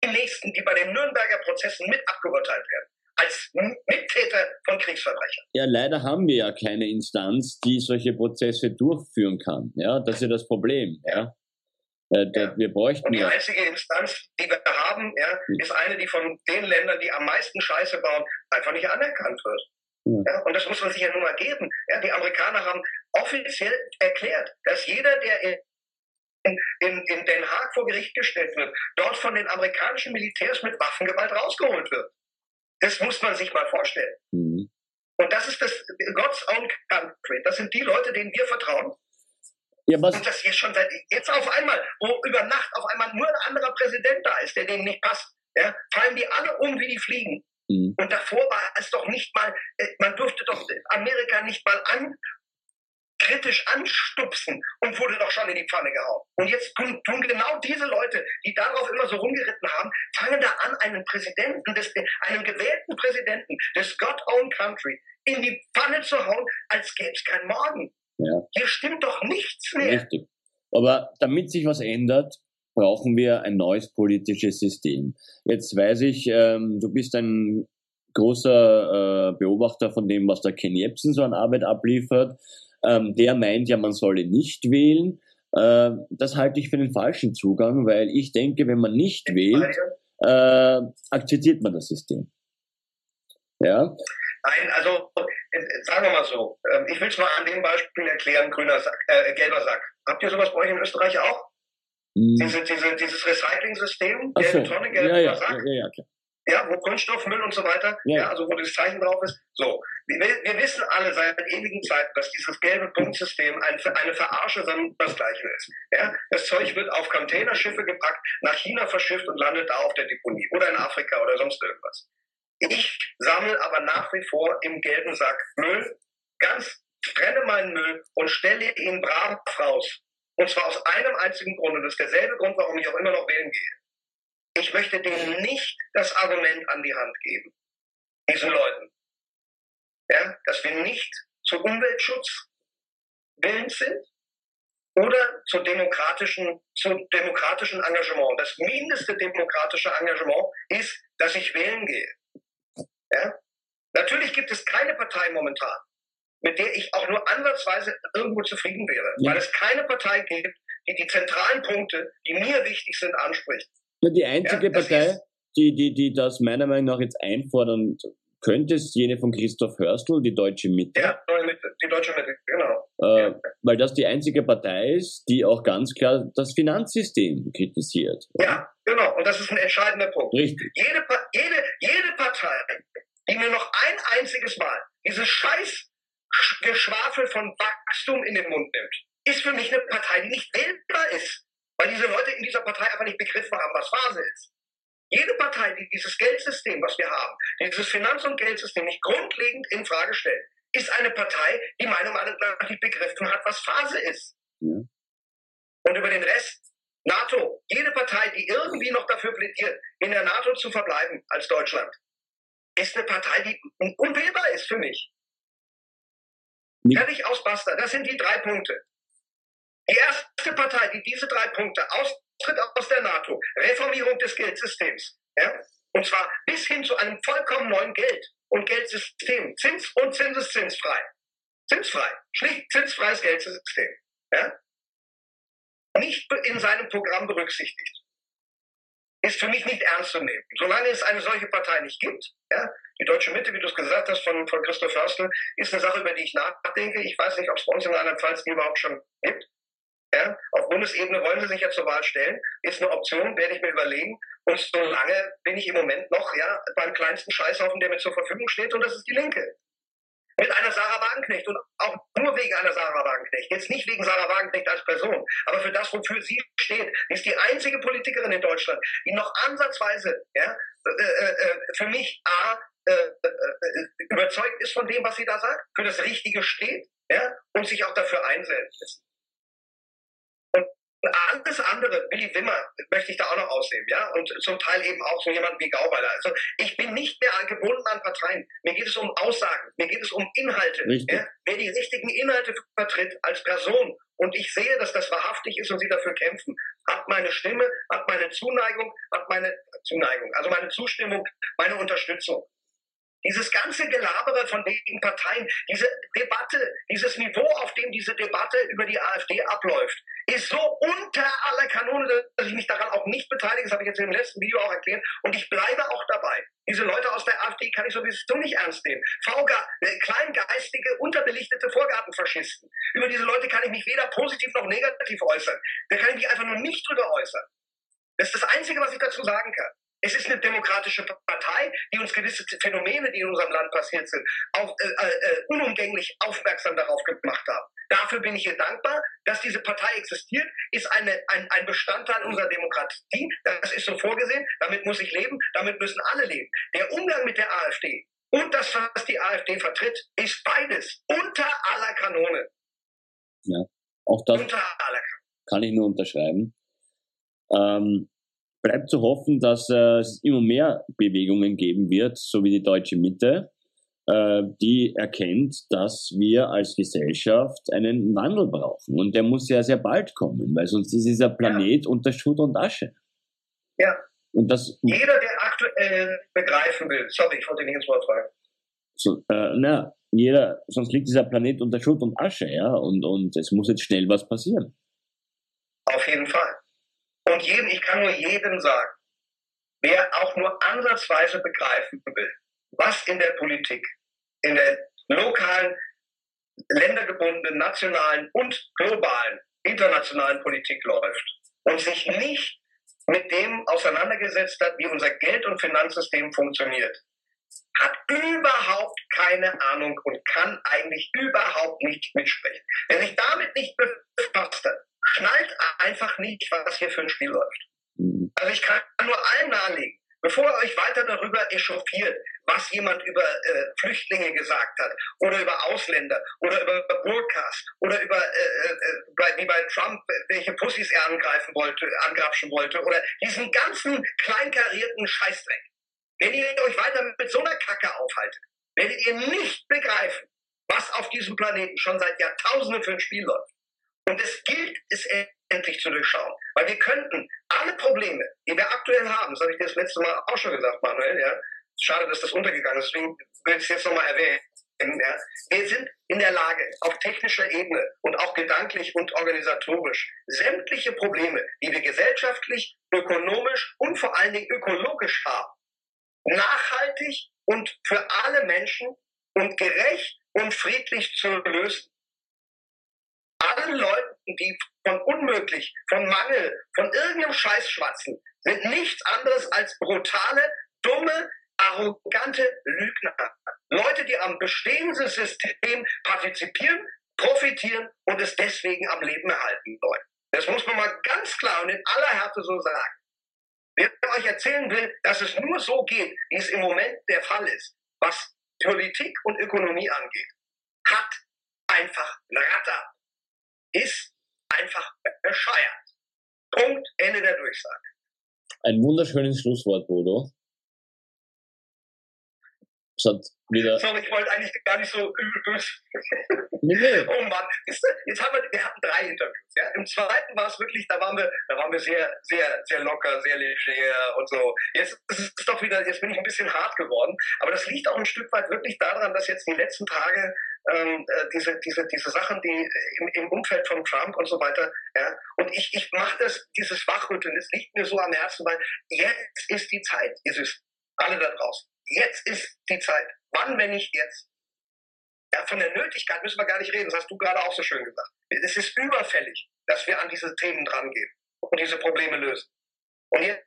die Nächsten, die bei den Nürnberger Prozessen mit abgeurteilt werden. Als Mittäter von Kriegsverbrechern. Ja, leider haben wir ja keine Instanz, die solche Prozesse durchführen kann. Ja, das ist ja das Problem. Ja. Äh, ja. Wir bräuchten Und die einzige Instanz, die wir haben, ja, hm. ist eine, die von den Ländern, die am meisten Scheiße bauen, einfach nicht anerkannt wird. Ja, und das muss man sich ja nun mal geben. Ja, die Amerikaner haben offiziell erklärt, dass jeder, der in, in, in Den Haag vor Gericht gestellt wird, dort von den amerikanischen Militärs mit Waffengewalt rausgeholt wird. Das muss man sich mal vorstellen. Mhm. Und das ist das God's own country. Das sind die Leute, denen wir vertrauen. Ja, was? Und das hier schon seit jetzt auf einmal, wo über Nacht auf einmal nur ein anderer Präsident da ist, der denen nicht passt, ja, fallen die alle um wie die Fliegen. Mhm. Und davor war es doch nicht mal, äh, man durfte doch Amerika nicht mal an, kritisch anstupsen und wurde doch schon in die Pfanne gehauen. Und jetzt tun, tun, genau diese Leute, die darauf immer so rumgeritten haben, fangen da an, einen Präsidenten, des, einen gewählten Präsidenten des God Own Country in die Pfanne zu hauen, als gäbe es kein Morgen. Ja. Hier stimmt doch nichts mehr. Richtig. Aber damit sich was ändert, brauchen wir ein neues politisches System. Jetzt weiß ich, ähm, du bist ein großer äh, Beobachter von dem, was der Ken Jebsen so an Arbeit abliefert. Ähm, der meint ja, man solle nicht wählen. Äh, das halte ich für den falschen Zugang, weil ich denke, wenn man nicht wählt, äh, akzeptiert man das System. Ja? Nein, also äh, sagen wir mal so, ähm, ich will es mal an dem Beispiel erklären, grüner Sack, äh, gelber Sack. Habt ihr sowas bei euch in Österreich auch? Hm. Diese, diese, dieses Recycling-System, gelbe so. Tonne, gelber ja, ja, Sack. Ja, ja, klar ja, wo Kunststoffmüll und so weiter, ja. ja also wo das Zeichen drauf ist. So, wir, wir, wissen alle seit ewigen Zeiten, dass dieses gelbe Punktsystem ein, eine Verarsche sondersgleichen ist. Ja, das Zeug wird auf Containerschiffe gepackt, nach China verschifft und landet da auf der Deponie oder in Afrika oder sonst irgendwas. Ich sammle aber nach wie vor im gelben Sack Müll, ganz trenne meinen Müll und stelle ihn brav raus. Und zwar aus einem einzigen Grund. Und das ist derselbe Grund, warum ich auch immer noch wählen gehe. Ich möchte denen nicht das Argument an die Hand geben, diesen Leuten, ja, dass wir nicht zu Umweltschutz willens sind oder zu demokratischen, zu demokratischen Engagement. Das mindeste demokratische Engagement ist, dass ich wählen gehe. Ja? Natürlich gibt es keine Partei momentan, mit der ich auch nur ansatzweise irgendwo zufrieden wäre, ja. weil es keine Partei gibt, die die zentralen Punkte, die mir wichtig sind, anspricht. Die einzige ja, Partei, die, die, die das meiner Meinung nach jetzt einfordern könnte es jene von Christoph Hörstl, die Deutsche Mitte. Ja, die Deutsche Mitte, genau. Äh, weil das die einzige Partei ist, die auch ganz klar das Finanzsystem kritisiert. Ja, genau. Und das ist ein entscheidender Punkt. Richtig. Jede, jede, jede Partei, die mir noch ein einziges Mal dieses scheiß Geschwafel von Wachstum in den Mund nimmt, ist für mich eine Partei, die nicht wählbar ist. Weil diese Leute in dieser Partei einfach nicht begriffen haben, was Phase ist. Jede Partei, die dieses Geldsystem, was wir haben, dieses Finanz- und Geldsystem nicht grundlegend in Frage stellt, ist eine Partei, die meiner Meinung nach nicht begriffen hat, was Phase ist. Ja. Und über den Rest, NATO, jede Partei, die irgendwie noch dafür plädiert, in der NATO zu verbleiben als Deutschland, ist eine Partei, die unwählbar ist für mich. Fertig aus Basta. Das sind die drei Punkte. Die erste Partei, die diese drei Punkte austritt aus der NATO, Reformierung des Geldsystems, ja, und zwar bis hin zu einem vollkommen neuen Geld und Geldsystem, Zins und Zinseszinsfrei. Zinsfrei, schlicht zinsfreies Geldsystem. Ja? Nicht in seinem Programm berücksichtigt. Ist für mich nicht ernst zu nehmen. Solange es eine solche Partei nicht gibt, ja, die Deutsche Mitte, wie du es gesagt hast, von, von Christoph Förstl, ist eine Sache, über die ich nachdenke. Ich weiß nicht, ob es bei uns in Rheinland-Pfalz überhaupt schon gibt. Ja, auf Bundesebene wollen sie sich ja zur Wahl stellen. Ist eine Option, werde ich mir überlegen. Und solange bin ich im Moment noch ja, beim kleinsten Scheißhaufen, der mir zur Verfügung steht, und das ist die Linke. Mit einer Sarah Wagenknecht und auch nur wegen einer Sarah Wagenknecht. Jetzt nicht wegen Sarah Wagenknecht als Person, aber für das, wofür sie steht. Sie ist die einzige Politikerin in Deutschland, die noch ansatzweise ja, äh, äh, äh für mich A, äh, äh, überzeugt ist von dem, was sie da sagt, für das Richtige steht ja, und sich auch dafür einsetzt. Alles andere, Willy Wimmer möchte ich da auch noch ausheben, ja, und zum Teil eben auch so jemand wie Gauweiler. Also ich bin nicht mehr gebunden an Parteien. Mir geht es um Aussagen, mir geht es um Inhalte. Ja? Wer die richtigen Inhalte vertritt als Person und ich sehe, dass das wahrhaftig ist und sie dafür kämpfen, hat meine Stimme, hat meine Zuneigung, hat meine Zuneigung, also meine Zustimmung, meine Unterstützung. Dieses ganze Gelabere von den Parteien, diese Debatte, dieses Niveau, auf dem diese Debatte über die AfD abläuft, ist so unter aller Kanone, dass ich mich daran auch nicht beteilige. Das habe ich jetzt im letzten Video auch erklärt. Und ich bleibe auch dabei. Diese Leute aus der AfD kann ich sowieso nicht ernst nehmen. VGA, äh, kleingeistige, unterbelichtete Vorgartenfaschisten. Über diese Leute kann ich mich weder positiv noch negativ äußern. Da kann ich mich einfach nur nicht drüber äußern. Das ist das Einzige, was ich dazu sagen kann. Es ist eine demokratische Partei, die uns gewisse Phänomene, die in unserem Land passiert sind, auch äh, äh, äh, unumgänglich aufmerksam darauf gemacht haben. Dafür bin ich ihr dankbar, dass diese Partei existiert, ist eine, ein, ein Bestandteil unserer Demokratie. Das ist so vorgesehen. Damit muss ich leben. Damit müssen alle leben. Der Umgang mit der AfD und das, was die AfD vertritt, ist beides unter aller Kanone. Ja, auch das kann ich nur unterschreiben. Ähm, bleibt zu hoffen, dass äh, es immer mehr Bewegungen geben wird, so wie die deutsche Mitte, äh, die erkennt, dass wir als Gesellschaft einen Wandel brauchen. Und der muss sehr, sehr bald kommen, weil sonst ist dieser Planet ja. unter Schutt und Asche. Ja. Und das, Jeder, der aktuell begreifen will, sorry, ich wollte nicht ins Wort fallen. So, äh, na, jeder, sonst liegt dieser Planet unter Schutt und Asche, ja, und, und es muss jetzt schnell was passieren. Auf jeden Fall. Und jedem, ich kann nur jedem sagen, wer auch nur ansatzweise begreifen will, was in der Politik, in der lokalen, ländergebundenen, nationalen und globalen, internationalen Politik läuft und sich nicht mit dem auseinandergesetzt hat, wie unser Geld- und Finanzsystem funktioniert, hat überhaupt keine Ahnung und kann eigentlich überhaupt nicht mitsprechen. Wer sich damit nicht befasst hat, schnallt einfach nicht, was hier für ein Spiel läuft. Mhm. Also ich kann nur allen nahelegen, bevor ihr euch weiter darüber echauffiert, was jemand über äh, Flüchtlinge gesagt hat oder über Ausländer oder über Burkas oder über äh, äh, wie bei Trump welche Pussys er angreifen wollte, angrapschen wollte oder diesen ganzen kleinkarierten Scheißdreck. Wenn ihr euch weiter mit so einer Kacke aufhaltet, werdet ihr nicht begreifen, was auf diesem Planeten schon seit Jahrtausenden für ein Spiel läuft. Und es gilt, es endlich zu durchschauen. Weil wir könnten alle Probleme, die wir aktuell haben, das habe ich dir das letzte Mal auch schon gesagt, Manuel, ja, schade, dass das untergegangen ist, deswegen will ich es jetzt nochmal erwähnen. Ja. Wir sind in der Lage, auf technischer Ebene und auch gedanklich und organisatorisch sämtliche Probleme, die wir gesellschaftlich, ökonomisch und vor allen Dingen ökologisch haben, nachhaltig und für alle Menschen und gerecht und friedlich zu lösen. Allen Leuten, die von unmöglich, von Mangel, von irgendeinem Scheiß schwatzen, sind nichts anderes als brutale, dumme, arrogante Lügner. Leute, die am bestehenden System partizipieren, profitieren und es deswegen am Leben erhalten wollen. Das muss man mal ganz klar und in aller Härte so sagen. Wer euch erzählen will, dass es nur so geht, wie es im Moment der Fall ist, was Politik und Ökonomie angeht, hat einfach Ratter. Ist einfach bescheuert. Punkt, Ende der Durchsage. Ein wunderschönes Schlusswort, Bodo. Es hat wieder. Sorry, ich wollte eigentlich gar nicht so übel böse. Nee, nee. Oh Mann, jetzt, jetzt haben wir, wir hatten drei Interviews. Ja? Im zweiten war es wirklich, da waren wir, da waren wir sehr, sehr, sehr locker, sehr leger und so. Jetzt ist es doch wieder, jetzt bin ich ein bisschen hart geworden. Aber das liegt auch ein Stück weit wirklich daran, dass jetzt die letzten Tage ähm, äh, diese, diese, diese Sachen, die im, im Umfeld von Trump und so weiter, ja, und ich, ich mache das, dieses Wachrütteln, das liegt mir so am Herzen, weil jetzt ist die Zeit, ihr wisst, alle da draußen Jetzt ist die Zeit. Wann, wenn nicht jetzt? Ja, von der Nötigkeit müssen wir gar nicht reden. Das hast du gerade auch so schön gesagt. Es ist überfällig, dass wir an diese Themen drangehen und diese Probleme lösen. Und jetzt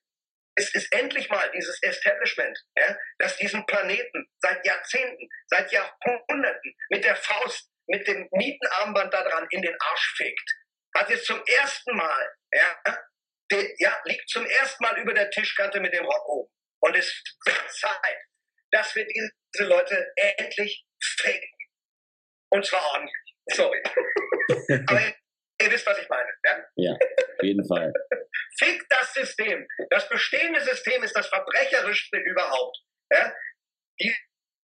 es ist endlich mal dieses Establishment, ja, das diesen Planeten seit Jahrzehnten, seit Jahrhunderten mit der Faust, mit dem Mietenarmband daran in den Arsch fegt. Hat jetzt zum ersten Mal, ja, de, ja, liegt zum ersten Mal über der Tischkante mit dem Rock oben. Und es wird Zeit, dass wir diese Leute endlich faken. Und zwar ordentlich. Sorry. Aber ihr wisst, was ich meine. Ja, ja auf jeden Fall. Fick das System. Das bestehende System ist das verbrecherischste überhaupt. Ja?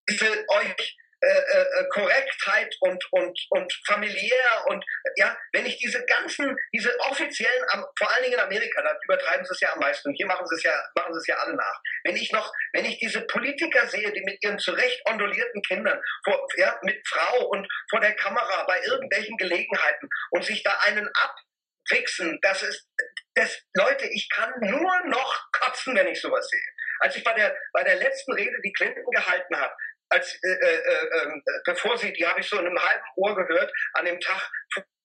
Diese euch äh, äh, Korrektheit und, und, und familiär und ja, wenn ich diese ganzen, diese offiziellen, vor allen Dingen in Amerika, da übertreiben sie es ja am meisten hier machen sie es ja, machen sie es ja alle nach. Wenn ich noch, wenn ich diese Politiker sehe, die mit ihren zurecht ondulierten Kindern, vor, ja, mit Frau und vor der Kamera bei irgendwelchen Gelegenheiten und sich da einen abwichsen, das ist, das, Leute, ich kann nur noch kotzen, wenn ich sowas sehe. Als ich bei der, bei der letzten Rede, die Clinton gehalten hat, als äh, äh, äh, ähm, bevor sie, die habe ich so in einem halben Ohr gehört, an dem Tag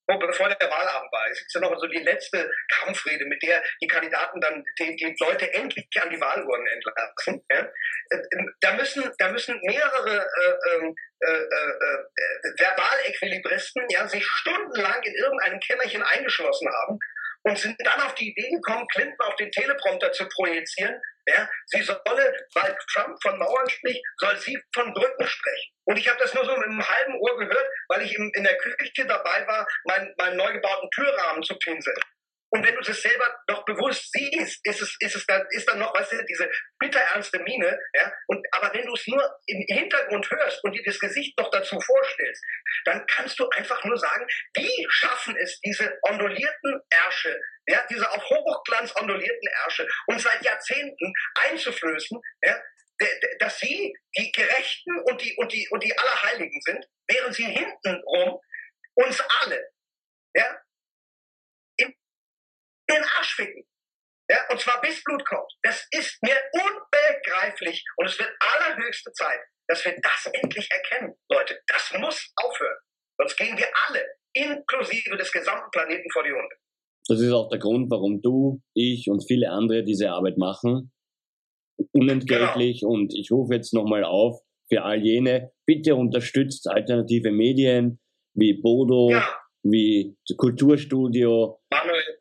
bevor der Wahlabend war. Es ist ja noch so die letzte Kampfrede, mit der die Kandidaten dann die, die Leute endlich an die Wahlurnen entlassen. Ja? Äh, da müssen, da müssen mehrere äh, ähm, äh, äh, äh, Verbalequilibristen ja, sich stundenlang in irgendeinem Kämmerchen eingeschlossen haben und sind dann auf die Idee gekommen, Clinton auf den Teleprompter zu projizieren. Ja, sie solle, weil Trump von Mauern spricht, soll sie von Brücken sprechen. Und ich habe das nur so mit einem halben Ohr gehört, weil ich in der Küche dabei war, meinen, meinen neu gebauten Türrahmen zu pinseln. Und wenn du das selber noch bewusst siehst, ist es, ist es dann, ist dann noch, weißt du, diese bitterernste Miene, ja. Und, aber wenn du es nur im Hintergrund hörst und dir das Gesicht noch dazu vorstellst, dann kannst du einfach nur sagen, wie schaffen es diese ondulierten Ärsche, ja, diese auf Hochglanz ondulierten Ärsche, uns seit Jahrzehnten einzuflößen, ja, dass sie die Gerechten und die, und die, und die Allerheiligen sind, während sie hintenrum uns alle, ja, den Arsch ficken. Ja, und zwar bis Blut kommt. Das ist mir unbegreiflich. Und es wird allerhöchste Zeit, dass wir das endlich erkennen. Leute, das muss aufhören. Sonst gehen wir alle, inklusive des gesamten Planeten, vor die Hunde. Das ist auch der Grund, warum du, ich und viele andere diese Arbeit machen. Unentgeltlich. Genau. Und ich rufe jetzt nochmal auf für all jene, bitte unterstützt alternative Medien wie Bodo, ja. wie Kulturstudio. Manuel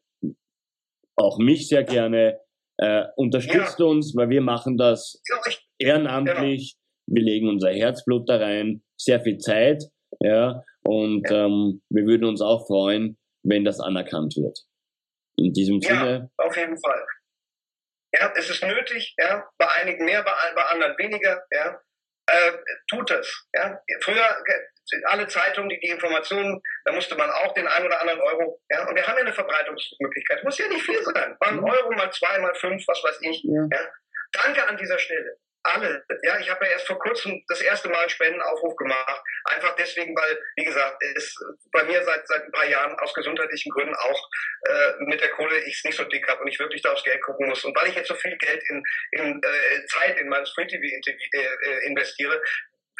auch mich sehr gerne. Äh, unterstützt ja. uns, weil wir machen das ehrenamtlich. Genau. Wir legen unser Herzblut da rein, sehr viel Zeit, ja, und ja. Ähm, wir würden uns auch freuen, wenn das anerkannt wird. In diesem Sinne. Ja, auf jeden Fall. Ja, es ist nötig, ja, bei einigen mehr, bei, bei anderen weniger, ja. Äh, tut es. Ja. Früher alle Zeitungen, die die Informationen, da musste man auch den einen oder anderen Euro, ja, und wir haben ja eine Verbreitungsmöglichkeit. Muss ja nicht viel sein. Mal ein mhm. Euro, mal zwei, mal fünf, was weiß ich. Ja. ja. Danke an dieser Stelle. alle. Ja, ich habe ja erst vor kurzem das erste Mal einen Spendenaufruf gemacht. Einfach deswegen, weil, wie gesagt, es bei mir seit, seit ein paar Jahren aus gesundheitlichen Gründen auch äh, mit der Kohle ich es nicht so dick habe und ich wirklich da aufs Geld gucken muss. Und weil ich jetzt so viel Geld in, in äh, Zeit in mein Free TV äh, äh, investiere,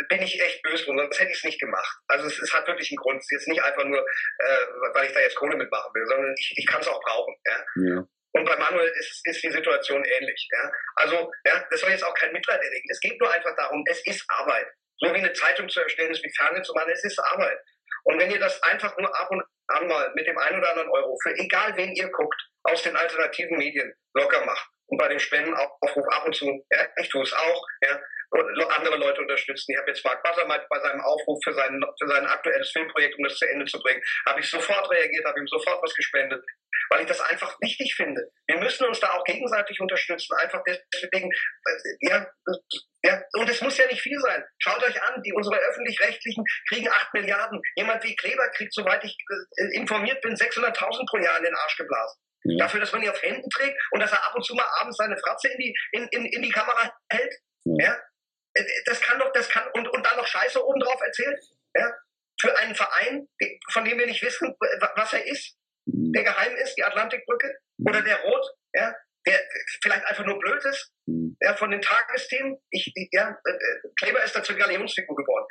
bin ich echt böse drum, sonst hätte ich es nicht gemacht. Also es, es, hat wirklich einen Grund. Es ist jetzt nicht einfach nur, äh, weil ich da jetzt Kohle mitmachen will, sondern ich, ich kann es auch brauchen. Ja? ja. Und bei Manuel ist, ist die Situation ähnlich. Ja? Also, ja, das soll jetzt auch kein Mitleid erregen. Es geht nur einfach darum, es ist Arbeit. So wie eine Zeitung zu erstellen ist, wie Fernsehen zu machen, es ist Arbeit. Und wenn ihr das einfach nur ab und an mal mit dem einen oder anderen Euro für egal wen ihr guckt, aus den alternativen Medien locker macht und bei den Spendenaufruf ab und zu, ja, ich tue es auch, ja, andere Leute unterstützen. Ich habe jetzt Mark Wassermann bei seinem Aufruf für sein, für sein aktuelles Filmprojekt, um das zu Ende zu bringen, habe ich sofort reagiert, habe ihm sofort was gespendet, weil ich das einfach wichtig finde. Wir müssen uns da auch gegenseitig unterstützen, einfach deswegen, ja, ja, und es muss ja nicht viel sein. Schaut euch an, die unsere öffentlich-rechtlichen kriegen 8 Milliarden. Jemand wie Kleber kriegt, soweit ich äh, informiert bin, 600.000 pro Jahr in den Arsch geblasen. Ja. Dafür, dass man ihn auf Händen trägt und dass er ab und zu mal abends seine Fratze in die, in, in, in die Kamera hält. Ja. ja. Äh, das kann doch, das kann, und, und dann noch Scheiße obendrauf erzählt. Ja. Für einen Verein, von dem wir nicht wissen, was er ist, mhm. der geheim ist, die Atlantikbrücke, oder der Rot, ja, der vielleicht einfach nur blöd ist, mhm. ja, von den Tagesthemen. Ich, ja, äh, Kleber ist dazu Galionsfigur geworden.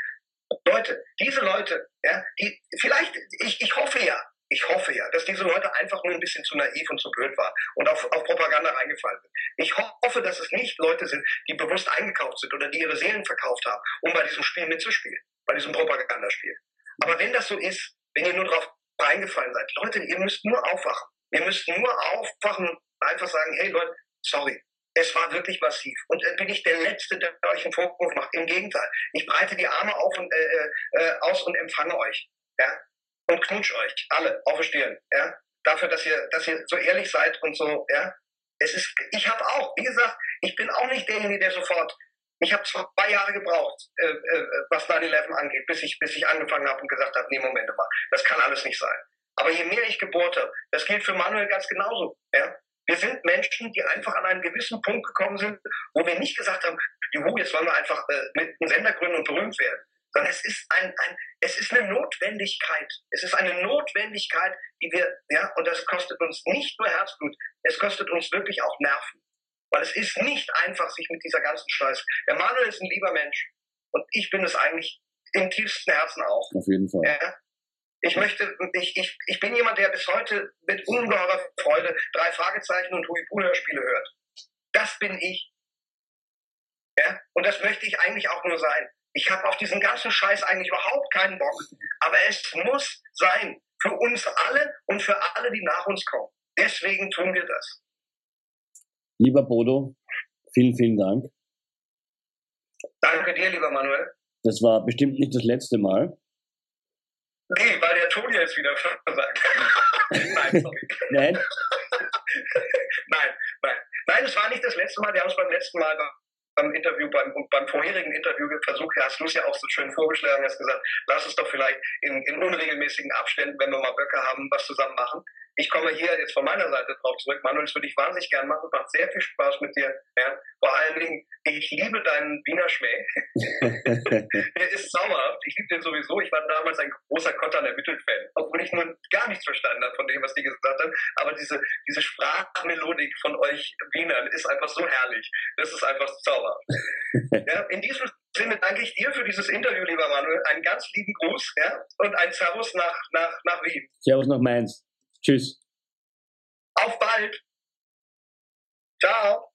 Leute, diese Leute, ja, die, vielleicht, ich, ich hoffe ja, ich hoffe ja, dass diese Leute einfach nur ein bisschen zu naiv und zu blöd waren und auf, auf Propaganda reingefallen sind. Ich hoffe, dass es nicht Leute sind, die bewusst eingekauft sind oder die ihre Seelen verkauft haben, um bei diesem Spiel mitzuspielen, bei diesem Propagandaspiel. Aber wenn das so ist, wenn ihr nur drauf reingefallen seid, Leute, ihr müsst nur aufwachen. Ihr müsst nur aufwachen und einfach sagen, hey Leute, sorry, es war wirklich massiv. Und äh, bin ich der Letzte, der euch einen Vorwurf macht. Im Gegenteil, ich breite die Arme auf und, äh, äh, äh aus und empfange euch. Ja? Und knutsch euch alle auf die Stirn, ja, dafür, dass ihr, dass ihr so ehrlich seid und so, ja. Es ist, ich habe auch, wie gesagt, ich bin auch nicht derjenige, der sofort, ich habe zwei Jahre gebraucht, äh, äh, was 9-11 angeht, bis ich, bis ich angefangen habe und gesagt habe, nee, Moment mal, das kann alles nicht sein. Aber je mehr ich gebohrt habe, das gilt für Manuel ganz genauso, ja. Wir sind Menschen, die einfach an einen gewissen Punkt gekommen sind, wo wir nicht gesagt haben, juhu, jetzt wollen wir einfach äh, mit einem Sender gründen und berühmt werden sondern es ist ein, ein, es ist eine Notwendigkeit. Es ist eine Notwendigkeit, die wir, ja, und das kostet uns nicht nur Herzblut, es kostet uns wirklich auch Nerven. Weil es ist nicht einfach, sich mit dieser ganzen Scheiß. Der Manuel ist ein lieber Mensch. Und ich bin es eigentlich im tiefsten Herzen auch. Auf jeden Fall. Ja? Ich möchte, ich, ich, ich bin jemand, der bis heute mit ungeheurer Freude drei Fragezeichen und Huibu-Hörspiele hört. Das bin ich. Ja? Und das möchte ich eigentlich auch nur sein. Ich habe auf diesen ganzen Scheiß eigentlich überhaupt keinen Bock. Aber es muss sein. Für uns alle und für alle, die nach uns kommen. Deswegen tun wir das. Lieber Bodo, vielen, vielen Dank. Danke dir, lieber Manuel. Das war bestimmt nicht das letzte Mal. Nee, weil der Ton jetzt wieder versagt. nein, sorry. nein? nein, nein. Nein, es war nicht das letzte Mal. Wir haben es beim letzten Mal beim Interview, beim, beim vorherigen Interview versucht, hast du es ja auch so schön vorgeschlagen, hast gesagt, lass uns doch vielleicht in, in unregelmäßigen Abständen, wenn wir mal Böcke haben, was zusammen machen ich komme hier jetzt von meiner Seite drauf zurück. Manuel, das würde ich wahnsinnig gern machen. Macht sehr viel Spaß mit dir. Ja. Vor allen Dingen, ich liebe deinen Wiener Schmäh. der ist sauerhaft. Ich liebe den sowieso. Ich war damals ein großer Kotterner Mittelfan. Obwohl ich nun gar nichts verstanden habe von dem, was die gesagt haben. Aber diese, diese Sprachmelodik von euch Wienern ist einfach so herrlich. Das ist einfach zauberhaft. ja, in diesem Sinne danke ich dir für dieses Interview, lieber Manuel. Einen ganz lieben Gruß ja, und ein Servus nach, nach, nach Wien. Servus nach Mainz. Tschüss. Auf bald. Ciao.